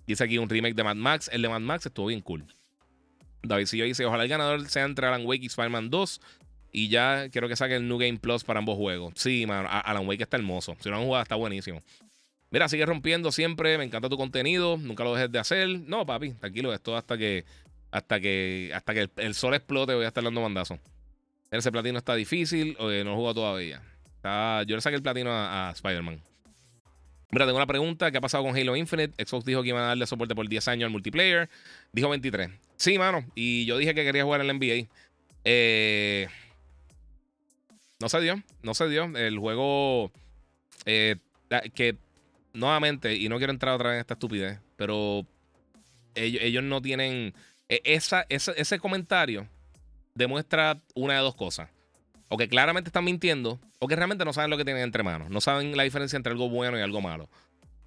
Dice aquí un remake de Mad Max. El de Mad Max estuvo bien cool. David yo dice: Ojalá el ganador sea entre Alan Wake y Spider-Man 2. Y ya quiero que saque el New Game Plus para ambos juegos. Sí, man, Alan Wake está hermoso. Si no han jugado, está buenísimo. Mira, sigue rompiendo siempre. Me encanta tu contenido. Nunca lo dejes de hacer. No, papi, tranquilo. Esto hasta que hasta que hasta que el, sol explote voy a estar dando mandazo. Ese platino está difícil. no jugado todavía. yo le saqué el platino a Spider-Man. Mira, tengo una pregunta. ¿Qué ha pasado con Halo Infinite? Xbox dijo que iba a darle soporte por 10 años al multiplayer. Dijo 23. Sí, mano. Y yo dije que quería jugar en el NBA. Eh, no se dio. No se dio. El juego. Eh, que nuevamente, y no quiero entrar otra vez en esta estupidez, pero ellos, no tienen. E, ese comentario demuestra una de dos cosas o que claramente están mintiendo, o que realmente no saben lo que tienen entre manos. No saben la diferencia entre algo bueno y algo malo.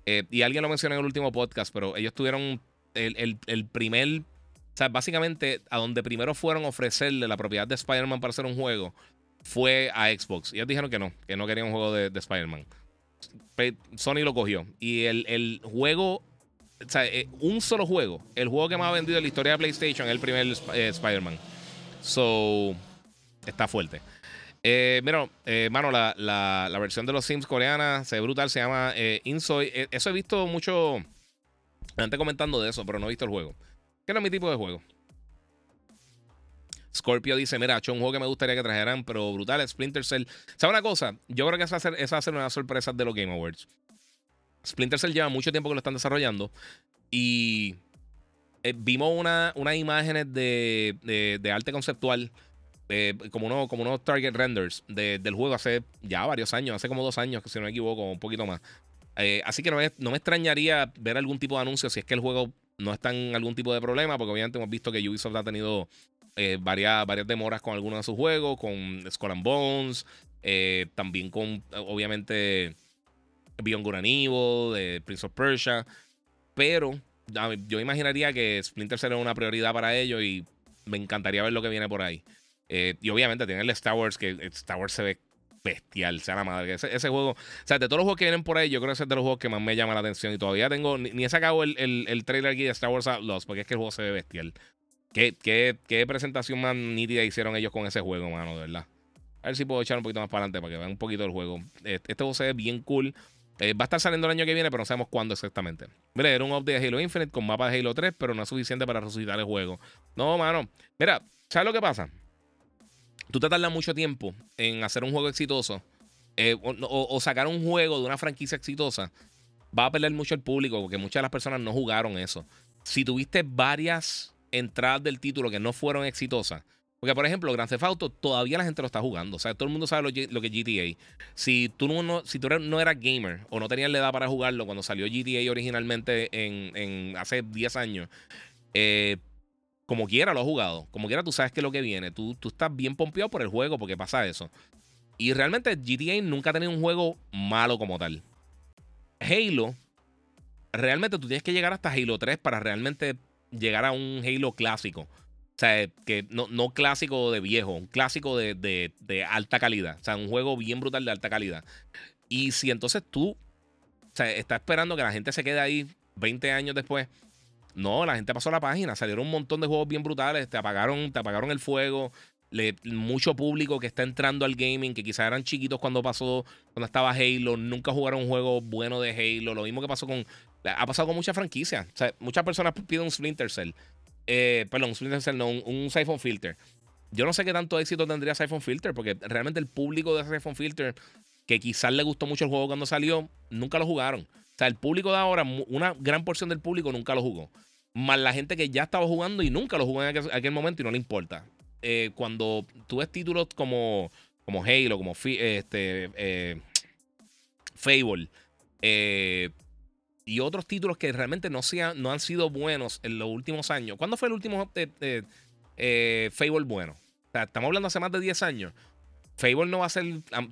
Eh, y alguien lo mencionó en el último podcast, pero ellos tuvieron el, primer. O sea, básicamente, a donde primero fueron a ofrecerle la propiedad de Spider-Man para hacer un juego, fue a Xbox. Y ellos dijeron que no, que no querían un juego de, Spider-Man. Sony lo cogió. Y el, juego eh, un solo juego. El juego que más ha vendido en la historia de PlayStation es el primer eh, Spider-Man. So, está fuerte. Eh, eh, mano, la, la, versión de los Sims coreana se ve brutal, se llama eh, Insoy. Eso he visto mucho gente comentando de eso, pero no he visto el juego. No es mi tipo de juego. Scorpio dice: Mira, hecho un juego que me gustaría que trajeran, pero brutal, Splinter Cell. ¿Sabes una cosa? Yo creo que esa va a ser, una sorpresa de los Game Awards. Splinter Cell lleva mucho tiempo que lo están desarrollando y eh, vimos una, unas imágenes de, de, arte conceptual. Eh, como, unos, como target renders del juego hace ya varios años, hace como dos años, si no me equivoco, un poquito más. Eh, así que no me, no me, extrañaría ver algún tipo de anuncio si es que el juego no está en algún tipo de problema, porque obviamente hemos visto que Ubisoft ha tenido varias, varias demoras con algunos de sus juegos, con Skull and Bones, también con, obviamente, Beyond Good and Evil, de Prince of Persia, pero yo imaginaría que Splinter será una prioridad para ellos y me encantaría ver lo que viene por ahí. Eh, y obviamente tiene el Star Wars, que Star Wars se ve bestial, sea la madre. Ese, juego, o sea, de todos los juegos que vienen por ahí, yo creo que es de los juegos que más me llama la atención. Y todavía tengo, ni, he sacado el, el, trailer aquí de Star Wars Outlaws, porque es que el juego se ve bestial. ¿Qué, qué, presentación más nítida hicieron ellos con ese juego, mano, de verdad. A ver si puedo echar un poquito más para adelante para que vean un poquito del juego. Este, este juego se ve bien cool. Eh, va a estar saliendo el año que viene, pero no sabemos cuándo exactamente. Mira, era un update de Halo Infinite con mapa de Halo 3, pero no es suficiente para resucitar el juego. No, mano. Mira, ¿sabes lo que pasa? Tú te tardas mucho tiempo en hacer un juego exitoso eh, o, sacar un juego de una franquicia exitosa. Va a perder mucho el público porque muchas de las personas no jugaron eso. Si tuviste varias entradas del título que no fueron exitosas, porque, por ejemplo, Grand Theft Auto todavía la gente lo está jugando. O sea, todo el mundo sabe lo, que es GTA. Si tú, no, si tú no eras gamer o no tenías la edad para jugarlo cuando salió GTA originalmente en, hace 10 años, eh, como quiera lo has jugado. Como quiera tú sabes que es lo que viene. Tú, tú estás bien pompeado por el juego porque pasa eso. Y realmente GTA nunca ha tenido un juego malo como tal. Halo, realmente tú tienes que llegar hasta Halo 3 para realmente llegar a un Halo clásico. O sea, que no, no clásico de viejo, un clásico de, alta calidad. O sea, un juego bien brutal de alta calidad. Y si entonces tú o sea, estás esperando que la gente se quede ahí 20 años después. No, la gente pasó la página. Salieron un montón de juegos bien brutales. Te apagaron, te apagaron el fuego. mucho público que está entrando al gaming, que quizás eran chiquitos cuando pasó, cuando estaba Halo, nunca jugaron un juego bueno de Halo. Lo mismo que pasó con. Ha pasado con muchas franquicias. O sea, muchas personas piden un Splinter Cell. Eh, perdón, un, un Siphon Filter. Yo no sé qué tanto éxito tendría Siphon Filter, porque realmente el público de Siphon Filter, que quizás le gustó mucho el juego cuando salió, nunca lo jugaron. O sea, el público de ahora, una gran porción del público nunca lo jugó. Más la gente que ya estaba jugando y nunca lo jugó en aquel, momento y no le importa. Eh, cuando tú ves títulos como, como Halo, como este, eh, Fable, eh, y otros títulos que realmente no, sean, no han sido buenos en los últimos años. ¿Cuándo fue el último eh, eh, Fable bueno? estamos hablando hace más de 10 años. Fable no va a ser,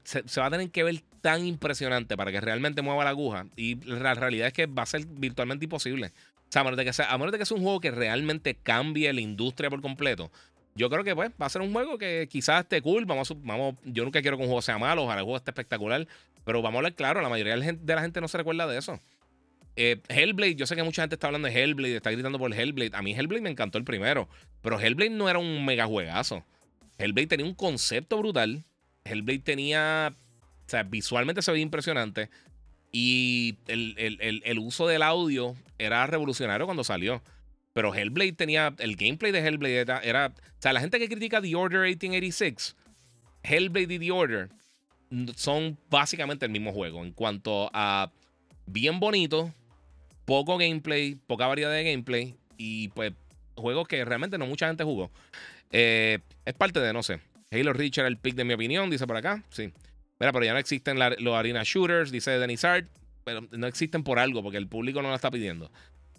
se, va a tener que ver tan impresionante para que realmente mueva la aguja. Y la realidad es que va a ser virtualmente imposible. O sea, a menos de que sea, a menos de que sea un juego que realmente cambie la industria por completo. Yo creo que pues va a ser un juego que quizás esté cool. Vamos, vamos, yo nunca quiero que un juego sea malo, ojalá el juego esté espectacular. Pero vamos a hablar claro, la mayoría de la gente no se recuerda de eso. Eh, Hellblade, yo sé que mucha gente está hablando de Hellblade, está gritando por Hellblade. A mí Hellblade me encantó el primero, pero Hellblade no era un mega juegazo. Hellblade tenía un concepto brutal. Hellblade tenía, o sea, visualmente se veía impresionante. Y el, uso del audio era revolucionario cuando salió. Pero Hellblade tenía, el gameplay de Hellblade era, era, o sea, la gente que critica The Order 1886, Hellblade y The Order son básicamente el mismo juego en cuanto a bien bonito, poco gameplay, poca variedad de gameplay y pues juegos que realmente no mucha gente jugó. Eh, es parte de, no sé. Halo Reach era el pick de mi opinión, dice por acá. Sí. Mira, pero ya no existen los arena shooters, dice Denis Art. Pero no existen por algo, porque el público no lo está pidiendo.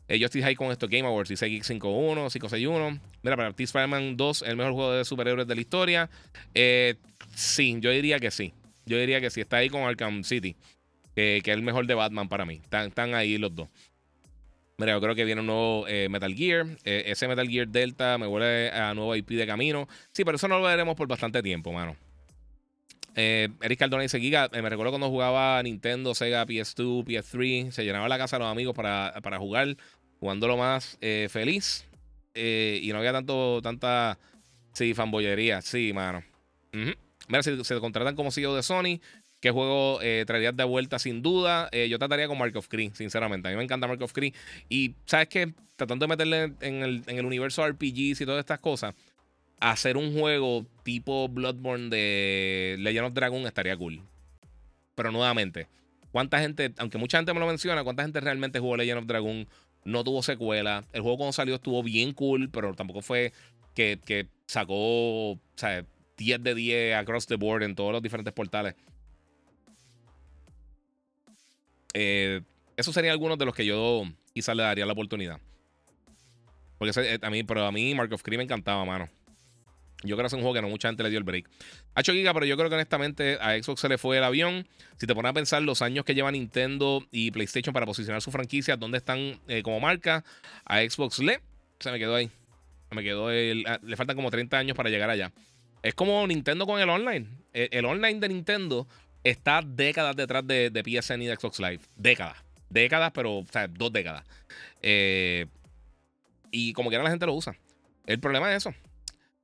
Eh, yo estoy ahí con esto Game Awards, dice Geek 51, 561. Mira, para T Spider-Man 2, el mejor juego de superhéroes de la historia. Eh, sí, yo diría que sí. Yo diría que sí. Está ahí con Arkham City, que, es el mejor de Batman para mí. están ahí los dos. Mira, yo creo que viene un nuevo eh, Metal Gear. Eh, ese Metal Gear Delta me vuelve a nuevo IP de camino. Sí, pero eso no lo veremos por bastante tiempo, mano. Eh, Eric Cardona dice: Giga, me recuerdo cuando jugaba Nintendo, Sega, PS2, PS3. Se llenaba la casa de los amigos para, para jugar, jugándolo más feliz. y no había tanto, tanta. Sí, fanboyería. Sí, mano. Mira, si se contratan como CEO de Sony, ¿Qué juego eh, traerías de vuelta sin duda? Eh, yo trataría con Mark of Cree, sinceramente. A mí me encanta Mark of Cree. Y, ¿sabes qué? Tratando de meterle en el, en el universo RPGs y todas estas cosas. hacer un juego tipo Bloodborne de Legend of Dragon estaría cool. Pero nuevamente, ¿cuánta gente, aunque mucha gente me lo menciona, cuánta gente realmente jugó Legend of Dragon? No tuvo secuela. El juego cuando salió estuvo bien cool, pero tampoco fue que, que sacó o sea, 10 de 10 across the board en todos los diferentes portales. Eh, esos serían algunos de los que yo quizás le daría la oportunidad. Porque eh, a mí, pero a mí Mark of Cree me encantaba, mano. Yo creo que es un juego que no mucha gente le dio el break. 8 Giga, pero yo creo que honestamente a Xbox se le fue el avión. Si te pones a pensar los años que lleva Nintendo y PlayStation para posicionar su franquicia, dónde están eh, como marca, a Xbox le, se me quedó ahí. Me quedó el, ah, le faltan como 30 años para llegar allá. Es como Nintendo con el online. El, online de Nintendo está décadas detrás de, PSN y de Xbox Live. Décadas. Décadas, pero, o sea, dos décadas. Eh, y como quiera la gente lo usa. El problema es eso.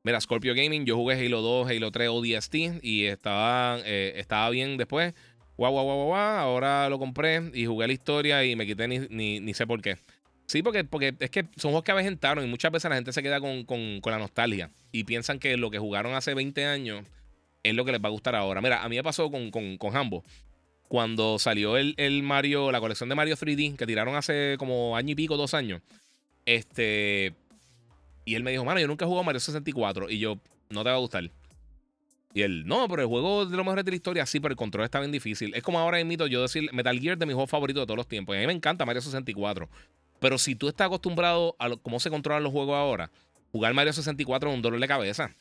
Mira, Scorpio Gaming, yo jugué Halo 2, Halo 3 ODST y estaba, eh, estaba bien después. Guau, guau, guau, guau, ahora lo compré y jugué la historia y me quité ni, ni, sé por qué. Sí, porque, porque es que son juegos que avejentaron y muchas veces la gente se queda con, con, con, la nostalgia y piensan que lo que jugaron hace 20 años es lo que les va a gustar ahora. Mira, a mí me pasó con, con, con Hambo. Cuando salió el, el, Mario, la colección de Mario 3D que tiraron hace como año y pico, dos años. Este. Y él me dijo, mano, yo nunca he jugado Mario 64. Y yo, no te va a gustar. Y él, no, pero el juego de lo mejor de la historia, sí, pero el control está bien difícil. Es como ahora invito yo decir Metal Gear de mi juego favorito de todos los tiempos. Y a mí me encanta Mario 64. Pero si tú estás acostumbrado a cómo se controlan los juegos ahora, jugar Mario 64 es un dolor de cabeza.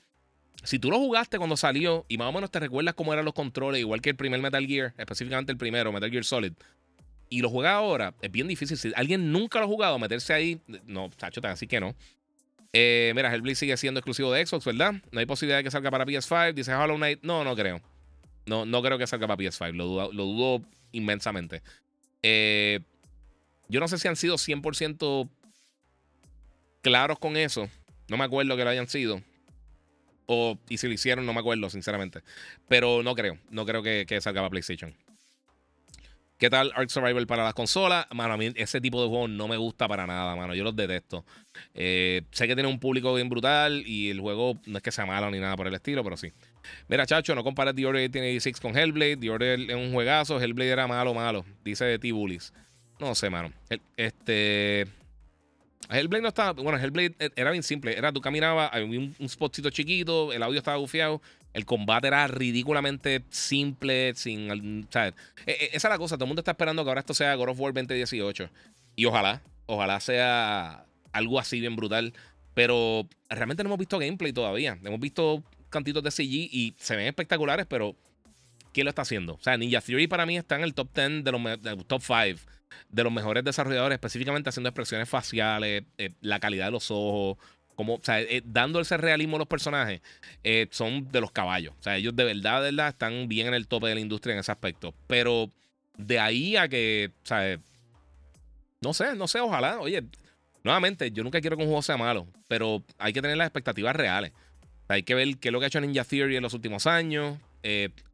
Si tú lo jugaste cuando salió y más o menos te recuerdas cómo eran los controles, igual que el primer Metal Gear, específicamente el primero, Metal Gear Solid, y lo juega ahora, es bien difícil. Si alguien nunca lo ha jugado, meterse ahí, no, chacho, así que no. Eh, mira, Hellblade sigue siendo exclusivo de Xbox, ¿verdad? No hay posibilidad de que salga para PS5. Dice Hollow Knight. No, no creo. No, no creo que salga para PS5. Lo dudo, lo dudo inmensamente. Eh, yo no sé si han sido 100% claros con eso. No me acuerdo que lo hayan sido. Y si lo hicieron, no me acuerdo, sinceramente. Pero no creo. No creo que, que salga para PlayStation. ¿Qué tal Ark Survival para las consolas? Mano, a mí ese tipo de juegos no me gusta para nada, mano. Yo los detesto. Eh, sé que tiene un público bien brutal y el juego no es que sea malo ni nada por el estilo, pero sí. Mira, chacho, no compares The Order 1886 con Hellblade. The Order es un juegazo. Hellblade era malo, malo. Dice T-Bullies. No sé, mano. Este. Hellblade no estaba. Bueno, Hellblade era bien simple. Era tú caminabas, había un, un spotcito chiquito, el audio estaba bufiado el combate era ridículamente simple, sin. ¿sabes? E, e, esa es la cosa. Todo el mundo está esperando que ahora esto sea God of War 2018. Y ojalá, ojalá sea algo así bien brutal. Pero realmente no hemos visto gameplay todavía. Hemos visto cantitos de CG y se ven espectaculares, pero ¿quién lo está haciendo? O sea, Ninja Theory para mí está en el top 10 de los top 5 de los mejores desarrolladores, específicamente haciendo expresiones faciales, eh, la calidad de los ojos, como, o sea, eh, dando ese realismo a los personajes, eh, son de los caballos. O sea, ellos de verdad, verdad, están bien en el tope de la industria en ese aspecto. Pero de ahí a que, o sea, no sé, no sé, ojalá. Oye, nuevamente, yo nunca quiero que un juego sea malo, pero hay que tener las expectativas reales. hay que ver qué es lo que ha hecho Ninja Theory en los últimos años,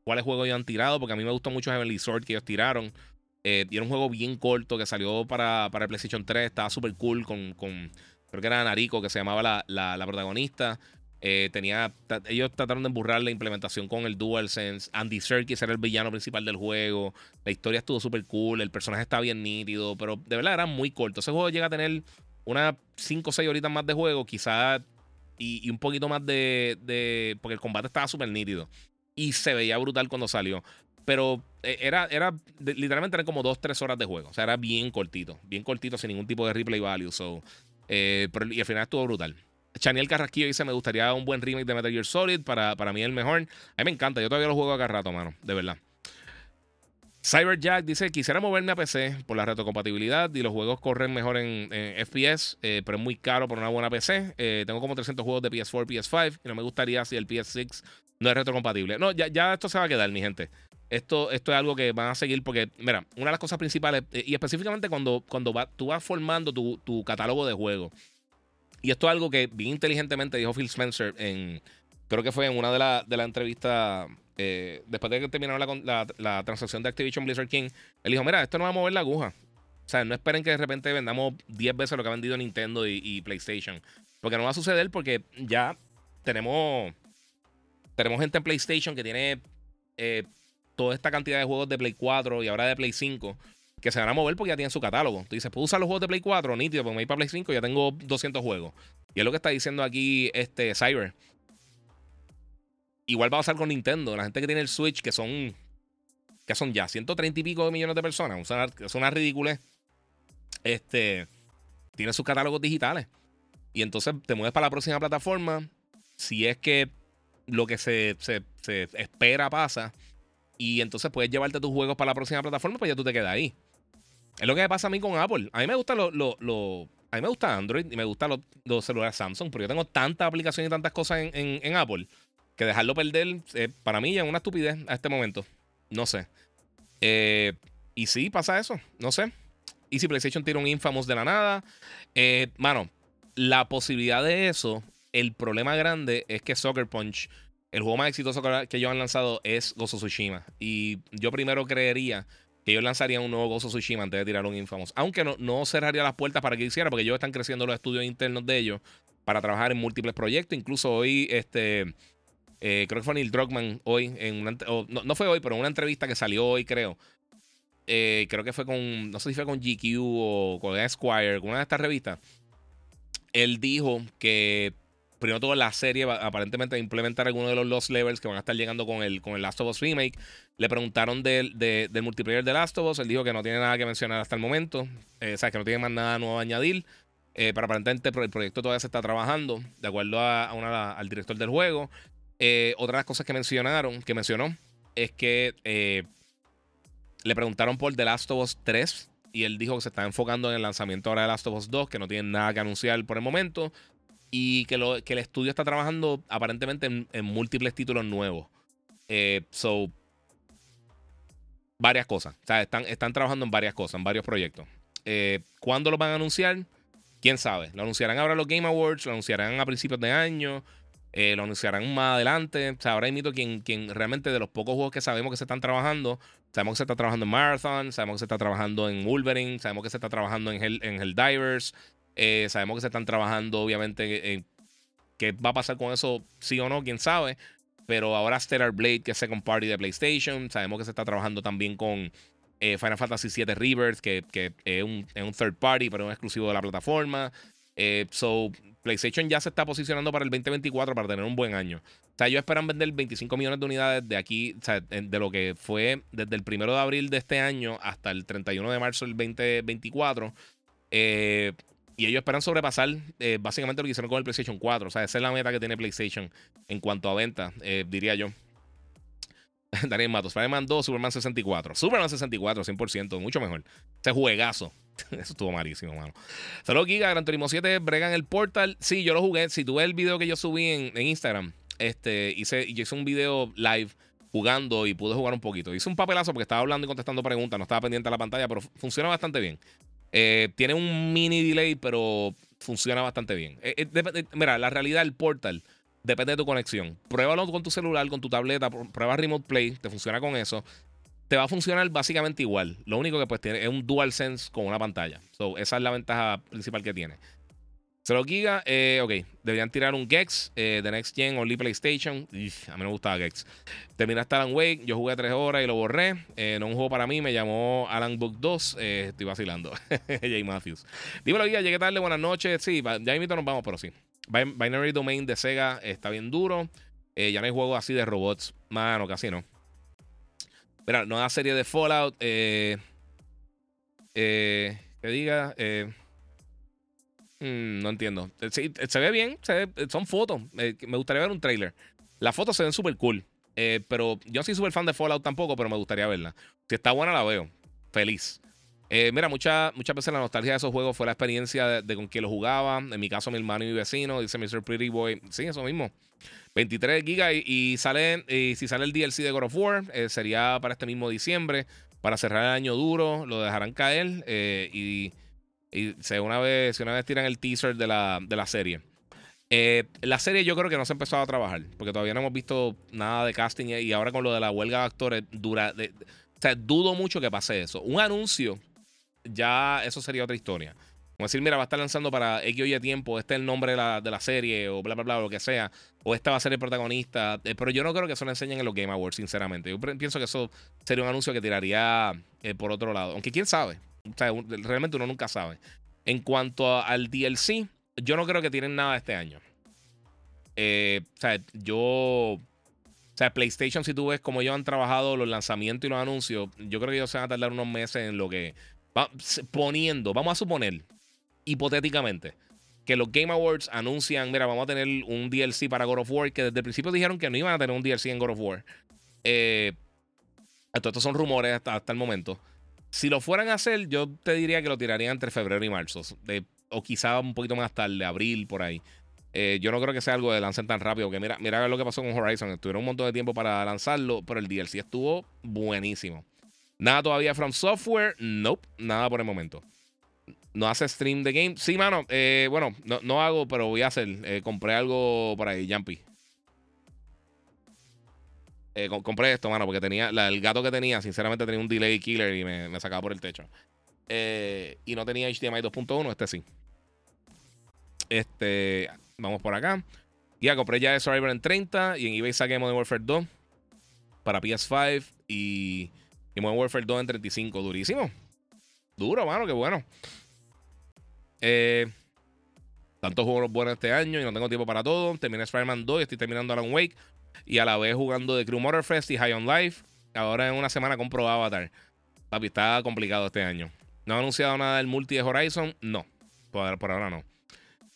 cuáles juegos ellos han tirado, porque a mí me gustó mucho Heavenly Sword que ellos tiraron. Y era un juego bien corto que salió para, para el PlayStation 3, estaba súper cool con, con creo que era Nariko, que se llamaba la, la, protagonista. Eh, tenía, ellos trataron de emburrar la implementación con el DualSense. Andy Serkis era el villano principal del juego. La historia estuvo súper cool. El personaje está bien nítido. Pero de verdad era muy corto. Ese juego llega a tener unas 5 o 6 horitas más de juego. Quizás. Y, un poquito más de, de. Porque el combate estaba súper nítido. Y se veía brutal cuando salió. Pero eh, era, era literalmente eran como 2-3 horas de juego. O sea, era bien cortito. Bien cortito sin ningún tipo de replay value. So, eh, y al final estuvo brutal. Chaniel Carrasquillo dice: Me gustaría un buen remake de Metal Gear Solid. Para, para mí, el mejor. A mí me encanta. Yo todavía lo juego acá rato, mano. De verdad. Cyberjack dice: Quisiera moverme a PC por la retrocompatibilidad y los juegos corren mejor en, FPS, eh, pero es muy caro por una buena PC. Tengo como 300 juegos de PS4, PS5 y no me gustaría si el PS6 no es retrocompatible. No, ya esto se va a quedar, mi gente. Esto, esto es algo que van a seguir porque, mira, una de las cosas principales, eh, y específicamente cuando, cuando tú vas formando tu, catálogo de juegos, y esto es algo que bien inteligentemente dijo Phil Spencer en, creo que fue en una de las de la entrevistas, eh, después de que terminaron la, la, transacción de Activision Blizzard King, él dijo, mira, esto no va a mover la aguja. O sea, no esperen que de repente vendamos 10 veces lo que ha vendido Nintendo y, y PlayStation. Porque no va a suceder porque ya tenemos, tenemos gente en PlayStation que tiene eh, toda esta cantidad de juegos de Play 4 y ahora de Play 5 que se van a mover porque ya tienen su catálogo. Tú dices, ¿puedo usar los juegos de Play 4? Nítido, porque me voy para Play 5 ya tengo 200 juegos. Y es lo que está diciendo aquí este Cyber. Igual va a pasar con Nintendo. La gente que tiene el Switch, que son. Que son ya 130 y pico de millones de personas. Es una ridícula. Este. Tiene sus catálogos digitales. Y entonces te mueves para la próxima plataforma. Si es que lo que se, se, espera pasa. Y entonces puedes llevarte tus juegos para la próxima plataforma, pues ya tú te quedas ahí. Es lo que me pasa a mí con Apple. A mí me gusta lo, a mí me gusta Android y me gustan los, celulares Samsung, pero yo tengo tantas aplicaciones y tantas cosas en, Apple que dejarlo perder eh, para mí ya es una estupidez a este momento. No sé. Eh, y sí, pasa eso. No sé. Y si PlayStation tira un Infamous de la nada. Eh, mano, la posibilidad de eso, el problema grande es que Soccer Punch, el juego más exitoso que ellos han lanzado es Gozo Tsushima. Y yo primero creería que ellos lanzarían un nuevo Gozo Tsushima antes de tirar un Infamous. Aunque no, no cerraría las puertas para que hiciera, porque ellos están creciendo los estudios internos de ellos para trabajar en múltiples proyectos. Incluso hoy, este, eh, creo que fue Neil Druckmann hoy, en no, fue hoy, pero en una entrevista que salió hoy, creo. Eh, creo que fue con, no sé si fue con GQ o con Esquire, con una de estas revistas. Él dijo que primero todo la serie aparentemente a implementar algunos de los Lost Levels que van a estar llegando con el, con el Last of Us Remake. Le preguntaron del, multiplayer de Last of Us. Él dijo que no tiene nada que mencionar hasta el momento. Eh, o sea, que no tiene más nada nuevo a añadir. Eh, pero aparentemente el proyecto todavía se está trabajando, de acuerdo a, una, al director del juego. Eh, otra de las cosas que mencionaron, que mencionó, es que eh, le preguntaron por The Last of Us 3 y él dijo que se está enfocando en el lanzamiento ahora de Last of Us 2, que no tiene nada que anunciar por el momento y que, lo, que el estudio está trabajando aparentemente en, múltiples títulos nuevos. Eh, so, varias cosas. O sea, están, están trabajando en varias cosas, en varios proyectos. Eh, ¿Cuándo lo van a anunciar? ¿Quién sabe? Lo anunciarán ahora los Game Awards, lo anunciarán a principios de año, eh, lo anunciarán más adelante. O sea, ahora invito quien, quien realmente de los pocos juegos que sabemos que se están trabajando, sabemos que se está trabajando en Marathon, sabemos que se está trabajando en Wolverine, sabemos que se está trabajando en, Hell, en Helldivers, eh, sabemos que se están trabajando, obviamente, en qué va a pasar con eso, sí o no, quién sabe. Pero ahora Stellar Blade, que es Second Party de PlayStation. Sabemos que se está trabajando también con eh, Final Fantasy VII Rebirth, que, es, un, third party, pero es un exclusivo de la plataforma. Eh, so, PlayStation ya se está posicionando para el 2024 para tener un buen año. O sea, ellos esperan vender 25 millones de unidades de aquí, o sea, de lo que fue desde el 1 de abril de este año hasta el 31 de marzo del 2024. Eh, y ellos esperan sobrepasar eh, básicamente lo que hicieron con el PlayStation 4. O sea, esa es la meta que tiene PlayStation en cuanto a venta, eh, diría yo. Daniel Matos, Spider-Man 2, Superman 64. Superman 64, 100%, mucho mejor. Ese juegazo. Eso estuvo malísimo, mano. Saludos, Giga. Gran Turismo 7, bregan el portal. Sí, yo lo jugué. Si tú ves el video que yo subí en, Instagram, este, hice, yo hice un video live jugando y pude jugar un poquito. Hice un papelazo porque estaba hablando y contestando preguntas, no estaba pendiente de la pantalla, pero funciona bastante bien. Eh, tiene un mini delay, pero funciona bastante bien. Eh, eh, mira, la realidad del portal depende de tu conexión. Pruébalo con tu celular, con tu tableta, prueba Remote Play, te funciona con eso. Te va a funcionar básicamente igual. Lo único que pues tiene es un DualSense con una pantalla. esa es la ventaja principal que tiene. 0 Giga, eh, ok. Deberían tirar un Gex eh, de Next Gen Only PlayStation. a mí no me gustaba Gex. Terminaste Alan Wake. Yo jugué 3 horas y lo borré. Eh, no un juego para mí. Me llamó Alan Book 2. Eh, estoy vacilando. Jay Matthews. Dímelo, Giga. Llegué tarde. Buenas noches. Sí, ya invito nos vamos, pero sí. Binary Domain de Sega está bien duro. ya no hay juegos así de robots. Mano, casi no. Mira, nueva serie de Fallout. Eh, que diga. Eh, Mm, no entiendo. Eh, se ve bien, eh, son fotos. me gustaría ver un trailer. Las fotos se ven súper cool. Eh, pero yo no soy súper fan de Fallout tampoco, pero me gustaría verla. Si está buena, la veo. Feliz. mira, muchas muchas veces la nostalgia de esos juegos fue la experiencia de, con quien lo jugaba. En mi caso, mi hermano y mi vecino, dice Mr. Pretty Boy. Sí, eso mismo. 23 gigas y, sale, y si sale el DLC de God of War, sería para este mismo diciembre. Para cerrar el año duro, lo dejarán caer. y y se una vez, una vez tiran el teaser de la, de la serie. Eh, la serie yo creo que no se ha empezado a trabajar, porque todavía no hemos visto nada de casting y ahora con lo de la huelga de actores dura... sea, dudo mucho que pase eso. Un anuncio, ya eso sería otra historia. Como decir, mira, va a estar lanzando para X o Y tiempo, este es el nombre de la, de la serie, o bla, bla, bla, o lo que sea, o esta va a ser el protagonista. Eh, pero yo no creo que eso lo enseñen en los Game Awards, sinceramente. Yo pienso que eso sería un anuncio que tiraría eh, por otro lado. Aunque quién sabe. Realmente uno nunca sabe. En cuanto al DLC, yo no creo que tienen nada este año. Eh, o sea, yo. O sea, PlayStation, si tú ves cómo ellos han trabajado los lanzamientos y los anuncios, yo creo que ellos se van a tardar unos meses en lo que. poniendo, vamos a suponer, hipotéticamente, que los Game Awards anuncian, mira, vamos a tener un DLC para God of War, que desde el principio dijeron que no iban a tener un DLC en God of War. Eh, estos son rumores hasta, el momento. Si lo fueran a hacer, yo te diría que lo tirarían entre febrero y marzo. o quizá un poquito más tarde, abril, por ahí. Eh, yo no creo que sea algo de lancen tan rápido. Que mira, mira lo que pasó con Horizon. Estuvieron un montón de tiempo para lanzarlo, pero el DLC estuvo buenísimo. Nada todavía from software. Nope, nada por el momento. No hace stream de game. Sí, mano. Eh, bueno, no, hago, pero voy a hacer. Eh, compré algo por ahí, Jumpy. Eh, compré esto, mano, porque tenía. el gato que tenía, sinceramente, tenía un delay killer y me, sacaba por el techo. y no tenía HDMI 2.1, este sí. Este. Vamos por acá. Ya compré ya Survivor en 30 y en eBay saqué Modern Warfare 2 para PS5 y, y Modern Warfare 2 en 35. Durísimo. Duro, mano, qué bueno. Eh, tantos juegos buenos este año y no tengo tiempo para todo. Terminé Spider-Man 2 y estoy terminando Alan Wake. Y a la vez jugando The Crew Motorfest y High on Life. Ahora en una semana compro Avatar. Papi, está complicado este año. No ha anunciado nada del multi de Horizon. No. Por, ahora no.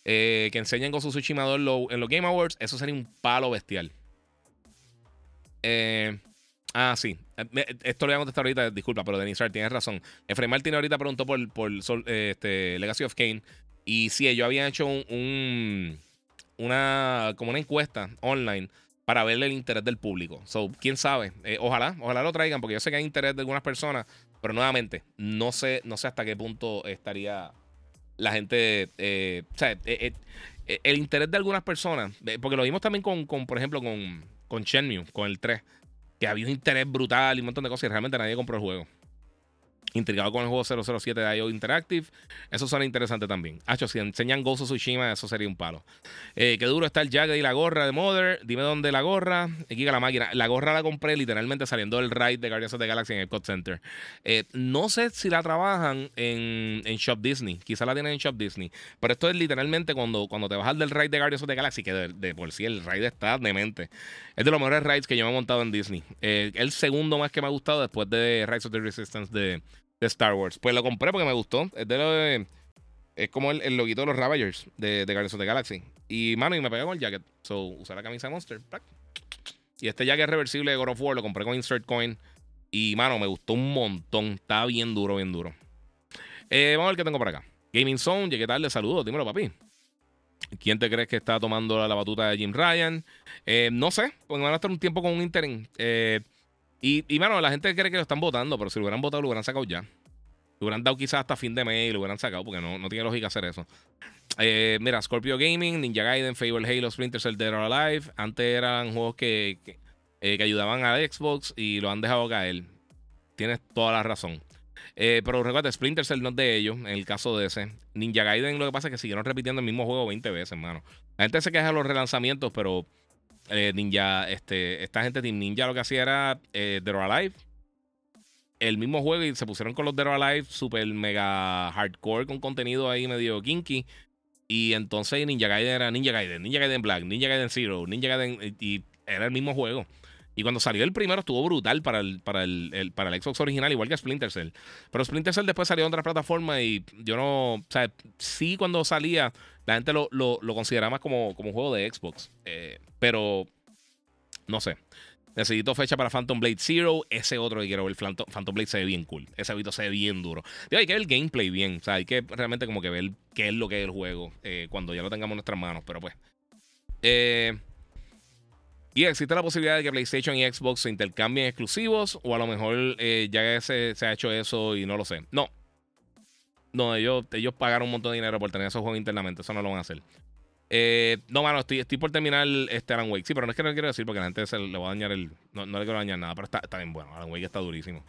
Eh, que enseñen con su Tsushima en, los Game Awards. Eso sería un palo bestial. Eh, ah, sí. Esto lo voy a contestar ahorita, disculpa, pero Denis tienes razón. Efraín Martín ahorita preguntó por, por este, Legacy of Kane. Y sí, ellos habían hecho un, una, como una encuesta online para verle el interés del público. So, quién sabe. Eh, ojalá, ojalá lo traigan, porque yo sé que hay interés de algunas personas, pero nuevamente, no sé, no sé hasta qué punto estaría la gente. Eh, o sea, eh, el interés de algunas personas, porque lo vimos también con, con por ejemplo, con, con Shenmue, con el 3 que había un interés brutal y un montón de cosas y realmente nadie compró el juego intrigado con el juego 007 de IO Interactive. Eso suena interesante también. Hacho, si enseñan Ghost Tsushima, eso sería un palo. Eh, qué duro está el Jagged y la gorra de Mother. Dime dónde la gorra. Aquí la máquina. La gorra la compré literalmente saliendo del ride de Guardians of the Galaxy en el Code Center. Eh, no sé si la trabajan en, Shop Disney. Quizá la tienen en Shop Disney. Pero esto es literalmente cuando, cuando te bajas del ride de Guardians of the Galaxy, que de, por sí el ride está demente. Es de los mejores rides que yo me he montado en Disney. Eh, el segundo más que me ha gustado después de Rise of the Resistance de de Star Wars. Pues lo compré porque me gustó. Es de lo Es como el, el loguito de los Ravagers de, de Guardians of the Galaxy. Y, mano, y me pegué con el jacket. So, usé la camisa de Monster. Y este jacket reversible de God of War lo compré con Insert Coin. Y, mano, me gustó un montón. Está bien duro, bien duro. Eh, vamos a ver qué tengo por acá. Gaming Zone, llegué tarde, saludos. Dímelo, papi. ¿Quién te crees que está tomando la, batuta de Jim Ryan? Eh, no sé, porque van a estar un tiempo con un interim. Eh, y, y, mano, la gente cree que lo están votando, pero si lo hubieran votado, lo hubieran sacado ya. Lo hubieran dado quizás hasta fin de mes y lo hubieran sacado, porque no, no tiene lógica hacer eso. Eh, mira, Scorpio Gaming, Ninja Gaiden, Fable Halo, Splinter Cell, Dead or Alive. Antes eran juegos que, que, eh, ayudaban a Xbox y lo han dejado caer. Tienes toda la razón. Eh, pero recuerda, Splinter Cell no es de ellos, en el caso de ese. Ninja Gaiden lo que pasa es que siguieron repitiendo el mismo juego 20 veces, hermano. La gente se queja de los relanzamientos, pero eh, Ninja, este, esta gente Team Ninja lo que hacía era eh, Dead or Alive. El mismo juego y se pusieron con los Dead or Alive super mega hardcore con contenido ahí medio kinky. Y entonces Ninja Gaiden era Ninja Gaiden, Ninja Gaiden Black, Ninja Gaiden Zero, Ninja Gaiden. Y era el mismo juego. Y cuando salió el primero estuvo brutal para el, para el, para el Xbox original, igual que Splinter Cell. Pero Splinter Cell después salió en otra plataforma y yo no. O sea, sí cuando salía, la gente lo, lo, consideraba más como, como un juego de Xbox. Eh, pero no sé. Necesito fecha para Phantom Blade Zero. Ese otro que quiero ver, Phantom Blade se ve bien cool. Ese hábito se ve bien duro. hay que ver el gameplay bien. O sea, hay que realmente como que ver qué es lo que es el juego eh, cuando ya lo tengamos en nuestras manos. Pero pues. Eh, y existe la posibilidad de que PlayStation y Xbox se intercambien exclusivos. O a lo mejor ya se, se, ha hecho eso y no lo sé. No. No, ellos, ellos pagaron un montón de dinero por tener esos juegos internamente. Eso no lo van a hacer. Eh, no, mano, estoy, estoy por terminar este Alan Wake. Sí, pero no es que no quiero decir porque la gente se le va a dañar el. No, no le quiero dañar nada, pero está, está bien bueno. Alan Wake está durísimo.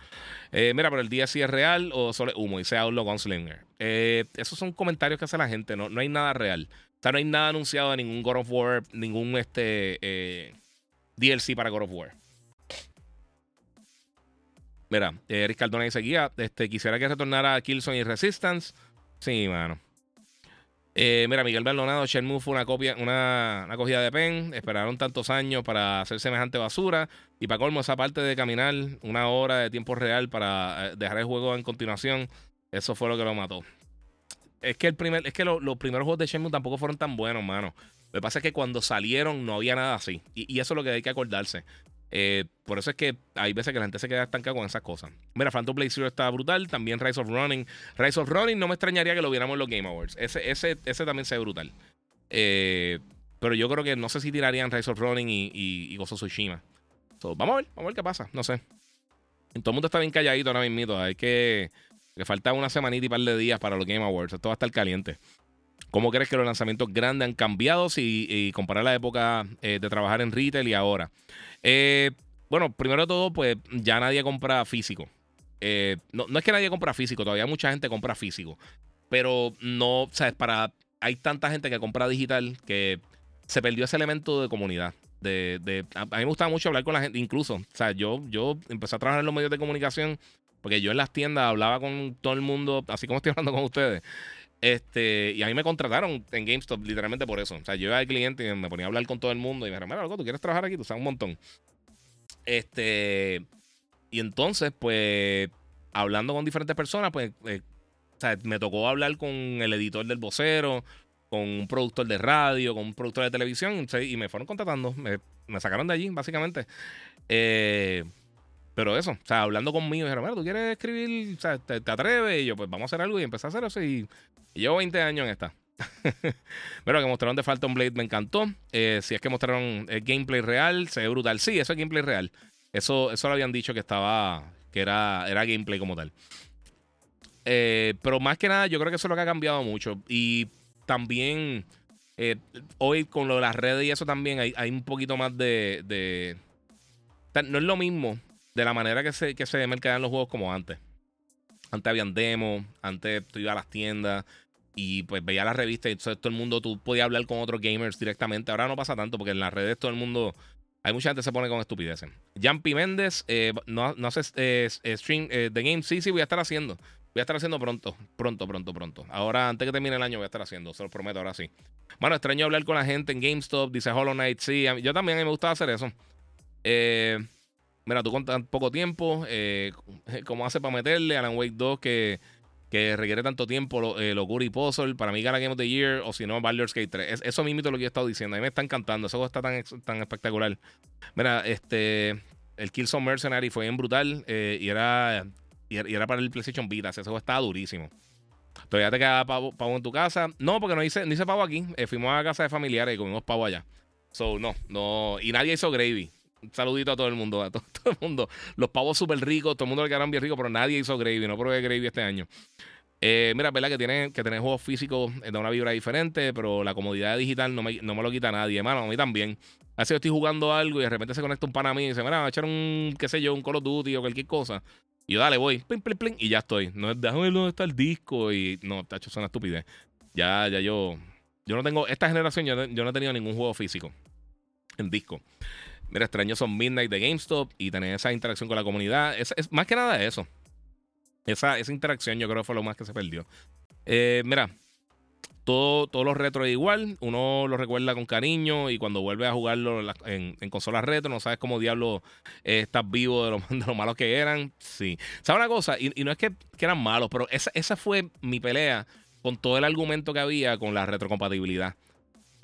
Eh, mira, pero el día sí es real o solo es humo. Dice Outlaw Gunslinger. Eh, esos son comentarios que hace la gente. No, no hay nada real. O sea, no hay nada anunciado de ningún God of War, ningún este eh, DLC para God of War. Mira, Eric Cardona dice guía. Este, quisiera que retornara a Killzone y Resistance. Sí, mano. Eh, mira, Miguel Bernonado, Shenmue fue una copia, una, una, cogida de pen. Esperaron tantos años para hacer semejante basura. Y para colmo, esa parte de caminar una hora de tiempo real para eh, dejar el juego en continuación, eso fue lo que lo mató. Es que el primer, es que lo, los primeros juegos de Shenmue tampoco fueron tan buenos, mano. Lo que pasa es que cuando salieron no había nada así. Y, y eso es lo que hay que acordarse. Eh, por eso es que hay veces que la gente se queda estancada con esas cosas. Mira, Phantom Blade Zero está brutal. También Rise of Running. Rise of Running no me extrañaría que lo viéramos en los Game Awards. Ese, ese, ese también se ve brutal. Eh, pero yo creo que no sé si tirarían Rise of Running y, y, y Gozo Tsushima. So, vamos a ver, vamos a ver qué pasa. No sé. Todo el mundo está bien calladito ahora mismo. Hay que. Que falta una semanita y par de días para los Game Awards. Esto va a estar caliente. ¿Cómo crees que los lanzamientos grandes han cambiado si y comparar la época eh, de trabajar en retail y ahora? Eh, bueno, primero de todo, pues ya nadie compra físico. Eh, no, no, es que nadie compra físico, todavía mucha gente compra físico. Pero no, ¿sabes? Para. Hay tanta gente que compra digital que se perdió ese elemento de comunidad. De, a, a, mí me gustaba mucho hablar con la gente, incluso. O sea, yo, yo empecé a trabajar en los medios de comunicación porque yo en las tiendas hablaba con todo el mundo, así como estoy hablando con ustedes. Este, y a mí me contrataron en GameStop literalmente por eso. O sea, yo iba al cliente y me ponía a hablar con todo el mundo y me dijeron, mira, loco, ¿tú quieres trabajar aquí? Tú sabes un montón. Este, y entonces, pues, hablando con diferentes personas, pues, eh, o sea, me tocó hablar con el editor del vocero, con un productor de radio, con un productor de televisión, y me fueron contratando. Me, me sacaron de allí, básicamente. Eh, pero eso, o sea, hablando conmigo, dijeron, mira, ¿tú quieres escribir? O sea, ¿te, atreves? Y yo, pues vamos a hacer algo y empecé a hacer eso y, llevo 20 años en esta. Pero que mostraron de Phantom Blade me encantó. Eh, si es que mostraron el gameplay real, se ve brutal. Sí, eso es gameplay real. Eso, eso lo habían dicho que estaba. que era, era gameplay como tal. Eh, pero más que nada, yo creo que eso es lo que ha cambiado mucho. Y también. Eh, hoy con lo de las redes y eso también hay, un poquito más de, No es lo mismo de la manera que se, que se mercadean los juegos como antes. Antes habían demos, antes tú ibas a las tiendas y pues veía las revistas y entonces todo el mundo, tú podías hablar con otros gamers directamente. Ahora no pasa tanto porque en las redes todo el mundo, hay mucha gente que se pone con estupideces. Jampi Méndez, eh, no, no hace eh, stream de eh, game, sí, sí, voy a estar haciendo. Voy a estar haciendo pronto, pronto, pronto, pronto. Ahora, antes que termine el año, voy a estar haciendo, se lo prometo, ahora sí. Bueno, extraño hablar con la gente en GameStop, dice Hollow Knight, sí, yo también a mí me gustaba hacer eso. Mira, tú con tan poco tiempo, ¿cómo hace para meterle? Alan Wake 2 que que requiere tanto tiempo, lo, eh, Locura y Puzzle, para mí gana Game of the Year, o si no, Baldur's Gate 3. Es, eso mismo es lo que yo he estado diciendo. A mí me está encantando, eso está tan, tan espectacular. Mira, este, el Killzone Mercenary fue bien brutal eh, y, era, y, era para el PlayStation Vita, ese juego estaba durísimo. ¿Todavía te queda pavo, pavo, en tu casa? No, porque no hice, no hice pavo aquí. Eh, fuimos a casa de familiares y comimos pavo allá. So, no, no. Y nadie hizo gravy. Saludito a todo el mundo, a todo, todo el mundo. Los pavos súper ricos, todo el mundo le quedaron bien ricos, pero nadie hizo gravy. No probé gravy este año. Eh, mira, verdad que tiene que tener juegos físicos eh, de una vibra diferente, pero la comodidad digital no me, no me lo quita nadie, hermano. A mí también. Así yo estoy jugando algo y de repente se conecta un pan a mí y dice, mira, va a echar un, qué sé yo, un Call of Duty o cualquier cosa. Y yo, dale, voy, plim, plim, plim, y ya estoy. No es, déjame ver dónde está el disco. Y no, tacho, es una estupidez. Ya, ya yo. Yo no tengo. Esta generación yo, yo no he tenido ningún juego físico en disco. Mira, extraño son Midnight de GameStop y tener esa interacción con la comunidad. Es, más que nada eso. Esa, esa, interacción yo creo que fue lo más que se perdió. Eh, mira, todo, todos los retro es igual. Uno lo recuerda con cariño y cuando vuelve a jugarlo en, consolas retro, no sabes cómo diablo eh, estás vivo de lo, de lo, malos que eran. Sí. ¿Sabes una cosa? Y, y no es que, que, eran malos, pero esa, esa fue mi pelea con todo el argumento que había con la retrocompatibilidad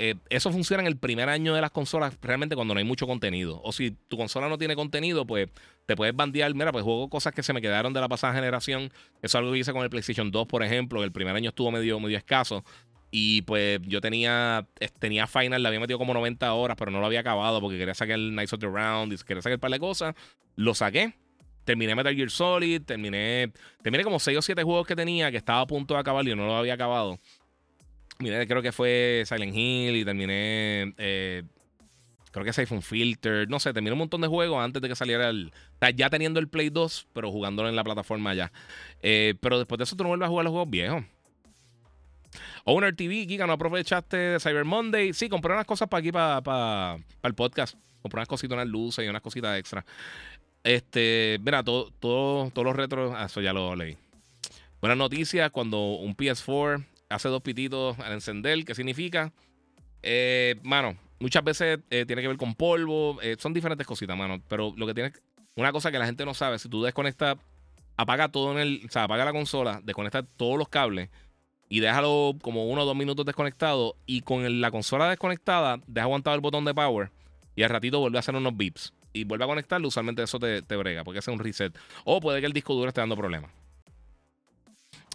eh, eso funciona en el primer año de las consolas, realmente cuando no hay mucho contenido. O si tu consola no tiene contenido, pues te puedes bandear. Mira, pues juego cosas que se me quedaron de la pasada generación. Eso es algo que hice con el PlayStation 2, por ejemplo. El primer año estuvo medio, escaso. Y pues yo tenía, tenía Final, le había metido como 90 horas, pero no lo había acabado porque quería sacar el Nights of the Round quería sacar un par de cosas. Lo saqué. Terminé Metal Gear Solid, terminé, terminé como 6 o 7 juegos que tenía que estaba a punto de acabar y no lo había acabado. Mira, creo que fue Silent Hill y terminé. Eh, creo que Siphon Filter. No sé, terminé un montón de juegos antes de que saliera el. ya teniendo el Play 2, pero jugándolo en la plataforma ya. Eh, pero después de eso tú no vuelves a jugar los juegos viejos. Owner TV, Giga, ¿no aprovechaste de Cyber Monday? Sí, compré unas cosas para aquí, para, para, el podcast. Compré unas cositas, unas luces y unas cositas extra. Este, mira, todo, todo, todos los retros, ah, eso ya lo leí. Buenas noticias, cuando un PS4 hace dos pititos al encender, ¿qué significa? Eh, mano, muchas veces eh, tiene que ver con polvo, eh, son diferentes cositas, mano. Pero lo que tiene, una cosa que la gente no sabe, si tú desconectas, apaga todo en el, o sea, apaga la consola, desconecta todos los cables y déjalo como uno o dos minutos desconectado y con la consola desconectada, deja aguantado el botón de power y al ratito vuelve a hacer unos beeps y vuelve a conectarlo, usualmente eso te brega porque hace un reset. O puede que el disco duro esté dando problemas.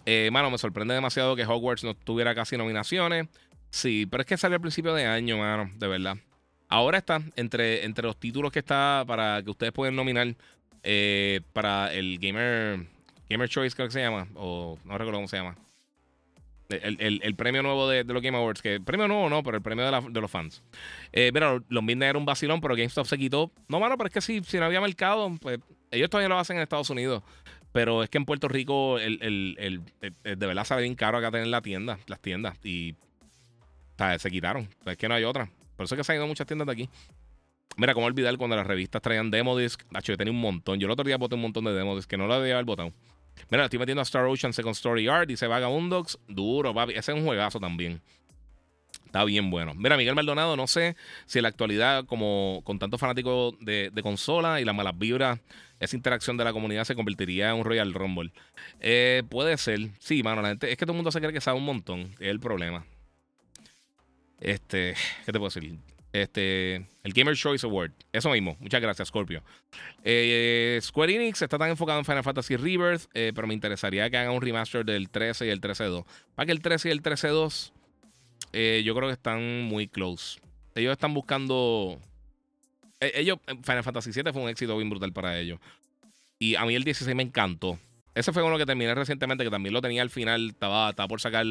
Eh, mano, me sorprende demasiado que Hogwarts no tuviera casi nominaciones. Sí, pero es que salió al principio de año, mano, de verdad. Ahora está entre, entre los títulos que está para que ustedes pueden nominar eh, para el Gamer, Gamer Choice, creo que se llama, o no recuerdo cómo se llama. El, premio nuevo de, los Game Awards, que el premio nuevo no, pero el premio de, los fans. Eh, mira, los Midnight era un vacilón, pero GameStop se quitó. No, mano, pero es que si, si no había mercado, pues ellos todavía lo hacen en Estados Unidos. Pero es que en Puerto Rico el, el, de verdad sale bien caro acá tener la tienda, las tiendas. Y se quitaron. Es que no hay otra. Por eso es que se han ido muchas tiendas de aquí. Mira, cómo olvidar cuando las revistas traían demo disc. yo tenía un montón. Yo el otro día boté un montón de demo disc que no lo debía haber botado. Mira, estoy metiendo a Star Ocean Second Story Art. Dice Vagabundox. Duro, papi. Ese es un juegazo también. Está bien bueno. Mira, Miguel Maldonado, no sé si en la actualidad, como con tantos fanáticos de, de consola y las malas vibras esa interacción de la comunidad se convertiría en un Royal Rumble. Eh, puede ser. Sí, mano, la gente. Es que todo el mundo se cree que sabe un montón. Es el problema. Este. ¿Qué te puedo decir? Este. El Gamer Choice Award. Eso mismo. Muchas gracias, Scorpio. Eh, Square Enix está tan enfocado en Final Fantasy Rebirth, eh, pero me interesaría que hagan un remaster del 13 y el 13-2. Para que el 13 y el 13-2, yo creo que están muy close. Ellos están buscando eh, ellos, eh, Final Fantasy VII fue un éxito bien brutal para ellos. Y a mí el 16 me encantó. Ese fue uno que terminé recientemente, que también lo tenía al final. Estaba, estaba por sacar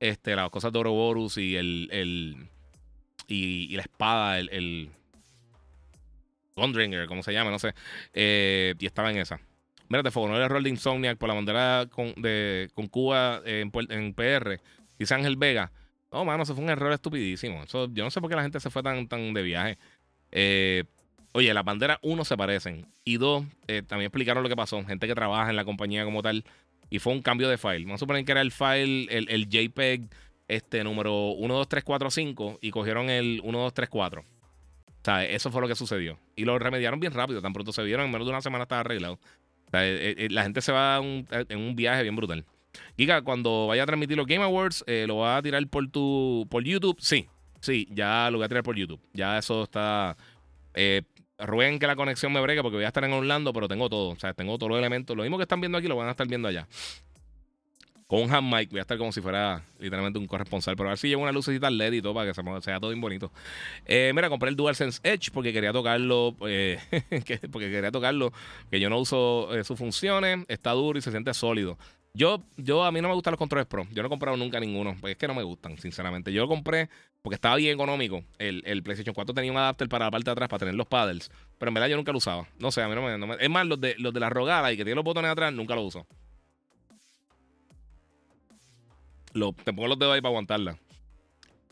este, las cosas de Ouroboros y el. el y, la espada, el. el Gunringer, como se llama, no sé. Eh, y estaba en esa. Mírate, fue no el error de Insomniac por la bandera con, con Cuba en, en PR. Dice Ángel Vega. No, mano, eso fue un error estupidísimo. Eso, yo no sé por qué la gente se fue tan, tan de viaje. Eh, oye, las banderas, uno, se parecen. Y dos, eh, también explicaron lo que pasó. Gente que trabaja en la compañía como tal. Y fue un cambio de file. Vamos a suponer que era el file, el, JPEG este, número 12345 y cogieron el 1234. O sea, eso fue lo que sucedió. Y lo remediaron bien rápido. Tan pronto se vieron, en menos de una semana estaba arreglado. Eh, la gente se va en un viaje bien brutal. Giga, cuando vaya a transmitir los Game Awards, ¿lo va a tirar por tu por YouTube? Sí, Sí, ya lo voy a tirar por YouTube. Ya eso está. Eh, rueguen que la conexión me bregue porque voy a estar en Orlando, pero tengo todo. O sea, tengo todos los elementos. Lo mismo que están viendo aquí lo van a estar viendo allá. Con un hand mic voy a estar como si fuera literalmente un corresponsal. Pero a ver si llevo una lucecita LED y todo para que se sea todo bien bonito. Eh, mira, compré el DualSense Edge porque quería tocarlo. Eh, porque quería tocarlo. Que yo no uso sus funciones. Está duro y se siente sólido. Yo, yo, a mí no me gustan los controles Pro. Yo no he comprado nunca ninguno. Porque es que no me gustan, sinceramente. Yo lo compré porque estaba bien económico. El, el, PlayStation 4 tenía un adapter para la parte de atrás para tener los paddles. Pero en verdad yo nunca lo usaba. No sé, a mí no me. es más, los de, los de la rogada y que tiene los botones atrás, nunca lo uso. Lo, te pongo los dedos ahí para aguantarla.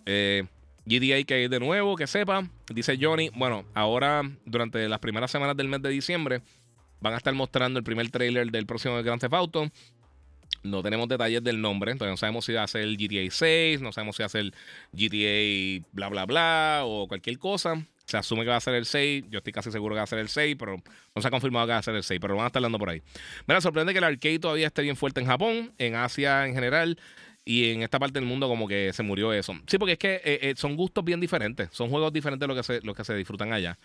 Eh, GTA que de nuevo, que sepa. Dice Johnny. Bueno, ahora, durante las primeras semanas del mes de diciembre, van a estar mostrando el primer trailer del próximo Grand Theft Auto. No tenemos detalles del nombre, entonces no sabemos si va a ser el GTA 6, no sabemos si va a ser GTA bla bla bla o cualquier cosa. Se asume que va a ser el 6, yo estoy casi seguro que va a ser el 6, pero no se ha confirmado que va a ser el 6, pero van a estar hablando por ahí. Me sorprende que el arcade todavía esté bien fuerte en Japón, en Asia en general y en esta parte del mundo como que se murió eso. Sí, porque es que eh, eh, son gustos bien diferentes, son juegos diferentes los que se, los que se disfrutan allá.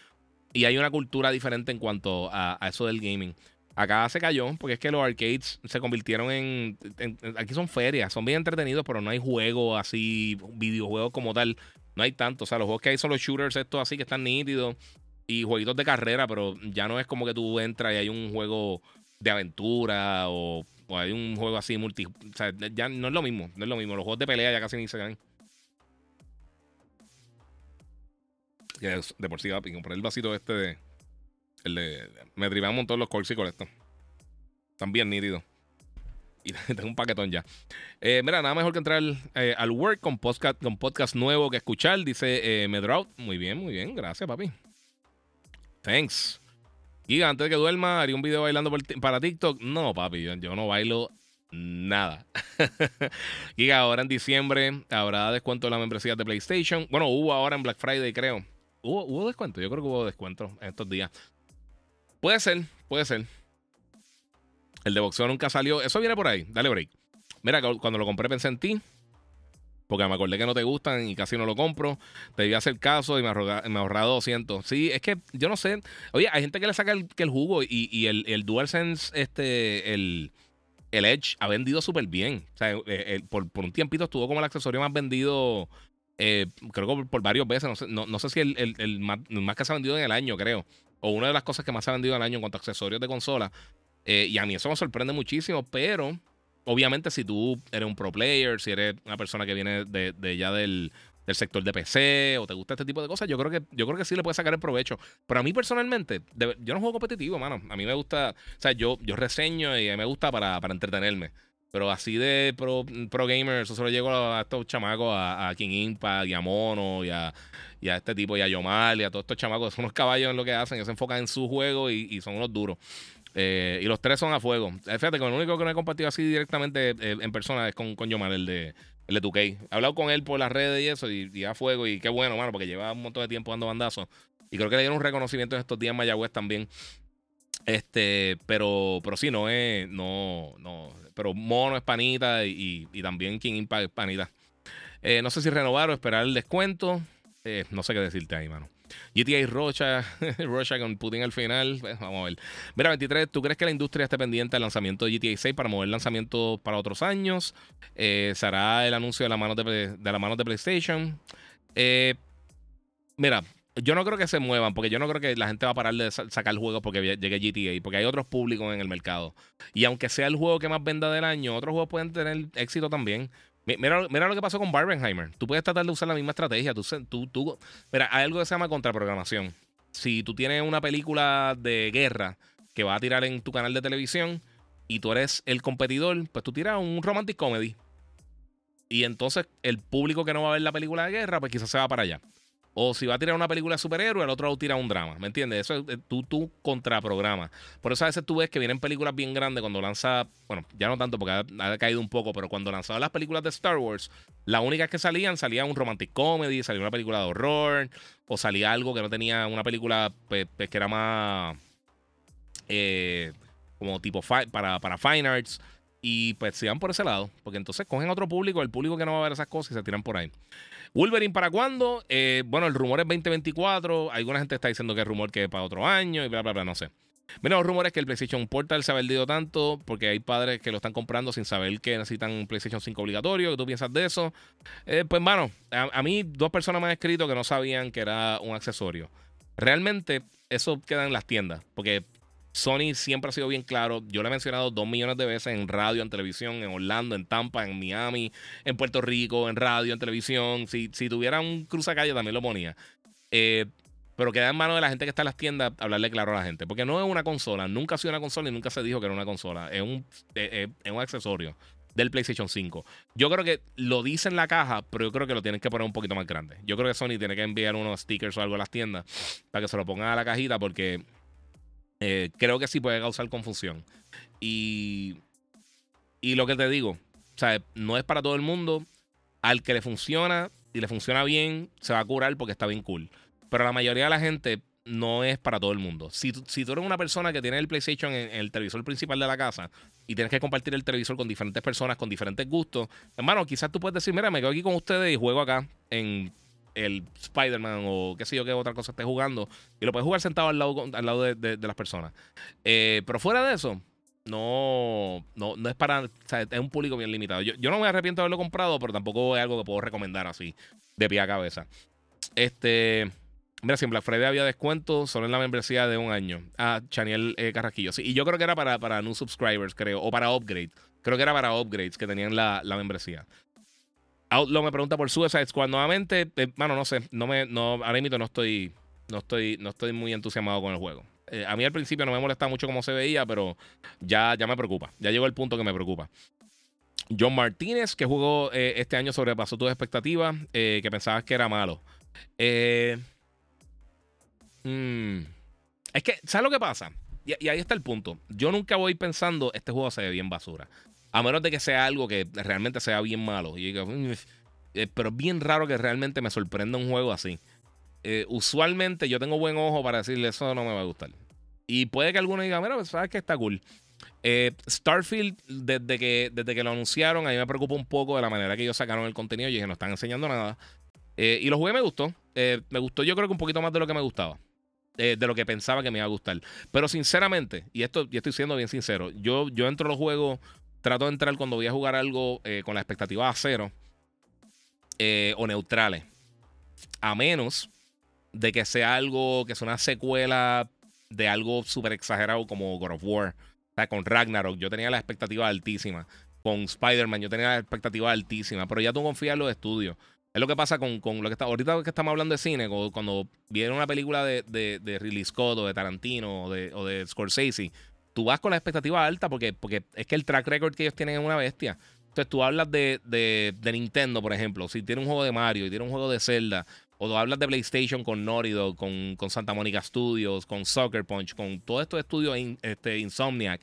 Y hay una cultura diferente en cuanto a eso del gaming. Acá se cayó porque es que los arcades se convirtieron en, Aquí son ferias, son bien entretenidos, pero no hay juegos así, videojuegos como tal. No hay tanto. O sea, los juegos que hay son los shooters, estos así que están nítidos. Y jueguitos de carrera, pero ya no es como que tú entras y hay un juego de aventura o hay un juego así multi. O sea, ya no es lo mismo, no es lo mismo. Los juegos de pelea ya casi ni se ganan. de por sí, compré el vasito este de. El de. Me un montón los corks con esto. Están bien nítidos. Y tengo un paquetón ya. Eh, mira, nada mejor que entrar eh, al work con podcast, con podcast nuevo que escuchar. Dice eh, Medrout. Muy bien, muy bien. Gracias, papi. Thanks. Y antes de que duerma, haría un video bailando para TikTok. No, papi, yo, no bailo nada. y ahora en diciembre habrá descuento de la membresía de PlayStation. Bueno, hubo ahora en Black Friday, creo. ¿Hubo, ¿Hubo descuento? Yo creo que hubo descuento en estos días. Puede ser, puede ser. El de boxeo nunca salió. Eso viene por ahí. Dale break. Mira, cuando lo compré pensé en ti. Porque me acordé que no te gustan y casi no lo compro. Te debí hacer caso y me, me ahorrado 200. Sí, es que yo no sé. Oye, hay gente que le saca el, el jugo y, el, el, DualSense, este, el, el Edge, ha vendido súper bien. O sea, eh, por, por, un tiempito estuvo como el accesorio más vendido eh, creo que por, varios veces, no sé, no, sé si el, el, más, que se ha vendido en el año, creo, o una de las cosas que más se ha vendido en el año en cuanto a accesorios de consola. Eh, y a mí eso me sorprende muchísimo, pero obviamente si tú eres un pro player, si eres una persona que viene de, ya del, sector de PC o te gusta este tipo de cosas, yo creo que yo creo que sí le puedes sacar el provecho. Pero a mí personalmente, yo no juego competitivo, mano. A mí me gusta, o sea, yo, yo reseño y me gusta para, para entretenerme. Pero así de pro, pro gamer, eso solo llegó a, estos chamacos, a, King Impact y a Mono y a, este tipo y a Yomar y a todos estos chamacos. Son unos caballos en lo que hacen, ellos se enfocan en su juego y, son unos duros. Eh, y los tres son a fuego. Eh, fíjate que el único que no he compartido así directamente eh, en persona es con, con Yomar, el de, el de 2K. He hablado con él por las redes y eso, y, a fuego. Y qué bueno, mano, porque lleva un montón de tiempo dando bandazos. Y creo que le dieron un reconocimiento en estos días en Mayagüez también. Este, pero, pero sí, no es, no, no, pero Mono es panita y, también King Impact es panita. Eh, no sé si renovar o esperar el descuento. Eh, no sé qué decirte ahí, mano. GTA Rocha, Rocha con Putin al final. Pues, vamos a ver. Mira, 23, ¿tú crees que la industria esté pendiente del lanzamiento de GTA 6 para mover lanzamiento para otros años? Eh, ¿Se hará el anuncio de la mano de, de, la de PlayStation? mira, yo no creo que se muevan, porque yo no creo que la gente va a parar de sacar juegos porque llegue GTA, porque hay otros públicos en el mercado. Y aunque sea el juego que más venda del año, otros juegos pueden tener éxito también. Mira, mira lo que pasó con Barbenheimer. Tú puedes tratar de usar la misma estrategia. Tú, tú, tú, mira, hay algo que se llama contraprogramación. Si tú tienes una película de guerra que va a tirar en tu canal de televisión y tú eres el competidor, pues tú tiras un romantic comedy. Y entonces el público que no va a ver la película de guerra, pues quizás se va para allá. O si va a tirar una película de superhéroe, el otro va a tirar un drama. ¿Me entiendes? Eso es eh, tú, tú contraprograma. Por eso a veces tú ves que vienen películas bien grandes cuando lanza. Bueno, ya no tanto porque ha, caído un poco, pero cuando lanzaba las películas de Star Wars, las únicas que salían, salía un romantic comedy, salía una película de horror, o salía algo que no tenía una película pues, pues, que era más. Eh, como tipo para, para Fine Arts. Y pues se van por ese lado. Porque entonces cogen otro público, el público que no va a ver esas cosas y se tiran por ahí. Wolverine para cuándo? Eh, bueno, el rumor es 2024. Alguna gente está diciendo que es rumor que es para otro año y bla, bla, bla, no sé. Mira, los rumores que el PlayStation Portal se ha vendido tanto porque hay padres que lo están comprando sin saber que necesitan un PlayStation 5 obligatorio. ¿Qué tú piensas de eso? Eh, pues, mano, a, mí dos personas me han escrito que no sabían que era un accesorio. Realmente, eso queda en las tiendas porque Sony siempre ha sido bien claro. Yo le he mencionado dos millones de veces en radio, en televisión, en Orlando, en Tampa, en Miami, en Puerto Rico, en radio, en televisión. Si, si tuviera un cruzacalle también lo ponía. Eh, pero queda en manos de la gente que está en las tiendas hablarle claro a la gente. Porque no es una consola. Nunca ha sido una consola y nunca se dijo que era una consola. Es un, es un accesorio del PlayStation 5. Yo creo que lo dice en la caja, pero yo creo que lo tienen que poner un poquito más grande. Yo creo que Sony tiene que enviar unos stickers o algo a las tiendas para que se lo pongan a la cajita porque eh, creo que sí puede causar confusión. Y, y lo que te digo, o sea, no es para todo el mundo. Al que le funciona y le funciona bien, se va a curar porque está bien cool. Pero la mayoría de la gente no es para todo el mundo. Si, si tú eres una persona que tiene el PlayStation en, el televisor principal de la casa y tienes que compartir el televisor con diferentes personas, con diferentes gustos, hermano, quizás tú puedes decir, mira, me quedo aquí con ustedes y juego acá en el Spider-Man o qué sé yo qué otra cosa esté jugando y lo puedes jugar sentado al lado, al lado de, las personas. Eh, pero fuera de eso, no, no, no es para. Es un público bien limitado. Yo, yo no me arrepiento de haberlo comprado, pero tampoco es algo que puedo recomendar así, de pie a cabeza. Este. Mira, si en Black Friday había descuento, solo en la membresía de un año. Ah, Chaniel eh, Carrasquillo. Sí, y yo creo que era para, para new subscribers, creo, o para upgrade. Creo que era para upgrades que tenían la, la membresía. Outlaw me pregunta por Suicide Squad nuevamente. Eh, mano, no sé. No me, no, ahora mismo no estoy, no, estoy, no estoy muy entusiasmado con el juego. Eh, a mí al principio no me molesta mucho cómo se veía, pero ya, ya me preocupa. Ya llegó el punto que me preocupa. John Martínez, que jugó este año, sobrepasó tus expectativas, que pensabas que era malo. Eh, Mm. Es que, ¿sabes lo que pasa? Y, ahí está el punto. Yo nunca voy pensando, este juego se ve bien basura. A menos de que sea algo que realmente sea bien malo. Y eh, pero es bien raro que realmente me sorprenda un juego así. Eh, usualmente yo tengo buen ojo para decirle eso no me va a gustar. Y puede que alguno diga, mira, pues, sabes que está cool. Eh, Starfield, desde que, desde que lo anunciaron, a mí me preocupa un poco de la manera que ellos sacaron el contenido y que no están enseñando nada. y lo jugué, me gustó. me gustó, yo creo que un poquito más de lo que me gustaba. De lo que pensaba que me iba a gustar. Pero sinceramente, y esto y estoy siendo bien sincero, yo, yo entro a los juegos, trato de entrar cuando voy a jugar algo eh, con la expectativa a cero eh, o neutrales. A menos de que sea algo que sea una secuela de algo súper exagerado como God of War. O sea, con Ragnarok yo tenía la expectativa altísima. Con Spider-Man yo tenía la expectativa altísima. Pero ya tú confías en los estudios. Es lo que pasa con, lo que está. Ahorita que estamos hablando de cine, cuando, viene una película de, de, Ridley Scott o de Tarantino o de Scorsese, tú vas con la expectativa alta porque, porque es que el track record que ellos tienen es una bestia. Entonces tú hablas de, de, Nintendo, por ejemplo, si tiene un juego de Mario y tiene un juego de Zelda, o tú hablas de PlayStation con Naughty con, con Santa Monica Studios, con Soccer Punch, con todos estos estudios este, Insomniac,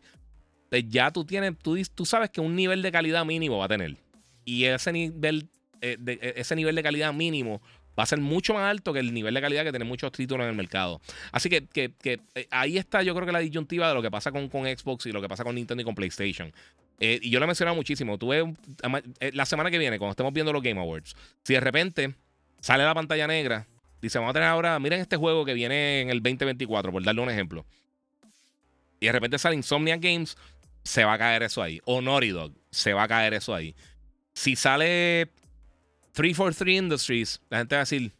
pues ya tú tienes, tú, tú sabes que un nivel de calidad mínimo va a tener. Y ese nivel eh, eh, ese nivel de calidad mínimo va a ser mucho más alto que el nivel de calidad que tienen muchos títulos en el mercado. Así que, eh, ahí está yo creo que la disyuntiva de lo que pasa con, con Xbox y lo que pasa con Nintendo y con PlayStation. y yo lo he mencionado muchísimo. Tuve la semana que viene, cuando estemos viendo los Game Awards, si de repente sale la pantalla negra, dice, vamos a tener ahora, miren este juego que viene en el 2024, por darle un ejemplo. Y de repente sale Insomnia Games, se va a caer eso ahí. O Dog, se va a caer eso ahí. Si sale 343 Industries, la gente va a decir,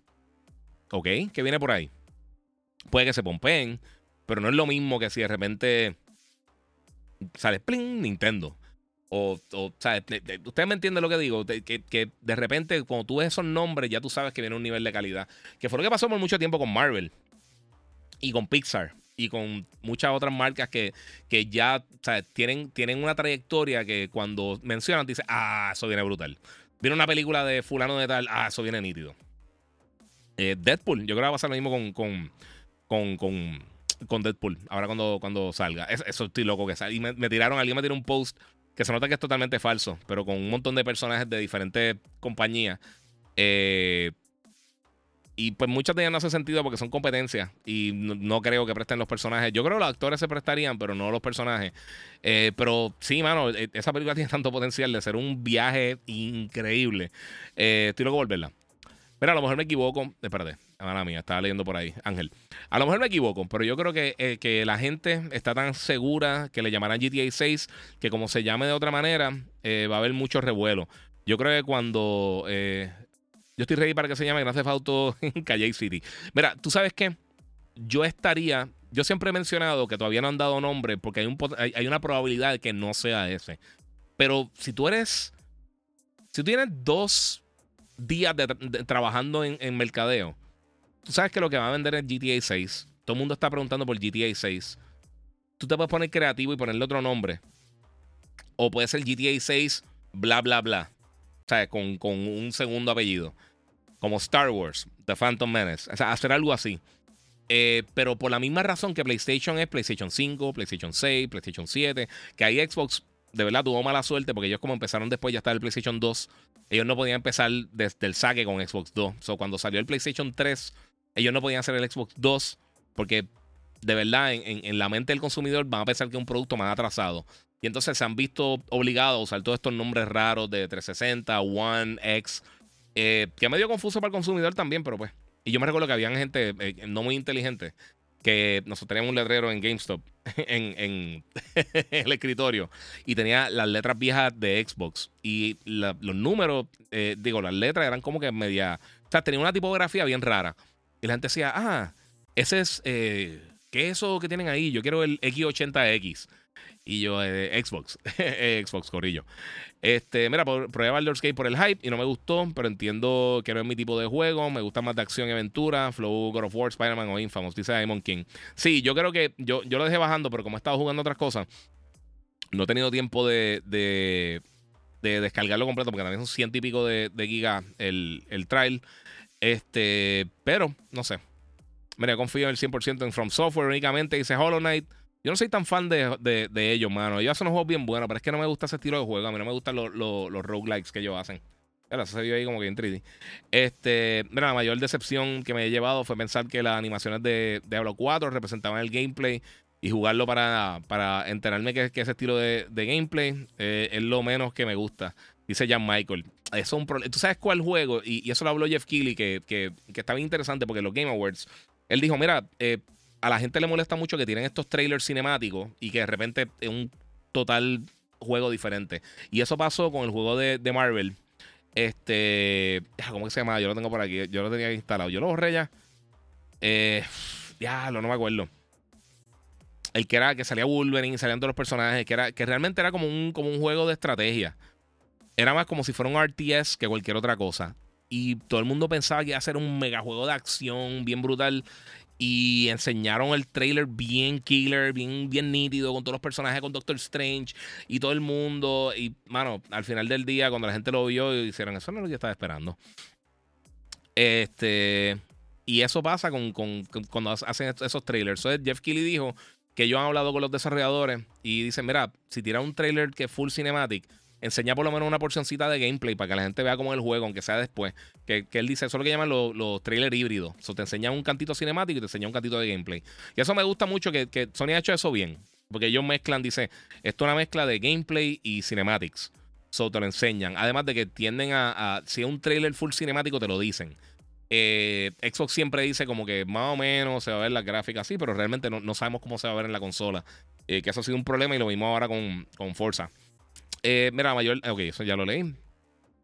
ok, ¿qué viene por ahí? Puede que se pompeen, pero no es lo mismo que si de repente sale pling Nintendo. O, o sea, ustedes me entienden lo que digo, que, que, de repente cuando tú ves esos nombres ya tú sabes que viene un nivel de calidad. Que fue lo que pasó por mucho tiempo con Marvel y con Pixar y con muchas otras marcas que, que ya tienen, tienen una trayectoria que cuando mencionan dice, ah, eso viene brutal. Viene una película de fulano de tal, ah, eso viene nítido. Eh, Deadpool, yo creo que va a pasar lo mismo con, con, con, con, Deadpool, ahora cuando, cuando salga. eso estoy loco que sale. Y me, tiraron, alguien me tiró un post que se nota que es totalmente falso, pero con un montón de personajes de diferentes compañías. Eh, y pues muchas de ellas no hacen sentido porque son competencias y no, creo que presten los personajes. Yo creo que los actores se prestarían, pero no los personajes. Eh, pero sí, mano, e, esa película tiene tanto potencial de ser un viaje increíble. Eh, estoy loco volverla. Pero a lo mejor me equivoco. Espérate, hermana mía, estaba leyendo por ahí, Ángel. A lo mejor me equivoco, pero yo creo que, eh, que la gente está tan segura que le llamarán GTA 6 que como se llame de otra manera, va a haber mucho revuelo. Yo creo que cuando yo estoy ready para que se llame Theft Auto en Calle City. Mira, tú sabes que yo estaría. Yo siempre he mencionado que todavía no han dado nombre porque hay, un, hay, una probabilidad de que no sea ese. Pero si tú eres. Si tú tienes dos días de, trabajando en, en, mercadeo, tú sabes que lo que va a vender es GTA 6. Todo el mundo está preguntando por GTA 6. Tú te puedes poner creativo y ponerle otro nombre. O puede ser GTA 6, bla, bla, bla. O sea, con, con un segundo apellido como Star Wars, The Phantom Menace. O sea, hacer algo así. Eh, pero por la misma razón que PlayStation es PlayStation 5, PlayStation 6, PlayStation 7, que ahí Xbox de verdad tuvo mala suerte porque ellos como empezaron después ya está el PlayStation 2, ellos no podían empezar desde el saque con Xbox 2. O cuando salió el PlayStation 3, ellos no podían hacer el Xbox 2 porque de verdad en, en, la mente del consumidor van a pensar que es un producto más atrasado. Y entonces se han visto obligados a usar todos estos nombres raros de 360, One, X, eh, que medio confuso para el consumidor también, pero pues. Y yo me recuerdo que había gente eh, no muy inteligente que nosotros teníamos un letrero en GameStop en, el escritorio y tenía las letras viejas de Xbox y los números, eh, digo, las letras eran como que media, o sea, tenía una tipografía bien rara. Y la gente decía, ah, ese es, eh, ¿qué es eso que tienen ahí? Yo quiero el X80X. Y yo, eh, Xbox, Xbox, corrillo. Este, mira, probé Baldur's Gate por el hype y no me gustó, pero entiendo que no es mi tipo de juego. Me gusta más de acción y aventura. Flow, God of War, Spider-Man o Infamous, dice Diamond King. Sí, yo creo que yo, yo lo dejé bajando, pero como he estado jugando otras cosas, no he tenido tiempo de, de, descargarlo completo, porque también son ciento y pico de, de gigas el, el trial. Este, pero, no sé. Mira, confío en el 100% en From Software únicamente. Dice Hollow Knight. Yo no soy tan fan de, de, ellos, mano. Ellos hacen unos juegos bien buenos, pero es que no me gusta ese estilo de juego. A mí no me gustan los, los, los roguelikes que ellos hacen. Se vio ahí como que en 3D. Este, mira, la mayor decepción que me he llevado fue pensar que las animaciones de Diablo 4 representaban el gameplay y jugarlo para, para enterarme que, que ese estilo de, gameplay eh, es lo menos que me gusta. Dice Jan Michael. Eso es un. ¿Tú sabes cuál juego? Y, eso lo habló Jeff Keighley, que, que, que, está bien interesante porque los Game Awards, él dijo, mira, eh, a la gente le molesta mucho que tienen estos trailers cinemáticos y que de repente es un total juego diferente. Y eso pasó con el juego de, Marvel. Este. ¿Cómo que se llama? Yo lo tengo por aquí. Yo lo tenía instalado. Yo lo borré ya. Eh, ya, no me acuerdo. El que era que salía Wolverine, salían todos los personajes, que, era, que realmente era como un, como un juego de estrategia. Era más como si fuera un RTS que cualquier otra cosa. Y todo el mundo pensaba que iba a ser un mega juego de acción bien brutal y enseñaron el trailer bien killer, bien, bien nítido, con todos los personajes, con Doctor Strange y todo el mundo. Y, mano, al final del día, cuando la gente lo vio, hicieron eso no es lo que yo estaba esperando. Este. Y eso pasa con, cuando hacen esos trailers. Entonces, Jeff Keighley dijo que ellos han hablado con los desarrolladores y dicen: Mira, si tira un trailer que es full cinematic, enseña por lo menos una porcioncita de gameplay para que la gente vea cómo es el juego, aunque sea después. Que, él dice, eso es lo que llaman los, trailers híbridos. Eso te enseña un cantito cinemático y te enseña un cantito de gameplay. Y eso me gusta mucho que, que Sony ha hecho eso bien. Porque ellos mezclan, dice, esto es una mezcla de gameplay y cinematics. So te lo enseñan. Además de que tienden a, si es un trailer full cinemático, te lo dicen. Eh, Xbox siempre dice como que más o menos se va a ver la gráfica así, pero realmente no, sabemos cómo se va a ver en la consola. Eh, que eso ha sido un problema y lo mismo ahora con, con Forza. Eh, mira, mayor. Ok, eso ya lo leí.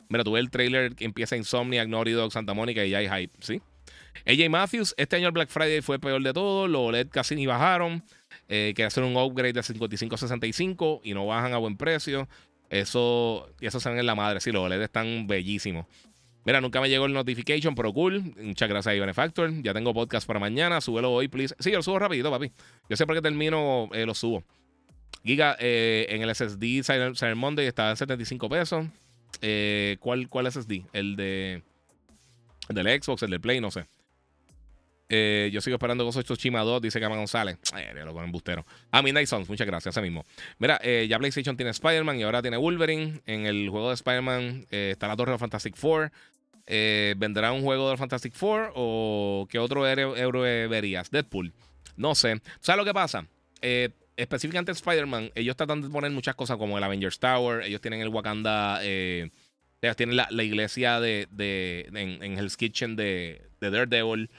Mira, tuve el trailer que empieza Insomnia, Naughty Dog, Santa Mónica y ya hay hype, ¿sí? AJ Matthews, este año el Black Friday fue peor de todo. Los OLED casi ni bajaron. Eh, que hacer un upgrade de 55 a 65 y no bajan a buen precio. Eso, eso se ven en la madre. Sí, los OLED están bellísimos. Mira, nunca me llegó el notification, pero cool. Muchas gracias a Benefactor. Ya tengo podcast para mañana. Súbelo hoy, please. Sí, yo lo subo rapidito, papi. Yo por qué termino, eh, lo subo. Giga, eh, en el SSD Cyber, Monday estaba en 75 pesos. Eh, ¿cuál, ¿Cuál SSD? El de. El del Xbox, el del Play, no sé. Eh, yo sigo esperando con estos Chima 2, dice Cama González. Eh, lo con embustero. Ah, Midnight Suns, muchas gracias, ese mismo. Mira, ya PlayStation tiene Spider-Man y ahora tiene Wolverine. En el juego de Spider-Man está la Torre de Fantastic Four. ¿Vendrá un juego de Fantastic Four o qué otro héroe verías? Deadpool. No sé. ¿Sabes lo que pasa? Específicamente Spider-Man, ellos tratan de poner muchas cosas como el Avengers Tower, ellos tienen el Wakanda, eh, ellos tienen la, iglesia de, de, en, Hell's Kitchen de, de, Daredevil,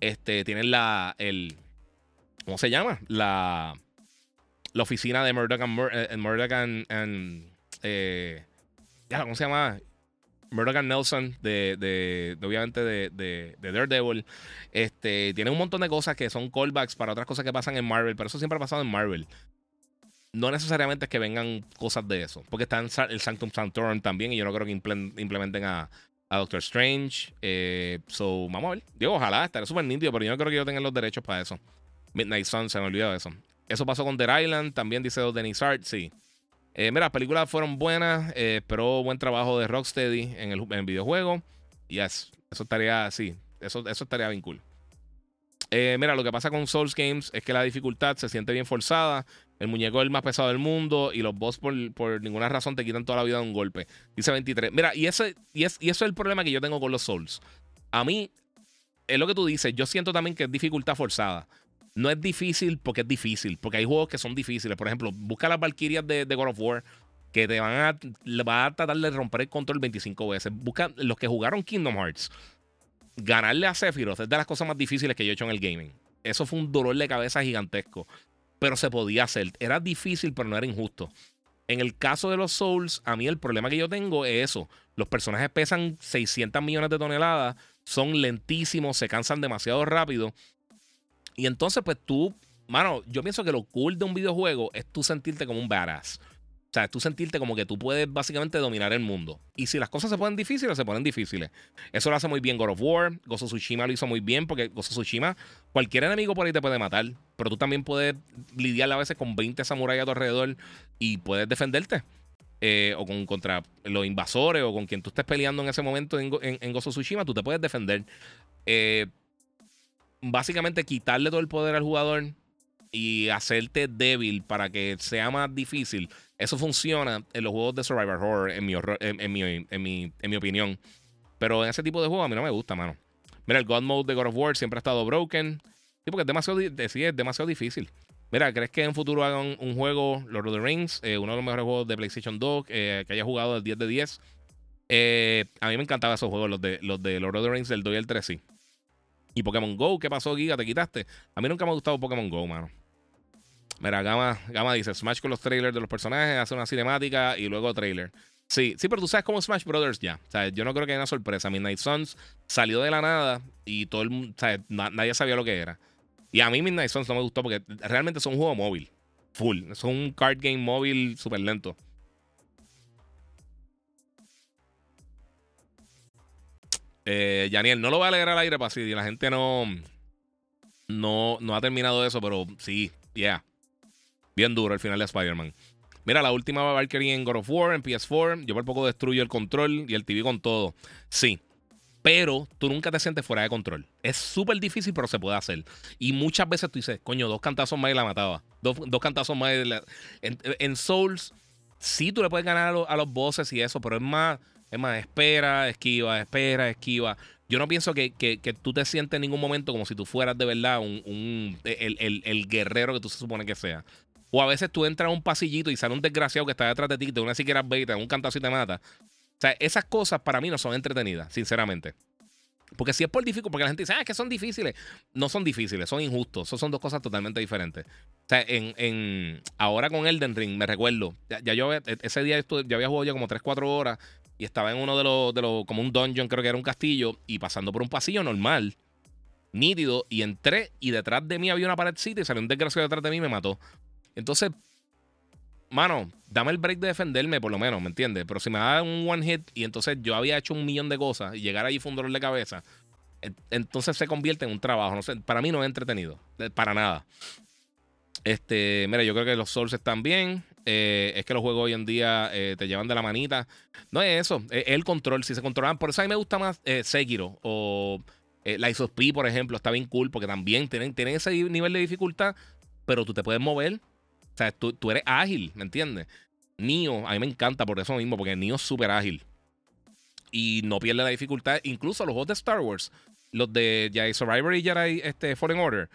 este, tienen la, el, ¿cómo se llama? La, la oficina de Murdoch and, eh, and, eh, ¿cómo se llama? Murdoch Nelson, de, de, obviamente de, de, Daredevil. Este, tiene un montón de cosas que son callbacks para otras cosas que pasan en Marvel, pero eso siempre ha pasado en Marvel. No necesariamente es que vengan cosas de eso, porque está en el Sanctum Sanctorum también, y yo no creo que implementen a, Doctor Strange. Eh, so, vamos a ver. Digo, ojalá, estaré súper nítido, pero yo no creo que yo tenga los derechos para eso. Midnight Sun, se me olvidó de eso. Eso pasó con Dead Island, también dice Denis Art, sí. Eh, mira, las películas fueron buenas, eh, pero buen trabajo de Rocksteady en el, videojuego. Yes, eso estaría, sí, eso, eso estaría bien cool. Eh, mira, lo que pasa con Souls Games es que la dificultad se siente bien forzada. El muñeco es el más pesado del mundo y los boss por, ninguna razón te quitan toda la vida de un golpe. Dice 23. Mira, y, ese, y, es, y eso es el problema que yo tengo con los Souls. A mí, es lo que tú dices, yo siento también que es dificultad forzada. No es difícil porque es difícil, porque hay juegos que son difíciles. Por ejemplo, busca las Valkyrias de, God of War que te van a, va a tratar de romper el control 25 veces. Busca los que jugaron Kingdom Hearts. Ganarle a Sephiroth es de las cosas más difíciles que yo he hecho en el gaming. Eso fue un dolor de cabeza gigantesco. Pero se podía hacer. Era difícil, pero no era injusto. En el caso de los Souls, a mí el problema que yo tengo es eso. Los personajes pesan 600 millones de toneladas son lentísimos, se cansan demasiado rápido. Y entonces, pues tú, mano, yo pienso que lo cool de un videojuego es tú sentirte como un badass. O sea, tú sentirte como que tú puedes básicamente dominar el mundo. Y si las cosas se ponen difíciles, se ponen difíciles. Eso lo hace muy bien God of War. Gozo Tsushima lo hizo muy bien porque Gozo Tsushima, cualquier enemigo por ahí te puede matar. Pero tú también puedes lidiar a veces con 20 samuráis a tu alrededor y puedes defenderte. Eh, o con, contra los invasores o con quien tú estés peleando en ese momento en, en, Gozo Tsushima, tú te puedes defender. Eh, básicamente quitarle todo el poder al jugador y hacerte débil para que sea más difícil. Eso funciona en los juegos de Survivor Horror, en mi, en, mi, en, mi, en mi opinión. Pero en ese tipo de juegos a mí no me gusta, mano. Mira, el God Mode de God of War siempre ha estado broken. Sí, porque es demasiado, demasiado difícil. Mira, ¿crees que en futuro hagan un, juego, Lord of the Rings, eh, uno de los mejores juegos de PlayStation 2, eh, que haya jugado el 10 de 10? Eh, a mí me encantaban esos juegos, los de, los de Lord of the Rings del 2 y el 3, sí. Y Pokémon Go, ¿qué pasó, Giga? ¿Te quitaste? A mí nunca me ha gustado Pokémon Go, mano. Mira, Gama, Gama dice: Smash con los trailers de los personajes, hace una cinemática y luego trailer. Sí, sí, pero tú sabes cómo Smash Brothers ya. O sea, yo no creo que haya una sorpresa. Midnight Suns salió de la nada y todo el mundo, nadie sabía lo que era. Y a mí Midnight Suns no me gustó porque realmente es un juego móvil. Full. Es un card game móvil súper lento. Eh, Yaniel, no lo voy a leer al aire para si la gente no, no, no ha terminado eso, pero sí, yeah. Bien duro el final de Spider-Man. Mira, la última Valkyrie en God of War, en PS4. Yo por poco destruyo el control y el TV con todo. Sí, pero tú nunca te sientes fuera de control. Es súper difícil, pero se puede hacer. Y muchas veces tú dices, coño, dos cantazos más y la mataba. Dos, cantazos más. Y la... en, Souls, sí tú le puedes ganar a los, bosses y eso, pero es más, es más, espera, esquiva, espera, esquiva. Yo no pienso que, tú te sientes en ningún momento como si tú fueras de verdad un, el, guerrero que tú se supone que sea. O a veces tú entras a un pasillito y sale un desgraciado que está detrás de ti, te una te da un cantazo y te mata. O sea, esas cosas para mí no son entretenidas, sinceramente. Porque si es por difícil, porque la gente dice, ah, es que son difíciles. No son difíciles, son injustos. son dos cosas totalmente diferentes. O sea, en, ahora con Elden Ring, me recuerdo, ya, yo e, ese día yo había jugado ya como 3, 4 horas y estaba en uno de los, de los, como un dungeon, creo que era un castillo, y pasando por un pasillo normal, nítido, y entré y detrás de mí había una paredcita y salió un desgraciado detrás de mí y me mató. Entonces, mano, dame el break de defenderme, por lo menos, ¿me entiendes? Pero si me da un one hit y entonces yo había hecho un millón de cosas y llegar ahí fue un dolor de cabeza, entonces se convierte en un trabajo. No sé, para mí no es entretenido, para nada. Este, mira, yo creo que los Souls están bien. Eh, es que los juegos hoy en día eh, te llevan de la manita. No es eso, es el control. Si se controlan, por eso a mí me gusta más eh, Sekiro o la P, por ejemplo, está bien cool porque también tienen, tienen ese nivel de dificultad, pero tú te puedes mover o sea, tú, eres ágil, ¿me entiendes? Nio, a mí me encanta por eso mismo, porque Nio es súper ágil. Y no pierde la dificultad. Incluso los juegos de Star Wars, los de Jedi Survivor y Jedi este, Fallen Order,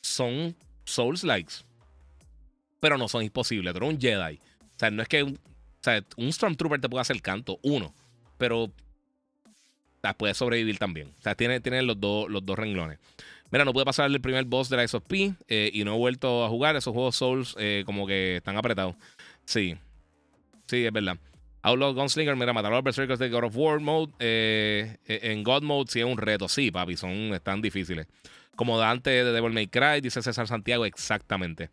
son Souls-likes. Pero no son imposibles. Tú eres un Jedi. O sea, no es que un, o sea, un Stormtrooper te pueda hacer canto, uno. Pero o puede sobrevivir también. O sea, tiene, tiene los, dos los dos renglones. Mira, no pude pasar el primer boss de la SOP eh, y no he vuelto a jugar. Esos juegos Souls eh, como que están apretados. Sí. Sí, es verdad. Outlaw Gunslinger, mira, matar a los Berserkers de God of War Mode. Eh, en God Mode sí es un reto. Sí, papi, son, están difíciles. Como Dante de Devil May Cry, dice César Santiago, exactamente.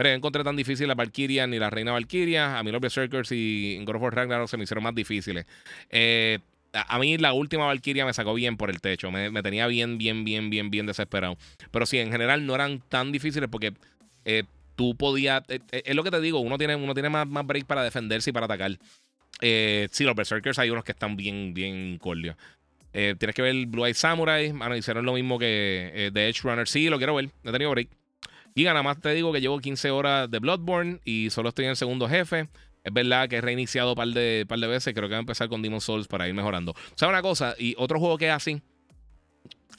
Mira, encontré tan difícil la Valkyria ni la Reina Valkyria. A mí los Berserkers y God of War Ragnarok se me hicieron más difíciles. Eh, a mí la última Valkyria me sacó bien por el techo. Me, tenía bien, bien, bien, bien, bien desesperado. Pero sí, en general no eran tan difíciles porque eh, tú podías. Eh, es lo que te digo, uno tiene, uno tiene más, más break para defenderse y para atacar. sí, los Berserkers hay unos que están bien, bien cordios. tienes que ver Blue Eye Samurai. Mano, hicieron lo mismo que The Edge Runner. Sí, lo quiero ver. No he tenido break. Y nada más te digo que llevo 15 horas de Bloodborne y solo estoy en el segundo jefe. Es verdad que he reiniciado un par de, par de veces. Creo que voy a empezar con Demon Souls para ir mejorando. Sea, una cosa, y otro juego que es así.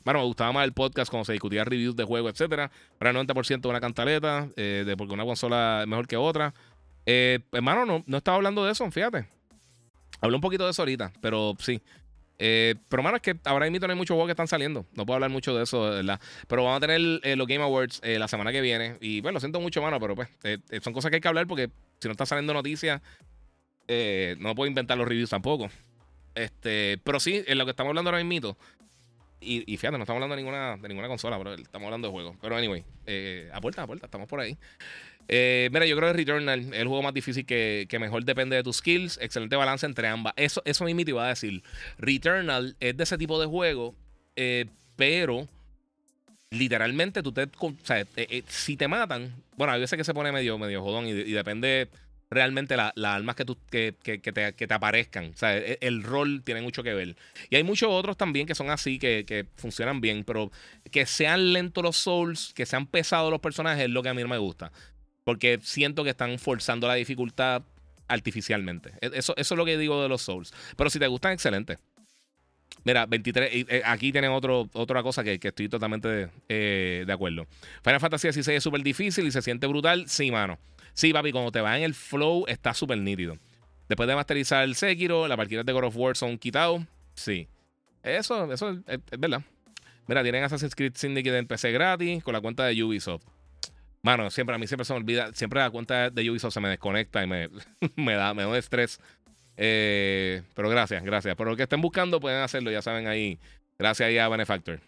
Bueno, me gustaba más el podcast cuando se discutía reviews de juegos, etcétera. El 90% una cantaleta, eh, de porque una consola es mejor que otra. Eh, hermano, no, no estaba hablando de eso, fíjate. Hablé un poquito de eso ahorita, pero sí. Eh, pero, hermano, es que ahora mismo hay muchos juegos que están saliendo. No puedo hablar mucho de eso, ¿verdad? Pero vamos a tener los Game Awards la semana que viene. Y bueno, lo siento mucho, hermano, pero pues son cosas que hay que hablar porque si no está saliendo noticias, eh, no puedo inventar los reviews tampoco. Este, pero sí, en lo que estamos hablando ahora mismo, Y, fíjate, no estamos hablando de ninguna, de ninguna consola, pero estamos hablando de juegos. Pero anyway, eh, a puerta, a puerta, estamos por ahí. Eh, mira, yo creo que Returnal es el juego más difícil que, que, mejor depende de tus skills. Excelente balance entre ambas. Eso, eso mismo te iba a decir. Returnal es de ese tipo de juego, eh, pero literalmente tú te. O sea, si te matan, bueno, hay veces que se pone medio, medio jodón y depende realmente las armas que, tú, que, que, te, que, te, aparezcan. O sea, el, el, rol tiene mucho que ver. Y hay muchos otros también que son así, que, funcionan bien, pero que sean lentos los souls, que sean pesados los personajes, es lo que a mí no me gusta. Porque siento que están forzando la dificultad artificialmente. E, eso, eso es lo que digo de los souls. Pero si te gustan, excelente. Mira, 23. Eh, aquí tienen otro, otra cosa que, estoy totalmente eh, de acuerdo. Final Fantasy XVI es súper difícil y se siente brutal. Sí, mano. Sí, papi, cuando te va en el flow está súper nítido. Después de masterizar el Sekiro, las partidas de God of War son quitados. Sí. Eso, eso es, verdad. Mira, tienen Assassin's Creed Syndicate en PC gratis con la cuenta de Ubisoft. Mano, siempre a mí siempre se me olvida, siempre la cuenta de Ubisoft se me desconecta y me, da, me da estrés. Eh, pero gracias, gracias. Por lo que estén buscando pueden hacerlo, ya saben ahí. Gracias ahí a Benefactor.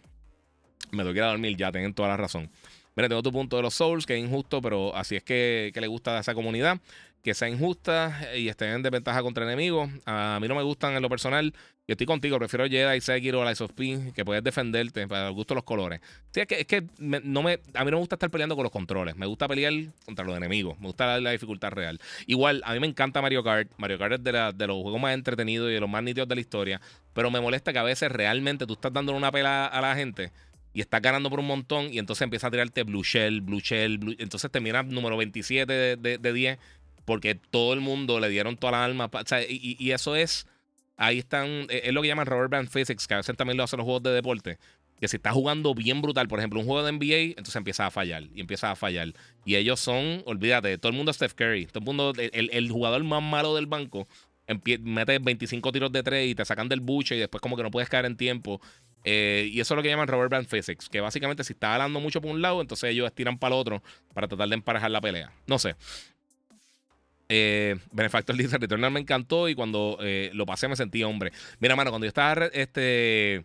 Me tengo que ir a dormir, ya tienen toda la razón. Mira, tengo tu punto de los Souls, que es injusto, pero así es que, le gusta a esa comunidad. Que sea injusta y estén en desventaja contra enemigos. A mí no me gustan en lo personal. Yo estoy contigo, prefiero Jedi, Sekiro, Lies of P, que puedes defenderte para el gusto de los colores. Es que, que no me, a mí no me gusta estar peleando con los controles. Me gusta pelear contra los enemigos. Me gusta la, dificultad real. Igual, a mí me encanta Mario Kart. Mario Kart es de, de, los juegos más entretenidos y de los más nítidos de la historia. Pero me molesta que a veces realmente tú estás dando una pela a la gente y estás ganando por un montón y entonces empieza a tirarte Blue Shell, Blue Shell, Blue... entonces termina número 27 de, de, 10 porque todo el mundo le dieron toda la alma. O sea, y, eso es, ahí están, e, es lo que llaman Robert Band Physics, que a veces también lo hacen los juegos de deporte. Que si estás jugando bien brutal, por ejemplo, un juego de NBA, entonces empieza a fallar y empieza a fallar. Y ellos son, olvídate, todo el mundo es Steph Curry, todo el mundo, el, el jugador más malo del banco metes 25 tiros de 3 y te sacan del buche y después como que no puedes caer en tiempo. Eh, y eso es lo que llaman Robert Brand Physics, que básicamente si está hablando mucho por un lado, entonces ellos estiran para el otro para tratar de emparejar la pelea. No sé. Eh, Benefactor dice, Returnal me encantó y cuando eh, lo pasé me sentí hombre. Mira, mano, cuando yo estaba, este,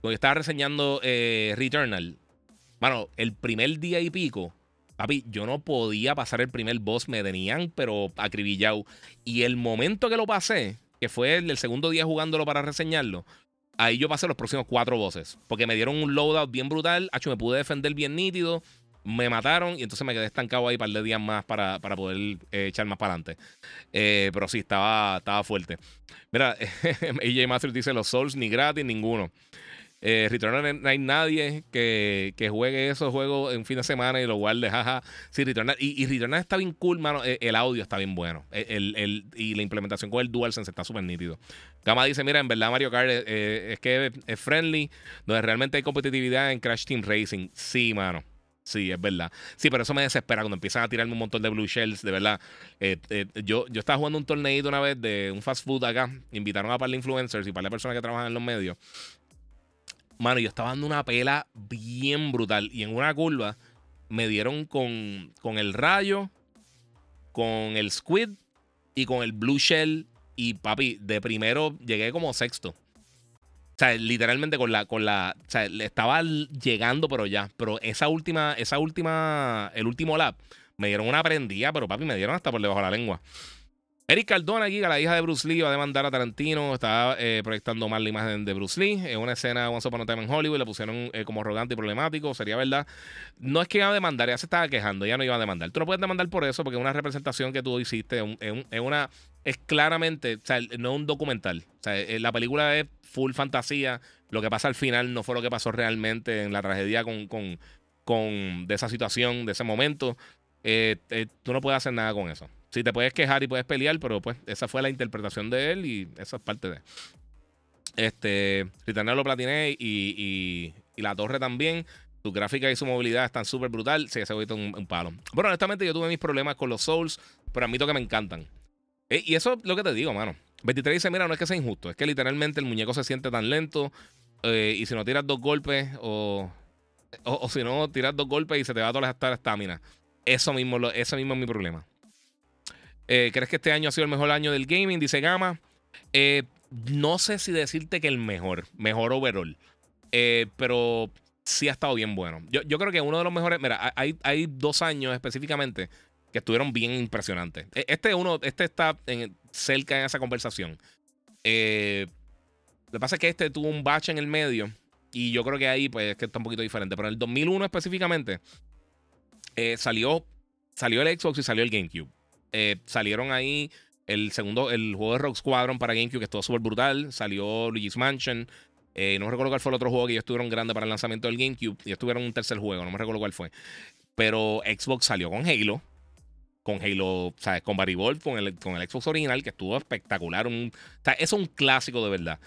cuando estaba reseñando Returnal, mano, el primer día y pico, papi, yo no podía pasar el primer boss, me tenían, pero acribillado. Y el momento que lo pasé, que fue el segundo día jugándolo para reseñarlo, ahí yo pasé los próximos cuatro bosses. Porque me dieron un loadout bien brutal. Hacho, me pude defender bien nítido. Me mataron y entonces me quedé estancado ahí un par de días más para, para poder eh, echar más para adelante. Eh, pero sí, estaba, estaba fuerte. Mira, AJ Master dice: los Souls ni gratis, ninguno. Eh, no hay nadie que, que, juegue esos juegos en fin de semana y lo guarde, jaja. Sí, Returnal. Y, y Returnal está bien cool, mano. E, el, audio está bien bueno. E, el, el, y la implementación con el DualSense está súper nítido. Gama dice: Mira, en verdad, Mario Kart eh, eh, es que es friendly, donde realmente hay competitividad en Crash Team Racing. Sí, mano. Sí, es verdad. Sí, pero eso me desespera cuando empiezan a tirarme un montón de blue shells, de verdad. Eh, yo, yo estaba jugando un torneito una vez de un fast food acá. Invitaron a par de influencers y par de personas que trabajan en los medios. Mano, yo estaba dando una pela bien brutal. Y en una curva me dieron con, con el rayo, con el squid y con el blue shell. Y papi, de primero llegué como sexto. O sea, literalmente con la, con la. O sea, estaba llegando, pero ya. Pero esa última, esa última, el último lap, me dieron una prendida, pero papi, me dieron hasta por debajo de la lengua. Eric Cardona, aquí, la hija de Bruce Lee, va a demandar a Tarantino. Estaba eh, proyectando mal la imagen de Bruce Lee. En una escena Once Upon a en Hollywood le pusieron eh, como arrogante y problemático. Sería verdad. No es que iba a demandar, ya se estaba quejando, ya no iba a demandar. Tú no puedes demandar por eso, porque es una representación que tú hiciste. Es, una. Es claramente. O sea, no es un documental. O sea, eh, la película es full fantasía. Lo que pasa al final no fue lo que pasó realmente en la tragedia con, con, con de esa situación, de ese momento. tú no puedes hacer nada con eso. Sí, te puedes quejar y puedes pelear, pero pues esa fue la interpretación de él y esa es parte de. Este, Returnal lo platiné y, y, la torre también. Su gráfica y su movilidad están súper brutal. Sí, ese es un, palo. Bueno, honestamente, yo tuve mis problemas con los Souls, pero admito que me encantan. E, y eso es lo que te digo, mano. 23 dice: Mira, no es que sea injusto, es que literalmente el muñeco se siente tan lento. Eh, y si no tiras dos golpes, o, o, si no tiras dos golpes y se te va a toda la estamina. Eso mismo, eso mismo es mi problema. Eh, ¿Crees que este año ha sido el mejor año del gaming? Dice Gama. Eh, no sé si decirte que el mejor, mejor overall. Eh, pero sí ha estado bien bueno. Yo, yo, creo que uno de los mejores. Mira, hay, hay dos años específicamente que estuvieron bien impresionantes. E, este uno, este está cerca en esa conversación. Lo que pasa es que este tuvo un batch en el medio. Y yo creo que ahí, pues, es que está un poquito diferente. Pero en el 2001 específicamente, salió, salió el Xbox y salió el GameCube. Eh, salieron ahí el segundo, el juego de Rock Squadron para GameCube, que estuvo súper brutal. Salió Luigi's Mansion. no recuerdo cuál fue el otro juego que ellos tuvieron grande para el lanzamiento del GameCube. Y ellos tuvieron un tercer juego, no me recuerdo cuál fue. Pero Xbox salió con Halo con Halo, ¿sabes? Con Barry con el, con el Xbox original, que estuvo espectacular. Un, o sea, es un clásico de verdad.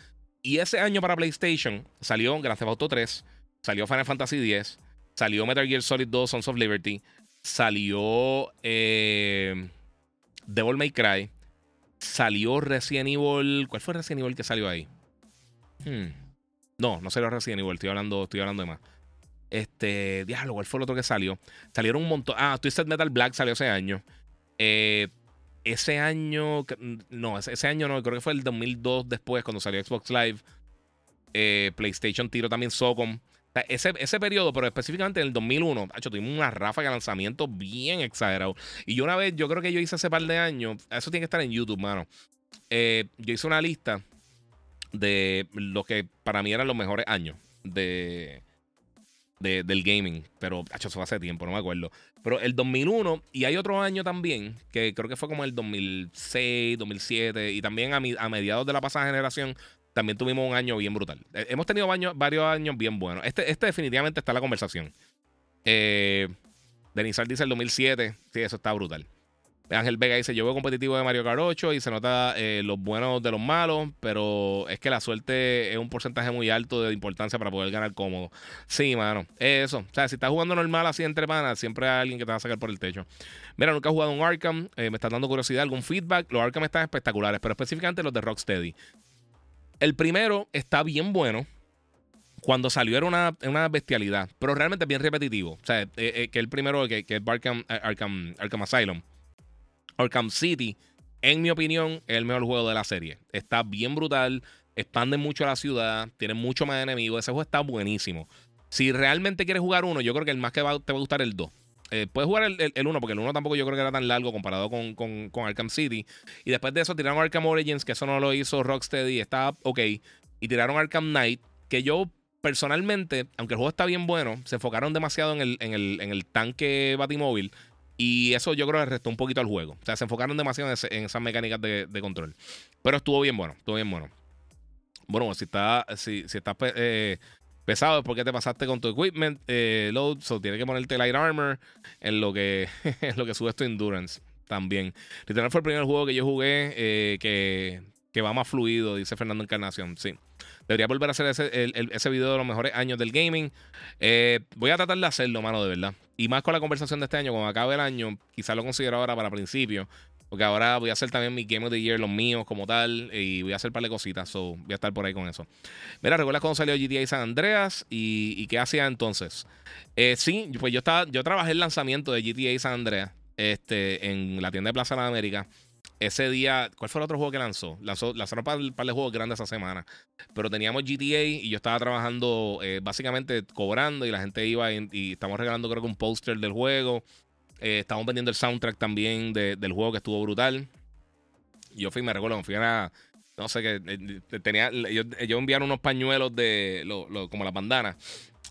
Y ese año para PlayStation salió Grand Theft Auto 3, salió Final Fantasy X, salió Metal Gear Solid 2 Sons of Liberty, salió eh, Devil May Cry, salió Resident Evil. ¿Cuál fue Resident Evil que salió ahí? Hmm. No, no salió Resident Evil, estoy hablando, estoy hablando de más. Este, diablo, ¿cuál fue el otro que salió? Salieron un montón. Ah, Twisted Metal Black salió ese año. Eh, ese año, no, ese, año no, creo que fue el 2002 después, cuando salió Xbox Live. Eh, PlayStation tiro también Socom. Ese, ese periodo, pero específicamente en el 2001, hecho, tuvimos una ráfaga de lanzamiento bien exagerado. Y yo una vez, yo creo que yo hice hace par de años, eso tiene que estar en YouTube, mano. Eh, yo hice una lista de lo que para mí eran los mejores años de, del gaming, pero hecho, eso fue hace tiempo, no me acuerdo. Pero el 2001, y hay otro año también, que creo que fue como el 2006, 2007, y también a, a mediados de la pasada generación, también tuvimos un año bien brutal. Eh, hemos tenido varios años bien buenos. Este, este definitivamente está en la conversación. Eh, Denizar dice el 2007, sí, eso está brutal. Ángel Vega dice: Yo veo competitivo de Mario Kart 8 y se nota eh, los buenos de los malos, pero es que la suerte es un porcentaje muy alto de importancia para poder ganar cómodo. Sí, mano, eso. O sea, si estás jugando normal así entre panas, siempre hay alguien que te va a sacar por el techo. Mira, nunca he jugado un Arkham, eh, me está dando curiosidad, algún feedback. Los Arkham están espectaculares, pero específicamente los de Rocksteady. El primero está bien bueno cuando salió era una, una, bestialidad, pero realmente bien repetitivo. O sea, eh, que el primero, que, es Arkham, Arkham, Arkham Asylum, Arkham City, en mi opinión, es el mejor juego de la serie. Está bien brutal, expande mucho la ciudad, tiene mucho más enemigos. Ese juego está buenísimo. Si realmente quieres jugar uno, yo creo que el más que te va a gustar el 2. Eh, puedes jugar el, el, 1 porque el 1 tampoco yo creo que era tan largo comparado con, con, Arkham City. Y después de eso tiraron Arkham Origins, que eso no lo hizo Rocksteady, está ok. Y tiraron Arkham Knight, que yo personalmente, aunque el juego está bien bueno, se enfocaron demasiado en el, en el, en el tanque Batimóvil y eso yo creo que restó un poquito al juego. O sea, se enfocaron demasiado en, esas mecánicas de, control. Pero estuvo bien bueno, estuvo bien bueno. Bueno, si está, si, si estás eh, pesado es porque te pasaste con tu equipment eh, load. So tienes que ponerte light armor en lo que, en lo que subes tu endurance también. Literal fue el primer juego que yo jugué eh, que, que va más fluido, dice Fernando Encarnación. Sí. Debería volver a hacer ese, video de los mejores años del gaming. Eh, voy a tratar de hacerlo, mano, de verdad. Y más con la conversación de este año, cuando acabe el año, quizás lo considero ahora para principio. Porque ahora voy a hacer también mi Game of the Year, los míos como tal, y voy a hacer un par de cositas. So, voy a estar por ahí con eso. Mira, ¿recuerdas cuando salió GTA San Andreas? ¿Y, qué hacía entonces? Eh, sí, pues yo, estaba, yo trabajé el lanzamiento de GTA San Andreas este, en la tienda de Plaza de América ese día, ¿cuál fue el otro juego que lanzó? lanzaron un par de juegos grandes esa semana. Pero teníamos GTA y yo estaba trabajando eh, básicamente cobrando y la gente iba y, estamos regalando creo que un póster del juego. Eh, estamos vendiendo el soundtrack también del juego que estuvo brutal. Yo fui, me recuerdo, fui a no sé qué, eh, tenía, yo, yo enviaron unos pañuelos de, como las bandanas.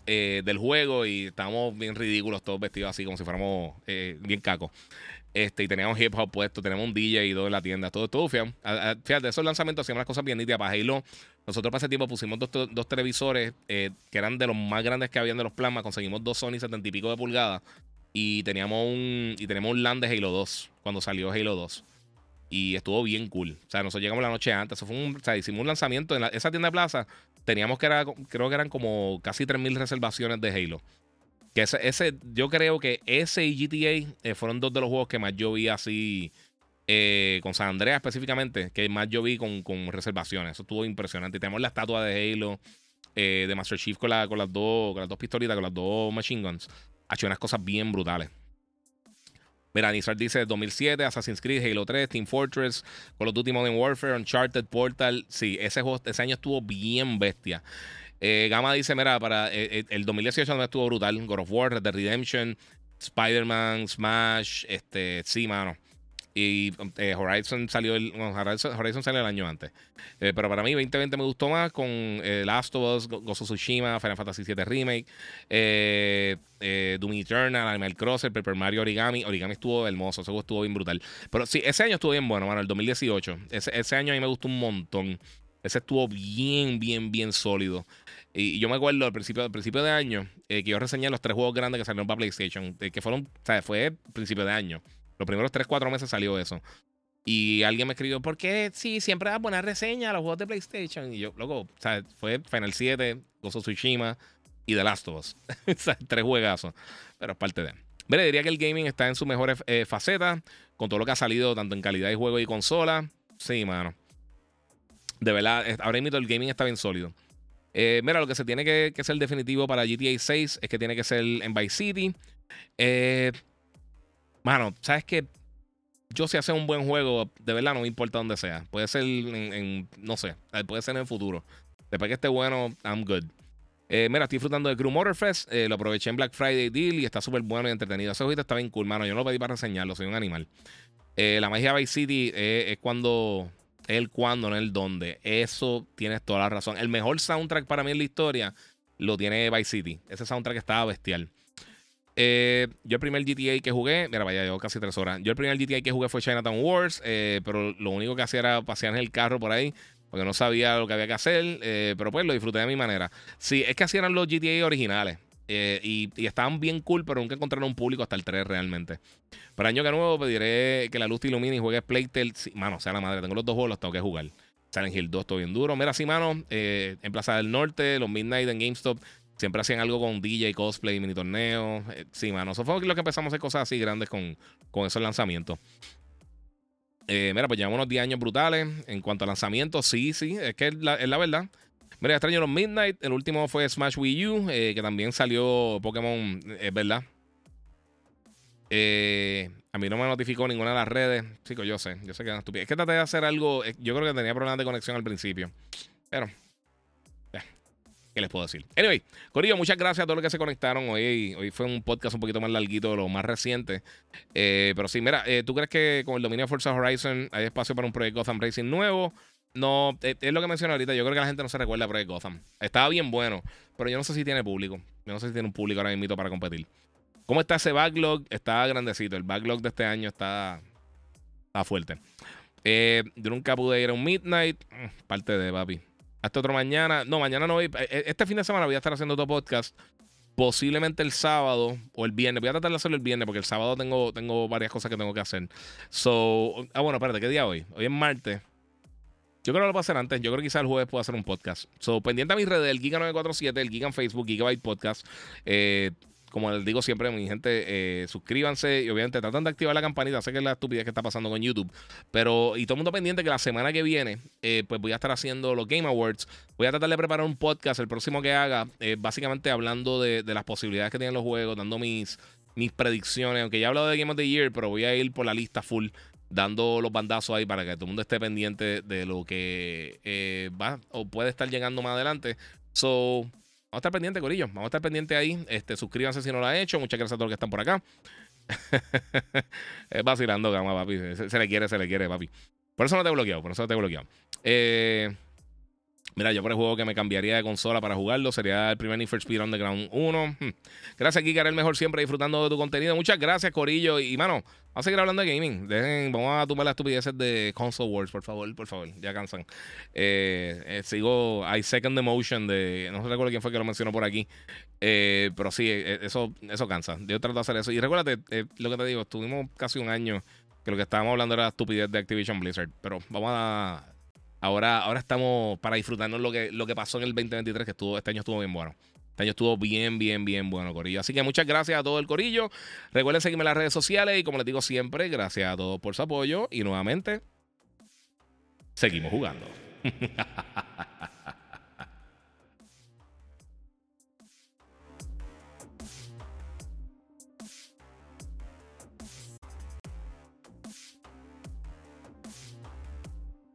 del juego y estábamos bien ridículos todos vestidos así como si fuéramos bien cacos. Este, y teníamos hip hop puesto, tenemos un DJ y todo en la tienda, todo, todo, fíjate. Fíjate, esos lanzamientos hacíamos las cosas bien nítidas. Para Halo, nosotros para ese tiempo pusimos dos, televisores eh, que eran de los más grandes que habían de los plasmas. Conseguimos dos Sony 70 y pico de pulgadas. Y teníamos un, y tenemos un LAN de Halo 2 cuando salió Halo 2. Y estuvo bien cool. O sea, nosotros llegamos la noche antes. Eso fue o sea, hicimos un lanzamiento en esa tienda de plaza. Teníamos que era, creo que eran como casi 3.000 reservaciones de Halo. Que ese, yo creo que ese y GTA eh, fueron dos de los juegos que más yo vi así. Eh, con San Andreas específicamente, que más yo vi con, reservaciones. Eso estuvo impresionante. Tenemos la estatua de Halo, eh, de Master Chief con, la, con, las dos, con las dos pistolitas, con las dos machine guns. Ha hecho unas cosas bien brutales. Mira, Nizar dice 2007, Assassin's Creed, Halo 3, Team Fortress, Call of Duty Modern Warfare, Uncharted, Portal. Sí, ese, ese año estuvo bien bestia. Eh, Gama dice, mira, para eh, eh, el 2018 también estuvo brutal. God of War, Dead Redemption, Spider-Man, Smash, este, sí, mano. Y eh, Horizon salió el Horizon, salió el año antes. Eh, pero para mí 2020 me gustó más con eh, Last of Us, Gozo Tsushima, Final Fantasy VII Remake, Doom Eternal, Animal Crossing, Paper Mario Origami. Origami estuvo hermoso, ese estuvo bien brutal. Pero sí, ese año estuvo bien bueno, mano, el 2018. Ese, ese año a mí me gustó un montón. Ese estuvo bien, bien, bien sólido. Y yo me acuerdo al principio, al principio de año que yo reseñé los tres juegos grandes que salieron para PlayStation, que fueron, o sea, fue principio de año. Los primeros 3, 4 meses salió eso. Y alguien me escribió, ¿por qué sí, siempre das buena reseña a los juegos de PlayStation? Y yo, loco, sea, fue Final 7, Gozo Tsushima y The Last of Us. tres juegazos. Pero es parte de. Mire, diría que el gaming está en su mejor eh, faceta, con todo lo que ha salido, tanto en calidad de juego y consola. Sí, mano. De verdad, ahora mismo el gaming está bien sólido. Eh, mira, lo que se tiene que, que, ser definitivo para GTA 6 es que tiene que ser en Vice City. Eh, Mano, ¿sabes qué? Yo si hace un buen juego, de verdad no importa dónde sea. Puede ser en, no sé, eh, puede ser en el futuro. Después que esté bueno, I'm good. Eh, mira, estoy disfrutando de Crew Motorfest. Eh, lo aproveché en Black Friday Deal y está súper bueno y entretenido. Ese juego está bien cool, mano. Yo no lo pedí para reseñarlo, soy un animal. la magia de Vice City es cuando. El cuando, no el dónde. Eso tienes toda la razón. El mejor soundtrack para mí en la historia lo tiene Vice City. Ese soundtrack estaba bestial. Eh, yo el primer GTA que jugué, mira, vaya, llevo casi tres horas. Yo el primer GTA que jugué fue Chinatown Wars, eh, pero lo único que hacía era pasear en el carro por ahí, porque no sabía lo que había que hacer, eh, pero pues lo disfruté de mi manera. Sí, es que así eran los GTA originales. Y, estaban bien cool, pero nunca encontraron un público hasta el 3 realmente. Para año que nuevo pediré que la luz te ilumine y juegues Playtale. Sí, mano, sea la madre, tengo los dos juegos, los tengo que jugar. Silent Hill 2, todo bien duro. Mira, sí, mano, en Plaza del Norte, los Midnight en GameStop Siempre hacían algo con DJ, cosplay, mini torneo. Eh, sí, mano. Eso fue lo que empezamos a hacer cosas así grandes con, con esos lanzamientos. Eh, mira, pues llevamos unos 10 años brutales. En cuanto a lanzamientos, sí, sí. Es que es la, verdad. Mira, extraño los Midnight. El último fue Smash Wii U, eh, que también salió Pokémon, es verdad. a mí no me notificó ninguna de las redes. Chicos, yo sé, yo sé que es estúpido. Es que traté de hacer algo. Yo creo que tenía problemas de conexión al principio. Pero ¿Qué les puedo decir? Anyway, Corillo, muchas gracias a todos los que se conectaron. Hoy, hoy fue un podcast un poquito más larguito de lo más reciente. Eh, pero sí, mira, eh, ¿tú crees que con el dominio de Forza Horizon hay espacio para un Project Gotham Racing nuevo? No, eh, es lo que mencioné ahorita. Yo creo que la gente no se recuerda Project Gotham. Estaba bien bueno, pero yo no sé si tiene público. Yo no sé si tiene un público ahora mismo para competir. ¿Cómo está ese backlog? Está grandecito. El backlog de este año está, está fuerte. yo nunca pude ir a un Midnight. Mm, parte de papi. Hasta otro mañana. No, mañana no voy. Eh, eh, este fin de semana voy a estar haciendo otro podcast. Posiblemente el sábado o el viernes. Voy a tratar de hacerlo el viernes porque el sábado tengo, tengo varias cosas que tengo que hacer. So, ah, bueno, espérate, ¿qué día hoy? Hoy es martes. Yo creo que lo a hacer antes. Yo creo que quizás el jueves puedo hacer un podcast. So, pendiente a mis redes, el Giga947, el Giga en Facebook, Gigabyte Podcast. Eh, como les digo siempre, mi gente, eh, suscríbanse y obviamente tratan de activar la campanita. Sé que es la estupidez que está pasando con YouTube. Pero, y todo el mundo pendiente que la semana que viene, eh, pues voy a estar haciendo los Game Awards. Voy a tratar de preparar un podcast, el próximo que haga, eh, básicamente hablando de, las posibilidades que tienen los juegos, dando mis, mis predicciones. Aunque ya he hablado de Game of the Year, pero voy a ir por la lista full dando los bandazos ahí para que todo el mundo esté pendiente de lo que va o puede estar llegando más adelante. So, a estar pendientes, Corillo. Vamos a estar pendientes ahí. Este, suscríbanse si no lo han hecho. Muchas gracias a todos los que están por acá. es vacilando, gama, papi. Se, le quiere, se le quiere, papi. Por eso no te he bloqueado, por eso no te he bloqueado. Eh, Mira, yo por el juego que me cambiaría de consola para jugarlo sería el primer Need for Speed Underground 1. Hmm. Gracias, Kika, el mejor siempre disfrutando de tu contenido. Muchas gracias, Corillo. Y, mano, vamos a seguir hablando de gaming. Dejen, vamos a tumbar las estupideces de Console Wars, por favor, por favor. Ya cansan. Eh, eh, sigo, hay Second Emotion de, no recuerdo quién fue que lo mencionó por aquí. Eh, pero sí, eso, eso cansa. Yo trato de hacer eso. Y recuérdate, lo que te digo, estuvimos casi un año que lo que estábamos hablando era la estupidez de Activision Blizzard. Pero vamos a Ahora, ahora estamos para disfrutarnos lo que, lo que pasó en el 2023, que estuvo, este año estuvo bien bueno. Este año estuvo bien, bien, bien bueno, Corillo. Así que muchas gracias a todo el Corillo. Recuerden seguirme en las redes sociales y como les digo siempre, gracias a todos por su apoyo. Y nuevamente, seguimos jugando.